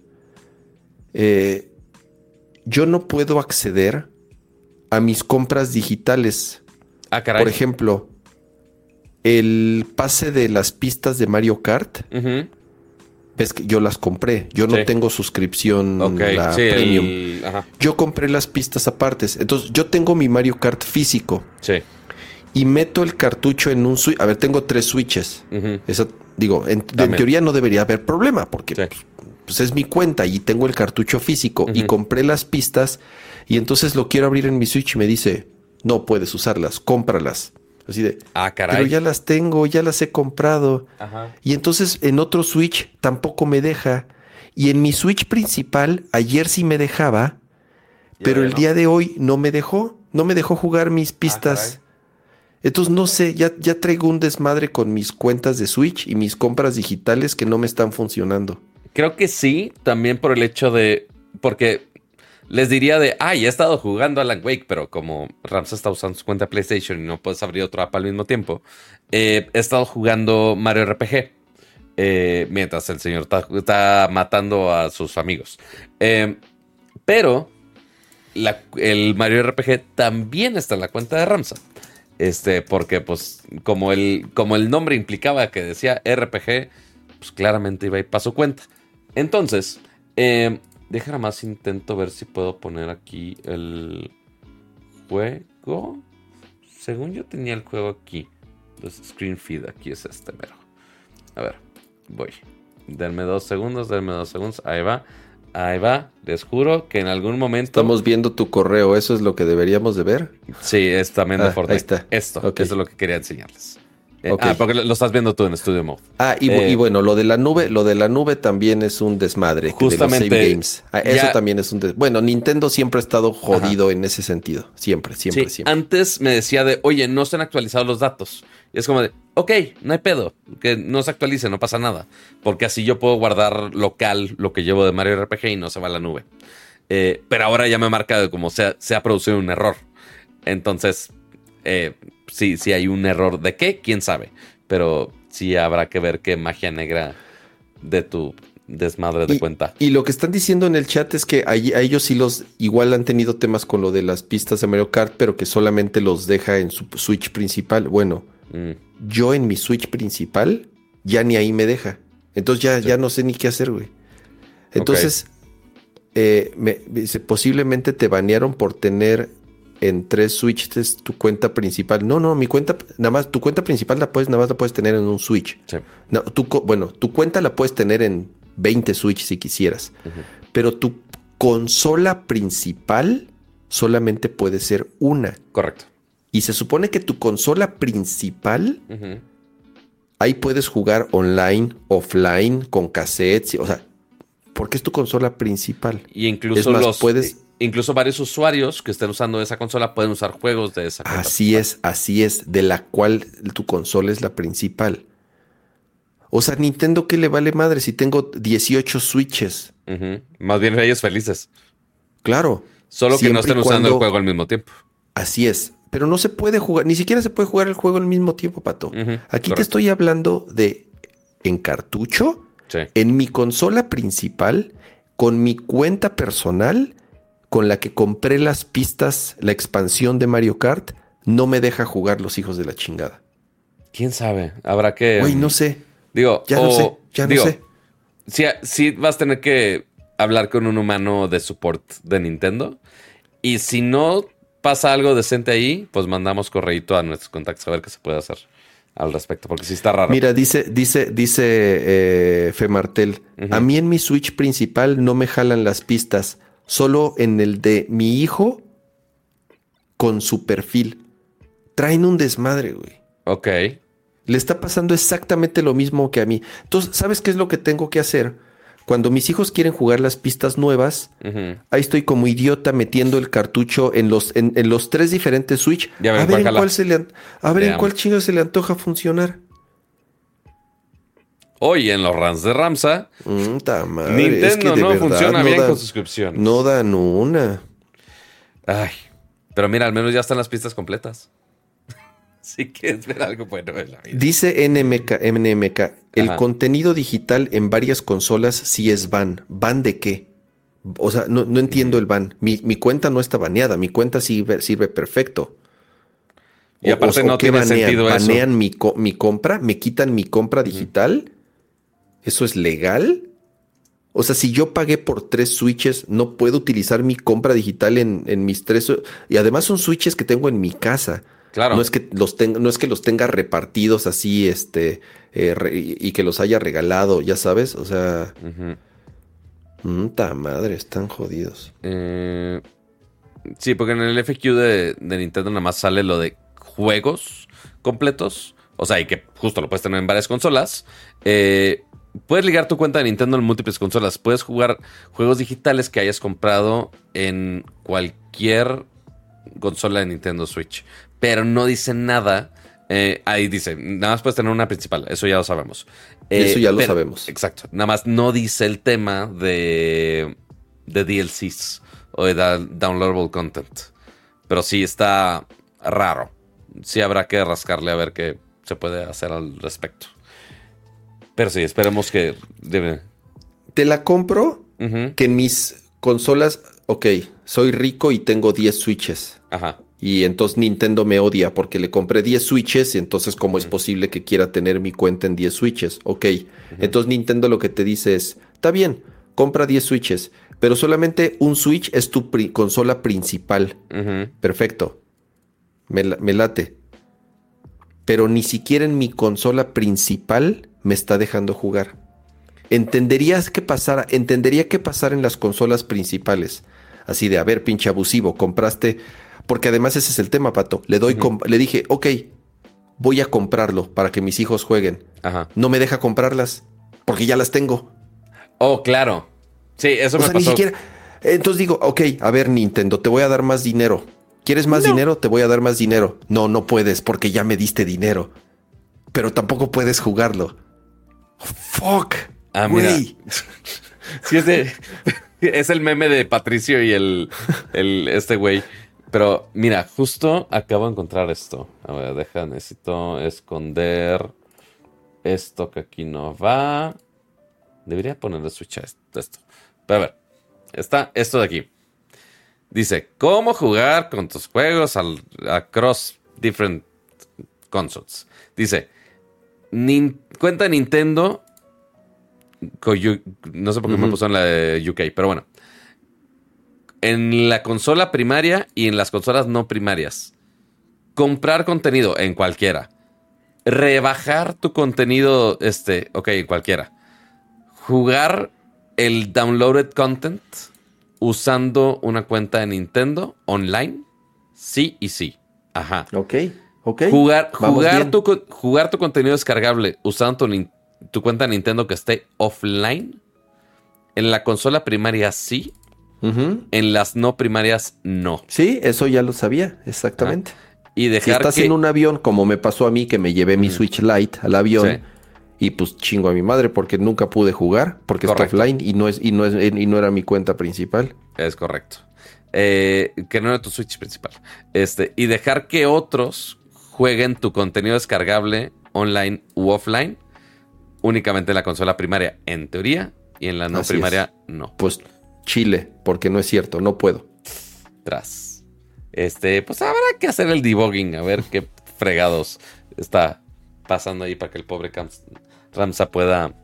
eh, yo no puedo acceder a mis compras digitales. Ah, caray. Por ejemplo, el pase de las pistas de Mario Kart, ves que yo las compré. Yo no Sí. tengo suscripción Ok, la sí, premium. el-. Yo compré las pistas apartes. Entonces, yo tengo mi Mario Kart físico Sí. y meto el cartucho en un switch. A ver, tengo tres switches. Eso, digo, en, teoría no debería haber problema porque Sí. Pues, es mi cuenta y tengo el cartucho físico y compré las pistas y entonces lo quiero abrir en mi Switch y me dice, no puedes usarlas, cómpralas. Así de, Ah, caray. pero ya las tengo, ya las he comprado. Ajá. Y entonces en otro Switch tampoco me deja. Y en mi Switch principal ayer sí me dejaba, Ya pero el ¿no? día de hoy no me dejó. No me dejó jugar mis pistas. Ah, caray. Entonces no sé, ya, ya traigo un desmadre con mis cuentas de Switch y mis compras digitales que no me están funcionando. Creo que sí, también por el hecho de. Porque les diría de, ay, he estado jugando Alan Wake, pero como Rams está usando su cuenta PlayStation y no puedes abrir otro app al mismo tiempo, eh, he estado jugando Mario RPG. eh, mientras el señor está, matando a sus amigos. Eh, pero el Mario RPG también está en la cuenta de Ramsa. Este, porque pues como el, como el nombre implicaba que decía RPG, pues claramente iba a ir para su cuenta. Entonces, eh, deja más intento ver si puedo poner aquí el juego. Según yo tenía el juego aquí. Los screen feed, aquí es este mero. A ver, voy. Denme dos segundos, denme dos segundos. Ahí va. Ahí va. Les juro que en algún momento. Estamos viendo tu correo, ¿eso es lo que deberíamos de ver? Sí, es también de Ah, Fortnite. ahí está. Esto, eso es lo que quería enseñarles. Eh, Ok. Ah, porque lo, estás viendo tú en Studio Mode. Ah, y, Eh, y bueno, lo de la nube, lo de la nube también es un desmadre. de Justamente, games. Ah, eso ya- también es un des- Bueno, Nintendo siempre ha estado jodido en ese sentido. Siempre, siempre, sí, siempre. antes me decía de, oye, no se han actualizado los datos. Y es como de, ok, no hay pedo, que no se actualice, no pasa nada. Porque así yo puedo guardar local lo que llevo de Mario RPG y no se va a la nube. Eh, pero ahora ya me marca de como se ha producido un error. Entonces, eh, sí, sí hay un error. ¿De qué? ¿Quién sabe? Pero sí habrá que ver qué magia negra de tu desmadre de y, cuenta. y lo que están diciendo en el chat es que a ellos sí los igual han tenido temas con lo de las pistas de Mario Kart, pero que solamente los deja en su Switch principal. Bueno, Mm. yo en mi Switch principal ya ni ahí me deja. Entonces ya, ya no sé ni qué hacer, güey. Entonces, eh, me- dice, posiblemente te banearon por tener en tres Switches tu cuenta principal. No, no, mi cuenta, nada más, tu cuenta principal la puedes, nada más la puedes tener en un Switch. Sí. No, tu bueno, tu cuenta la puedes tener en 20 Switch si quisieras. Pero tu consola principal solamente puede ser una. Correcto. Y se supone que tu consola principal, ahí puedes jugar online, offline, con cassettes, o sea, porque es tu consola principal. Y incluso Es más, los puedes- incluso varios usuarios que estén usando esa consola pueden usar juegos de esa consola. Así es, así es, de la cual tu consola es la principal. O sea, Nintendo, ¿qué le vale madre si tengo 18 Switches? Más bien ellos felices. Claro. Solo que no estén usando el juego al mismo tiempo. Así es. Pero no se puede jugar, ni siquiera se puede jugar el juego al mismo tiempo, Pato. Aquí correcto. te estoy hablando de en cartucho, Sí. en mi consola principal, con mi cuenta personal, con la que compré las pistas, la expansión de Mario Kart, no me deja jugar los hijos de la chingada. ¿Quién sabe? Habrá que... Güey, no sé. Digo, Ya no o- sé, ya no digo, sé. Sí, sí vas a tener que hablar con un humano de support de Nintendo. Y si no pasa algo decente ahí, pues mandamos correíto a nuestros contactos a ver qué se puede hacer al respecto, porque sí está raro. Mira, dice, dice, dice eh, Femartel, a mí en mi Switch principal no me jalan las pistas, solo en el de mi hijo con su perfil. Traen un desmadre, güey. Ok. Le está pasando exactamente lo mismo que a mí. Entonces, ¿sabes qué es lo que tengo que hacer? Cuando mis hijos quieren jugar las pistas nuevas, ahí estoy como idiota metiendo el cartucho en los, en, en los tres diferentes Switch. Ya a ver en cuál se le a ver en cuál chingo se le antoja funcionar. Hoy en los runs de Ramsa, Mm, madre, Nintendo es que de no verdad funciona no bien dan- con suscripción. No dan una. Ay, pero mira, al menos ya están las pistas completas. sí que es ver algo bueno en la vida. Dice NMK, NMK, el Ajá. contenido digital en varias consolas sí es ban. ¿Ban de qué? O sea, no, no entiendo el ban. Mi, mi cuenta no está baneada, mi cuenta sirve, sirve perfecto. Y aparte no ¿qué tiene sentido eso. ¿Banean mi, co- mi compra? ¿Me quitan mi compra digital? ¿Eso es legal? O sea, si yo pagué por tres switches, no puedo utilizar mi compra digital en, en mis tres. Y además son switches que tengo en mi casa. Claro. No es que los tenga, no es que los tenga repartidos así, este, eh, re- y que los haya regalado, ya sabes. O sea, ta madre, están jodidos. Eh, sí, porque en el FQ de, de Nintendo nada más sale lo de juegos completos. O sea, y que justo lo puedes tener en varias consolas. Eh, puedes ligar tu cuenta de Nintendo en múltiples consolas. Puedes jugar juegos digitales que hayas comprado en cualquier consola de Nintendo Switch. Pero no dice nada. eh, ahí dice, nada más puedes tener una principal. Eso ya lo sabemos. Eh, Eso ya lo pero- sabemos. Exacto. Nada más no dice el tema de, de DLCs o de da- downloadable content. Pero sí está raro. Sí habrá que rascarle a ver qué se puede hacer al respecto. Pero sí, esperemos que... Debe. Te la compro que en mis consolas, ok, soy rico y tengo 10 switches. Ajá. Y entonces Nintendo me odia porque le compré 10 switches y entonces cómo es posible que quiera tener mi cuenta en 10 switches. Ok, entonces Nintendo lo que te dice es, está bien, compra 10 switches, pero solamente un switch es tu pri- consola principal. Perfecto, me late. Pero ni siquiera en mi consola principal me está dejando jugar. Entenderías que pasara, entendería que pasar en las consolas principales. Así de, a ver, pinche abusivo, compraste. Porque además ese es el tema, Pato. Le doy, le dije, ok, voy a comprarlo para que mis hijos jueguen. Ajá. No me deja comprarlas porque ya las tengo. Oh, claro. Sí, eso O me sea, ni siquiera. Entonces digo, ok, a ver, Nintendo, te voy a dar más dinero. ¿Quieres más dinero? Te voy a dar más dinero. No, no puedes porque ya me diste dinero. Pero tampoco puedes jugarlo. Fuck. Ah, mira. güey. Sí, es, de- es el meme de Patricio y el, el este güey. Pero mira, justo acabo de encontrar esto. A ver, deja, necesito esconder esto que aquí no va. Debería ponerle switch a esto. Pero a ver, está esto de aquí. Dice, ¿cómo jugar con tus juegos al, across different consoles. Dice, cuenta Nintendo, no sé por qué me puso en la de UK, pero bueno. En la consola primaria y en las consolas no primarias. Comprar contenido en cualquiera. Rebajar tu contenido, este, ok, en cualquiera. Jugar el downloaded content usando una cuenta de Nintendo online. Sí y sí. Ajá. Ok. Ok. Jugar, jugar, tu, jugar tu contenido descargable usando tu, cuenta Nintendo que esté offline. En la consola primaria sí. En las no primarias no. Sí, eso ya lo sabía, exactamente. Y dejar si estás en un avión, como me pasó a mí, que me llevé mi Switch Lite al avión. Y pues chingo a mi madre porque nunca pude jugar, porque está offline y no, es, y, no es, y no era mi cuenta principal. Es correcto. Eh, que no era tu Switch principal. Este, y dejar que otros jueguen tu contenido descargable online u offline únicamente en la consola primaria, en teoría, y en la no primaria, no. Pues Chile, porque no es cierto, no puedo. Tras. Este, pues habrá que hacer el debugging, a ver qué fregados está pasando ahí para que el pobre Ramsa pueda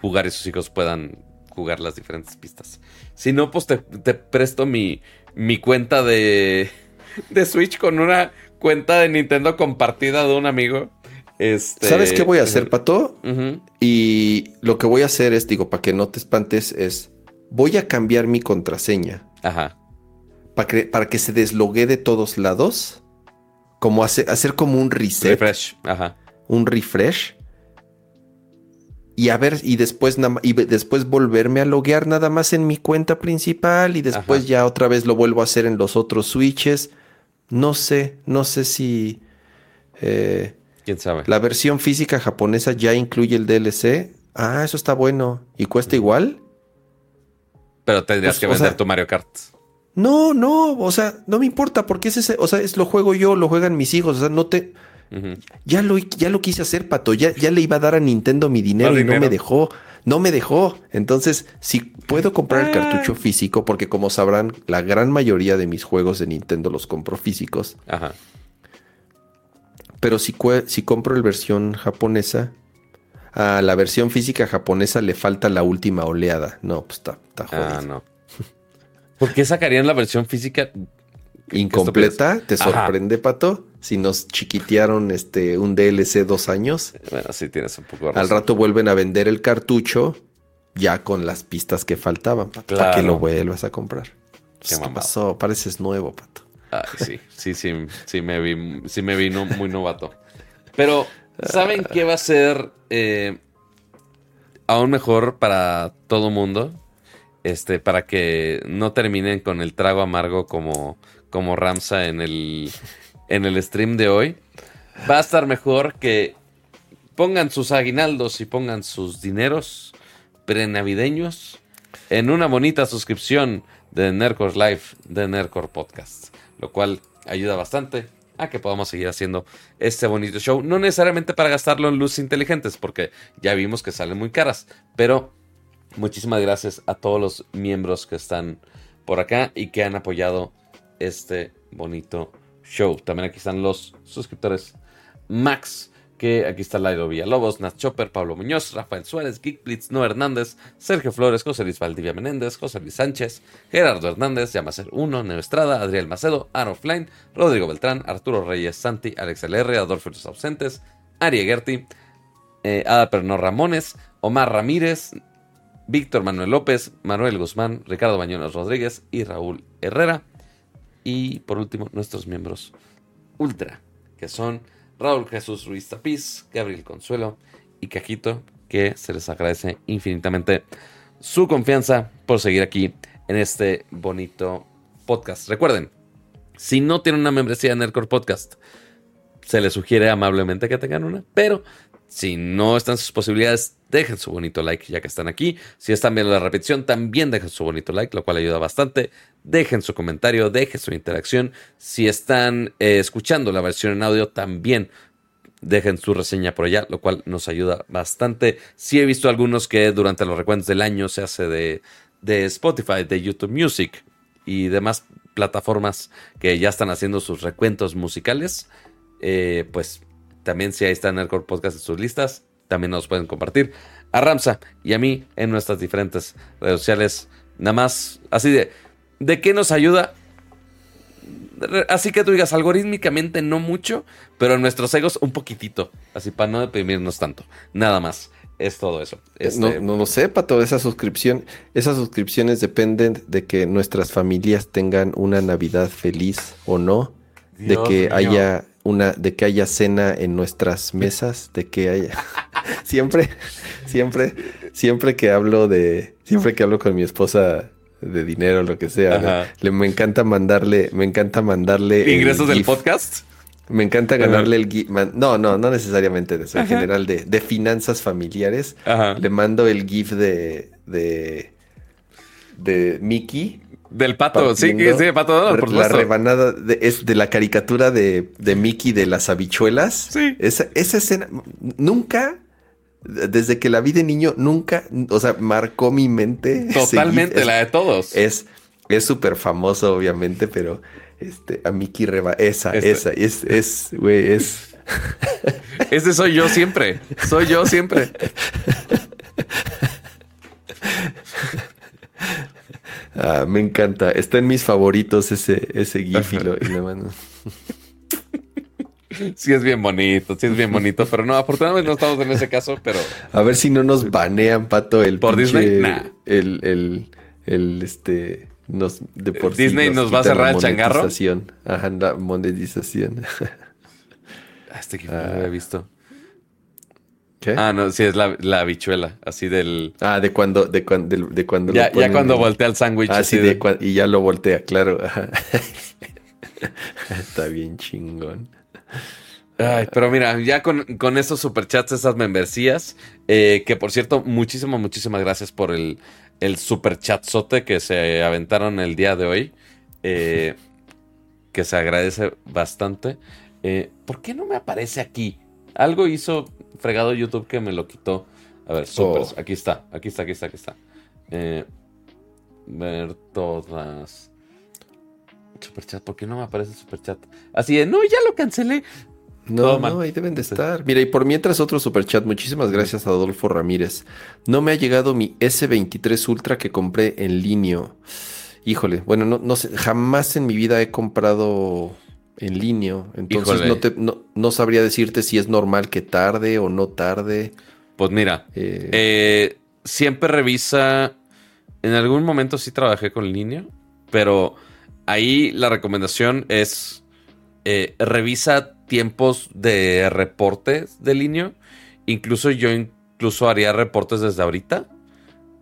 jugar y sus hijos puedan jugar las diferentes pistas. Si no, pues te, presto mi, mi cuenta de, de Switch con una cuenta de Nintendo compartida de un amigo. Este, ¿Sabes qué voy a hacer, Pato? Y lo que voy a hacer es, digo, para que no te espantes, es voy a cambiar mi contraseña. Ajá. Para que, para que se deslogue de todos lados. Como hacer, hacer como un reset. Refresh. Ajá. Un refresh. Y a ver, y después, y después volverme a loguear nada más en mi cuenta principal. Y después ya otra vez lo vuelvo a hacer en los otros switches. No sé, no sé si... Eh, ¿Quién sabe? La versión física japonesa ya incluye el DLC. Ah, eso está bueno. ¿Y cuesta igual? Pero tendrías pues, que vender tu Mario Kart. No, no, o sea, no me importa porque es ese, o sea, es lo juego yo, lo juegan mis hijos, o sea, no te... ya, lo, ya lo quise hacer, Pato, ya, ya le iba a dar a Nintendo mi dinero y no me dejó no me dejó. Entonces, si puedo comprar el cartucho ah. físico, porque como sabrán, la gran mayoría de mis juegos de Nintendo los compro físicos. Ajá. Pero si, si compro la versión japonesa, a la versión física japonesa le falta la última oleada. No, pues está, está Ah, no. ¿Por qué sacarían la versión física incompleta? ¿Te sorprende, Pato? si nos chiquitearon este, un DLC dos años. Bueno, sí tienes un poco Al rato vuelven a vender el cartucho ya con las pistas que faltaban para que lo vuelvas a comprar. ¿Qué, pasó? Pareces nuevo, Pato. sí, sí, sí, sí me vi, sí me vino muy novato. Pero, ¿saben qué va a ser eh, aún mejor para todo mundo? Este, para que no terminen con el trago amargo como, como Ramsa en el en el stream de hoy, va a estar mejor que pongan sus aguinaldos y pongan sus dineros prenavideños en una bonita suscripción de Nercor Live, de Nercor Podcast, lo cual ayuda bastante a que podamos seguir haciendo este bonito show. No necesariamente para gastarlo en luces inteligentes, porque ya vimos que salen muy caras, pero muchísimas gracias a todos los miembros que están por acá y que han apoyado este bonito Show. También aquí están los suscriptores Max, que aquí está Lairo Villalobos, Nat Chopper, Pablo Muñoz, Rafael Suárez, Geek No Hernández, Sergio Flores, José Luis Valdivia Menéndez, José Luis Sánchez, Gerardo Hernández, Yamacer 1, Neo Estrada, Adriel Macedo, Aaron Fline, Rodrigo Beltrán, Arturo Reyes, Santi, Alex LR, Adolfo Los Ausentes, Ari Gerti, eh, Ada Perno Ramones, Omar Ramírez, Víctor Manuel López, Manuel Guzmán, Ricardo Bañones Rodríguez y Raúl Herrera. Y por último, nuestros miembros ultra, que son Raúl Jesús Ruiz Tapiz, Gabriel Consuelo y Cajito, que se les agradece infinitamente su confianza por seguir aquí en este bonito podcast. Recuerden, si no tienen una membresía en Nerdcore Podcast, se les sugiere amablemente que tengan una, pero si no están sus posibilidades, dejen su bonito like ya que están aquí. Si están viendo la repetición, también dejen su bonito like, lo cual ayuda bastante. Dejen su comentario, dejen su interacción. Si están eh, escuchando la versión en audio, también dejen su reseña por allá, lo cual nos ayuda bastante. Sí he visto algunos que durante los recuentos del año se hace de, de Spotify, de YouTube Music y demás plataformas que ya están haciendo sus recuentos musicales eh, pues también si ahí está Nerdcore Podcast en sus listas, también nos pueden compartir. A Ramsa y a mí en nuestras diferentes redes sociales. Nada más, así de, ¿de qué nos ayuda? Así que tú digas, algorítmicamente no mucho, pero en nuestros egos un poquitito. Así para no deprimirnos tanto. Nada más. Es todo eso. Este, No, no lo sé, Pato. Esa suscripción, esas suscripciones dependen de que nuestras familias tengan una Navidad feliz o no. de que mío. haya una, de que haya cena en nuestras mesas, de que haya. siempre, siempre, siempre que hablo de. Siempre que hablo con mi esposa de dinero, lo que sea, le, me encanta mandarle, me encanta mandarle. ¿Ingresos del podcast? Me encanta ganarle el GIF. man- No, no, no necesariamente de eso. En general, de, de finanzas familiares. Ajá. Le mando el GIF de. de. de Mickey. Del pato, sí, sí, de pato Donald, por La rebanada de, es de la caricatura de, de Mickey de las habichuelas. Sí. Esa, esa escena. Nunca. Desde que la vi de niño, nunca. O sea, marcó mi mente. Totalmente, la de todos. es es súper famoso, obviamente, pero este a Mickey Reba, esa, Este. esa, es, es, güey, es. Ese soy yo siempre. Soy yo siempre. ah, me encanta. Está en mis favoritos ese, ese GIF y, lo, y le mando. Sí es bien bonito, sí es bien bonito, pero no, afortunadamente no estamos en ese caso, pero A ver si no nos banean, pato, el ¿Por pinche- Disney? Nah. El, el, el, este. Nos, de por sí Disney nos va a cerrar el changarro. Ajá, la monetización. Ah, este que no lo había visto. ¿Qué? Ah, no, sí es la, la habichuela, así del Ah, de cuando, de cuando, de, de cuando lo ya, ya ponen cuando en- voltea el sándwich. Ah, sí, de- de y ya lo voltea, claro. Está bien chingón. Ay, pero mira, ya con, con esos superchats, esas membresías, eh, que por cierto, muchísimas, muchísimas gracias por el, el superchatzote que se aventaron el día de hoy, eh, que se agradece bastante. Eh, ¿Por qué no me aparece aquí? Algo hizo fregado YouTube que me lo quitó. A ver, supers, Oh. aquí está, aquí está, aquí está, aquí está. Ver todas. Superchat, ¿por qué no me aparece el superchat? Así de, no, ya lo cancelé. No, no, ahí deben de estar. Mira, y por mientras otro superchat, muchísimas gracias a Adolfo Ramírez. No me ha llegado mi S23 Ultra que compré en línea. Híjole, bueno, no, no sé, jamás en mi vida he comprado en línea. Entonces Híjole. no, te, no, no sabría decirte si es normal que tarde o no tarde. Pues mira, Eh, Eh, siempre revisa. En algún momento sí trabajé con línea, pero ahí la recomendación es eh, revisa tiempos de reportes de línea. Incluso yo incluso haría reportes desde ahorita.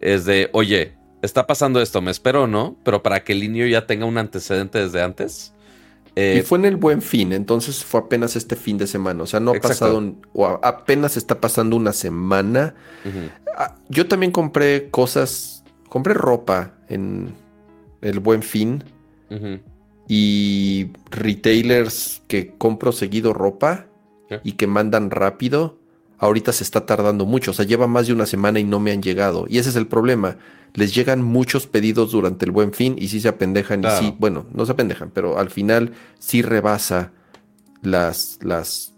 Es de, oye, está pasando esto, me espero o no, pero para que el línea ya tenga un antecedente desde antes. Eh, y fue en el buen fin, entonces fue apenas este fin de semana. O sea, no ha Exacto. pasado, un- o apenas está pasando una semana. Ah, yo también compré cosas, compré ropa en el buen fin Y retailers que compro seguido ropa ¿Qué? y que mandan rápido. Ahorita se está tardando mucho, o sea, lleva más de una semana y no me han llegado. Y ese es el problema. Les llegan muchos pedidos durante el buen fin y sí se apendejan Claro. y sí, bueno, no se apendejan, pero al final sí rebasa las, las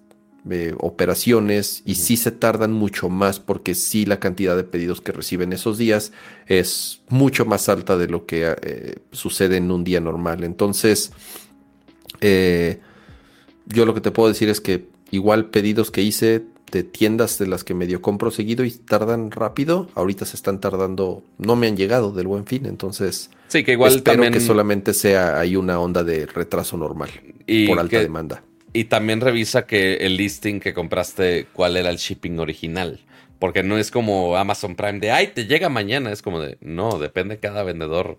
eh, operaciones y sí se tardan mucho más porque sí la cantidad de pedidos que reciben esos días es mucho más alta de lo que eh, sucede en un día normal. Entonces, eh, yo lo que te puedo decir es que igual pedidos que hice de tiendas de las que medio compro seguido y tardan rápido, ahorita se están tardando, no me han llegado del buen fin, entonces Sí, que igual espero también. que solamente sea ahí una onda de retraso normal y por alta que- demanda. Y también revisa que el listing que compraste, cuál era el shipping original. Porque no es como Amazon Prime de, ay, te llega mañana. Es como de, no, depende cada vendedor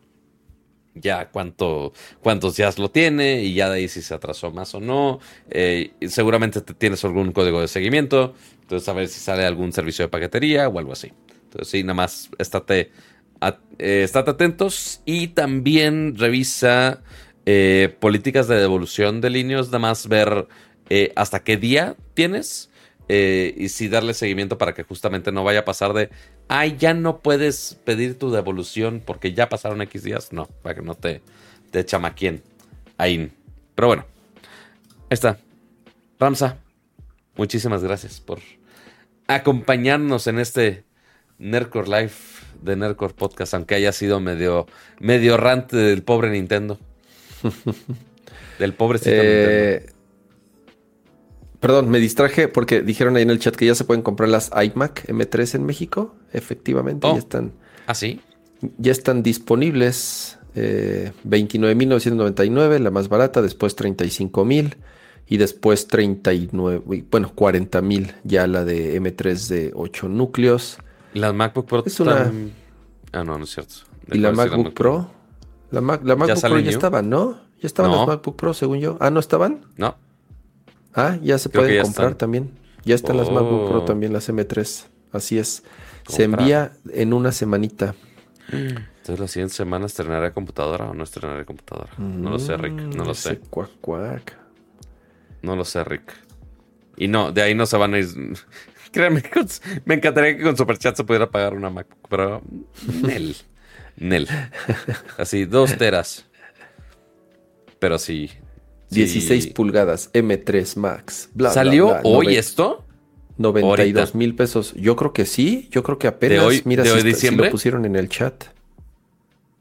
ya cuánto, cuántos días lo tiene y ya de ahí si se atrasó más o no. Eh, seguramente te tienes algún código de seguimiento. Entonces, a ver si sale algún servicio de paquetería o algo así. Entonces, sí, nada más estate, at- eh, estate atentos y también revisa eh, políticas de devolución de líneas, nada más ver eh, hasta qué día tienes eh, y sí darle seguimiento para que justamente no vaya a pasar de, ay, ya no puedes pedir tu devolución porque ya pasaron X días. No, para que no te, te chamaquien ahí. Pero bueno, ahí está. Ramsa, muchísimas gracias por acompañarnos en este Nerdcore Live de Nerdcore Podcast, aunque haya sido medio, medio del pobre Nintendo. del pobrecito Eh. Perdón, me distraje porque dijeron ahí en el chat que ya se pueden comprar las iMac M3 en México. Efectivamente, Oh. ya están, ¿Ah, sí? ya están disponibles. Eh, 29.999, la más barata, después 35.000 y después 39, uy, bueno, 40.000 ya la de M3 de 8 núcleos. Las MacBook Pro Es una- Ah, no, no es cierto. Y la ¿De cuál es MacBook Pro. La, Mac- la MacBook Pro ya estaban, ¿no? Ya estaban No. las MacBook Pro, según yo. Ah, ¿no estaban? No. Ah, ya se Creo pueden ya comprar están. también. Ya están las MacBook Pro Oh. también, las M3. Así es. Se envía en una semanita. Entonces la siguiente semana estrenaré computadora o no estrenaré computadora. No lo sé, Rick. No lo Mm, sé. Cuac, cuac. No lo sé, Rick. Y no, de ahí no se van a ir. Créanme, me encantaría que con Superchat se pudiera pagar una MacBook, pero Nel. Nel. Así, dos teras. Pero sí. sí. 16 pulgadas, M3 Max. Bla, ¿Salió bla, hoy Noven- esto? 92 ahorita? mil pesos. Yo creo que sí. Yo creo que apenas. ¿De hoy- Mira de si, hoy está- si diciembre? lo pusieron en el chat.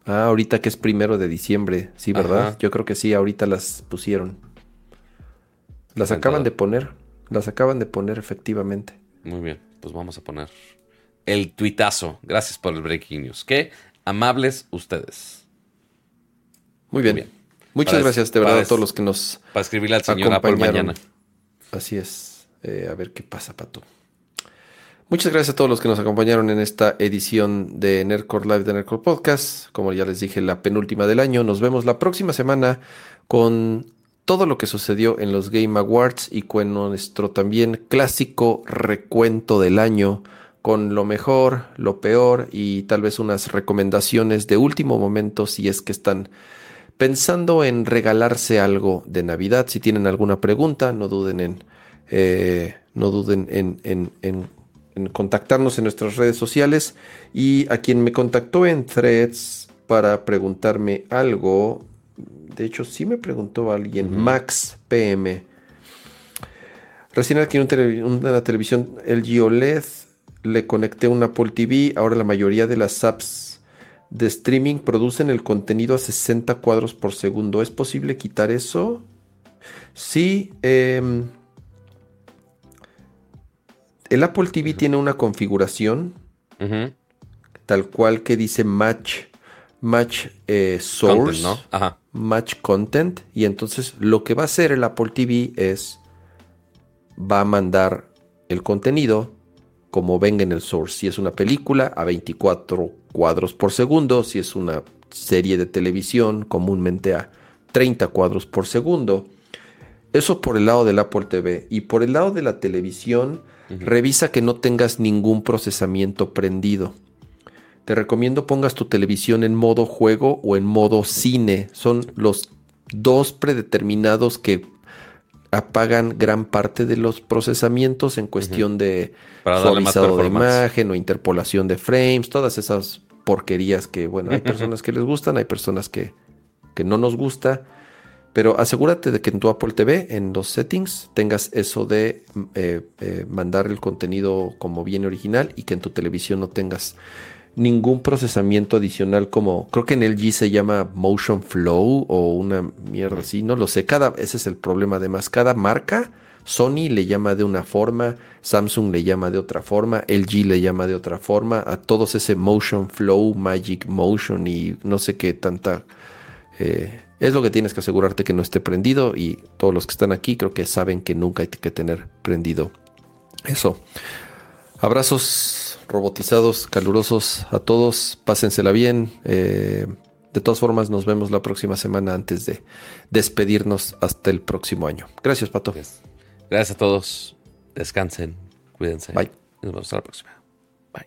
Ah, ahorita que es primero de diciembre. Sí, ¿verdad? Ajá. Yo creo que sí. Ahorita las pusieron. Las acaban de poner. Las acaban de poner efectivamente. Muy bien, pues vamos a poner el tuitazo. Gracias por el breaking news. Qué amables ustedes. Muy bien. bien. Muchas Para- gracias de verdad a todos los que nos Para escribirle al señor Apple mañana. Así es. Eh, a ver qué pasa, Pato. Muchas gracias a todos los que nos acompañaron en esta edición de Nerdcore Live de Nerdcore Podcast. Como ya les dije, la penúltima del año. Nos vemos la próxima semana con todo lo que sucedió en los Game Awards y con nuestro también clásico recuento del año con lo mejor, lo peor y tal vez unas recomendaciones de último momento si es que están pensando en regalarse algo de Navidad. Si tienen alguna pregunta, no duden en, eh, no duden en, en- en- en contactarnos en nuestras redes sociales. Y a quien me contactó en threads para preguntarme algo, de hecho sí me preguntó alguien. Max PM. Recién adquirí un tele- una televisión LG OLED, le conecté un Apple TV, ahora la mayoría de las apps de streaming producen el contenido a 60 cuadros por segundo. ¿Es posible quitar eso? Sí. em, el Apple TV tiene una configuración tal cual que dice match, match eh, source, Content, ¿no? Ajá. match content. Y entonces lo que va a hacer el Apple TV es va a mandar el contenido como venga en el source. Si es una película, a 24 cuadros por segundo. Si es una serie de televisión, comúnmente a 30 cuadros por segundo. Eso por el lado del Apple TV. Y por el lado de la televisión, revisa que no tengas ningún procesamiento prendido. Te recomiendo pongas tu televisión en modo juego o en modo cine. Son los dos predeterminados que apagan gran parte de los procesamientos en cuestión de Para suavizado de imagen o interpolación de frames, todas esas porquerías que, bueno, hay personas que les gustan, hay personas que, que no nos gusta, pero asegúrate de que en tu Apple TV, en los settings, tengas eso de eh, eh, mandar el contenido como bien original y que en tu televisión no tengas ningún procesamiento adicional como creo que en LG se llama Motion Flow o una mierda así, no lo sé, cada ese es el problema. Además, cada marca Sony le llama de una forma, Samsung le llama de otra forma, LG le llama de otra forma, a todos ese Motion Flow, Magic Motion y no sé qué tanta eh, es lo que tienes que asegurarte que no esté prendido. Y todos los que están aquí creo que saben que nunca hay que tener prendido eso. Abrazos robotizados, calurosos a todos. Pásensela bien. Eh, de todas formas, nos vemos la próxima semana antes de despedirnos hasta el próximo año. Gracias, Pato. Gracias a todos. Descansen. Cuídense. Bye. Nos vemos la próxima. Bye.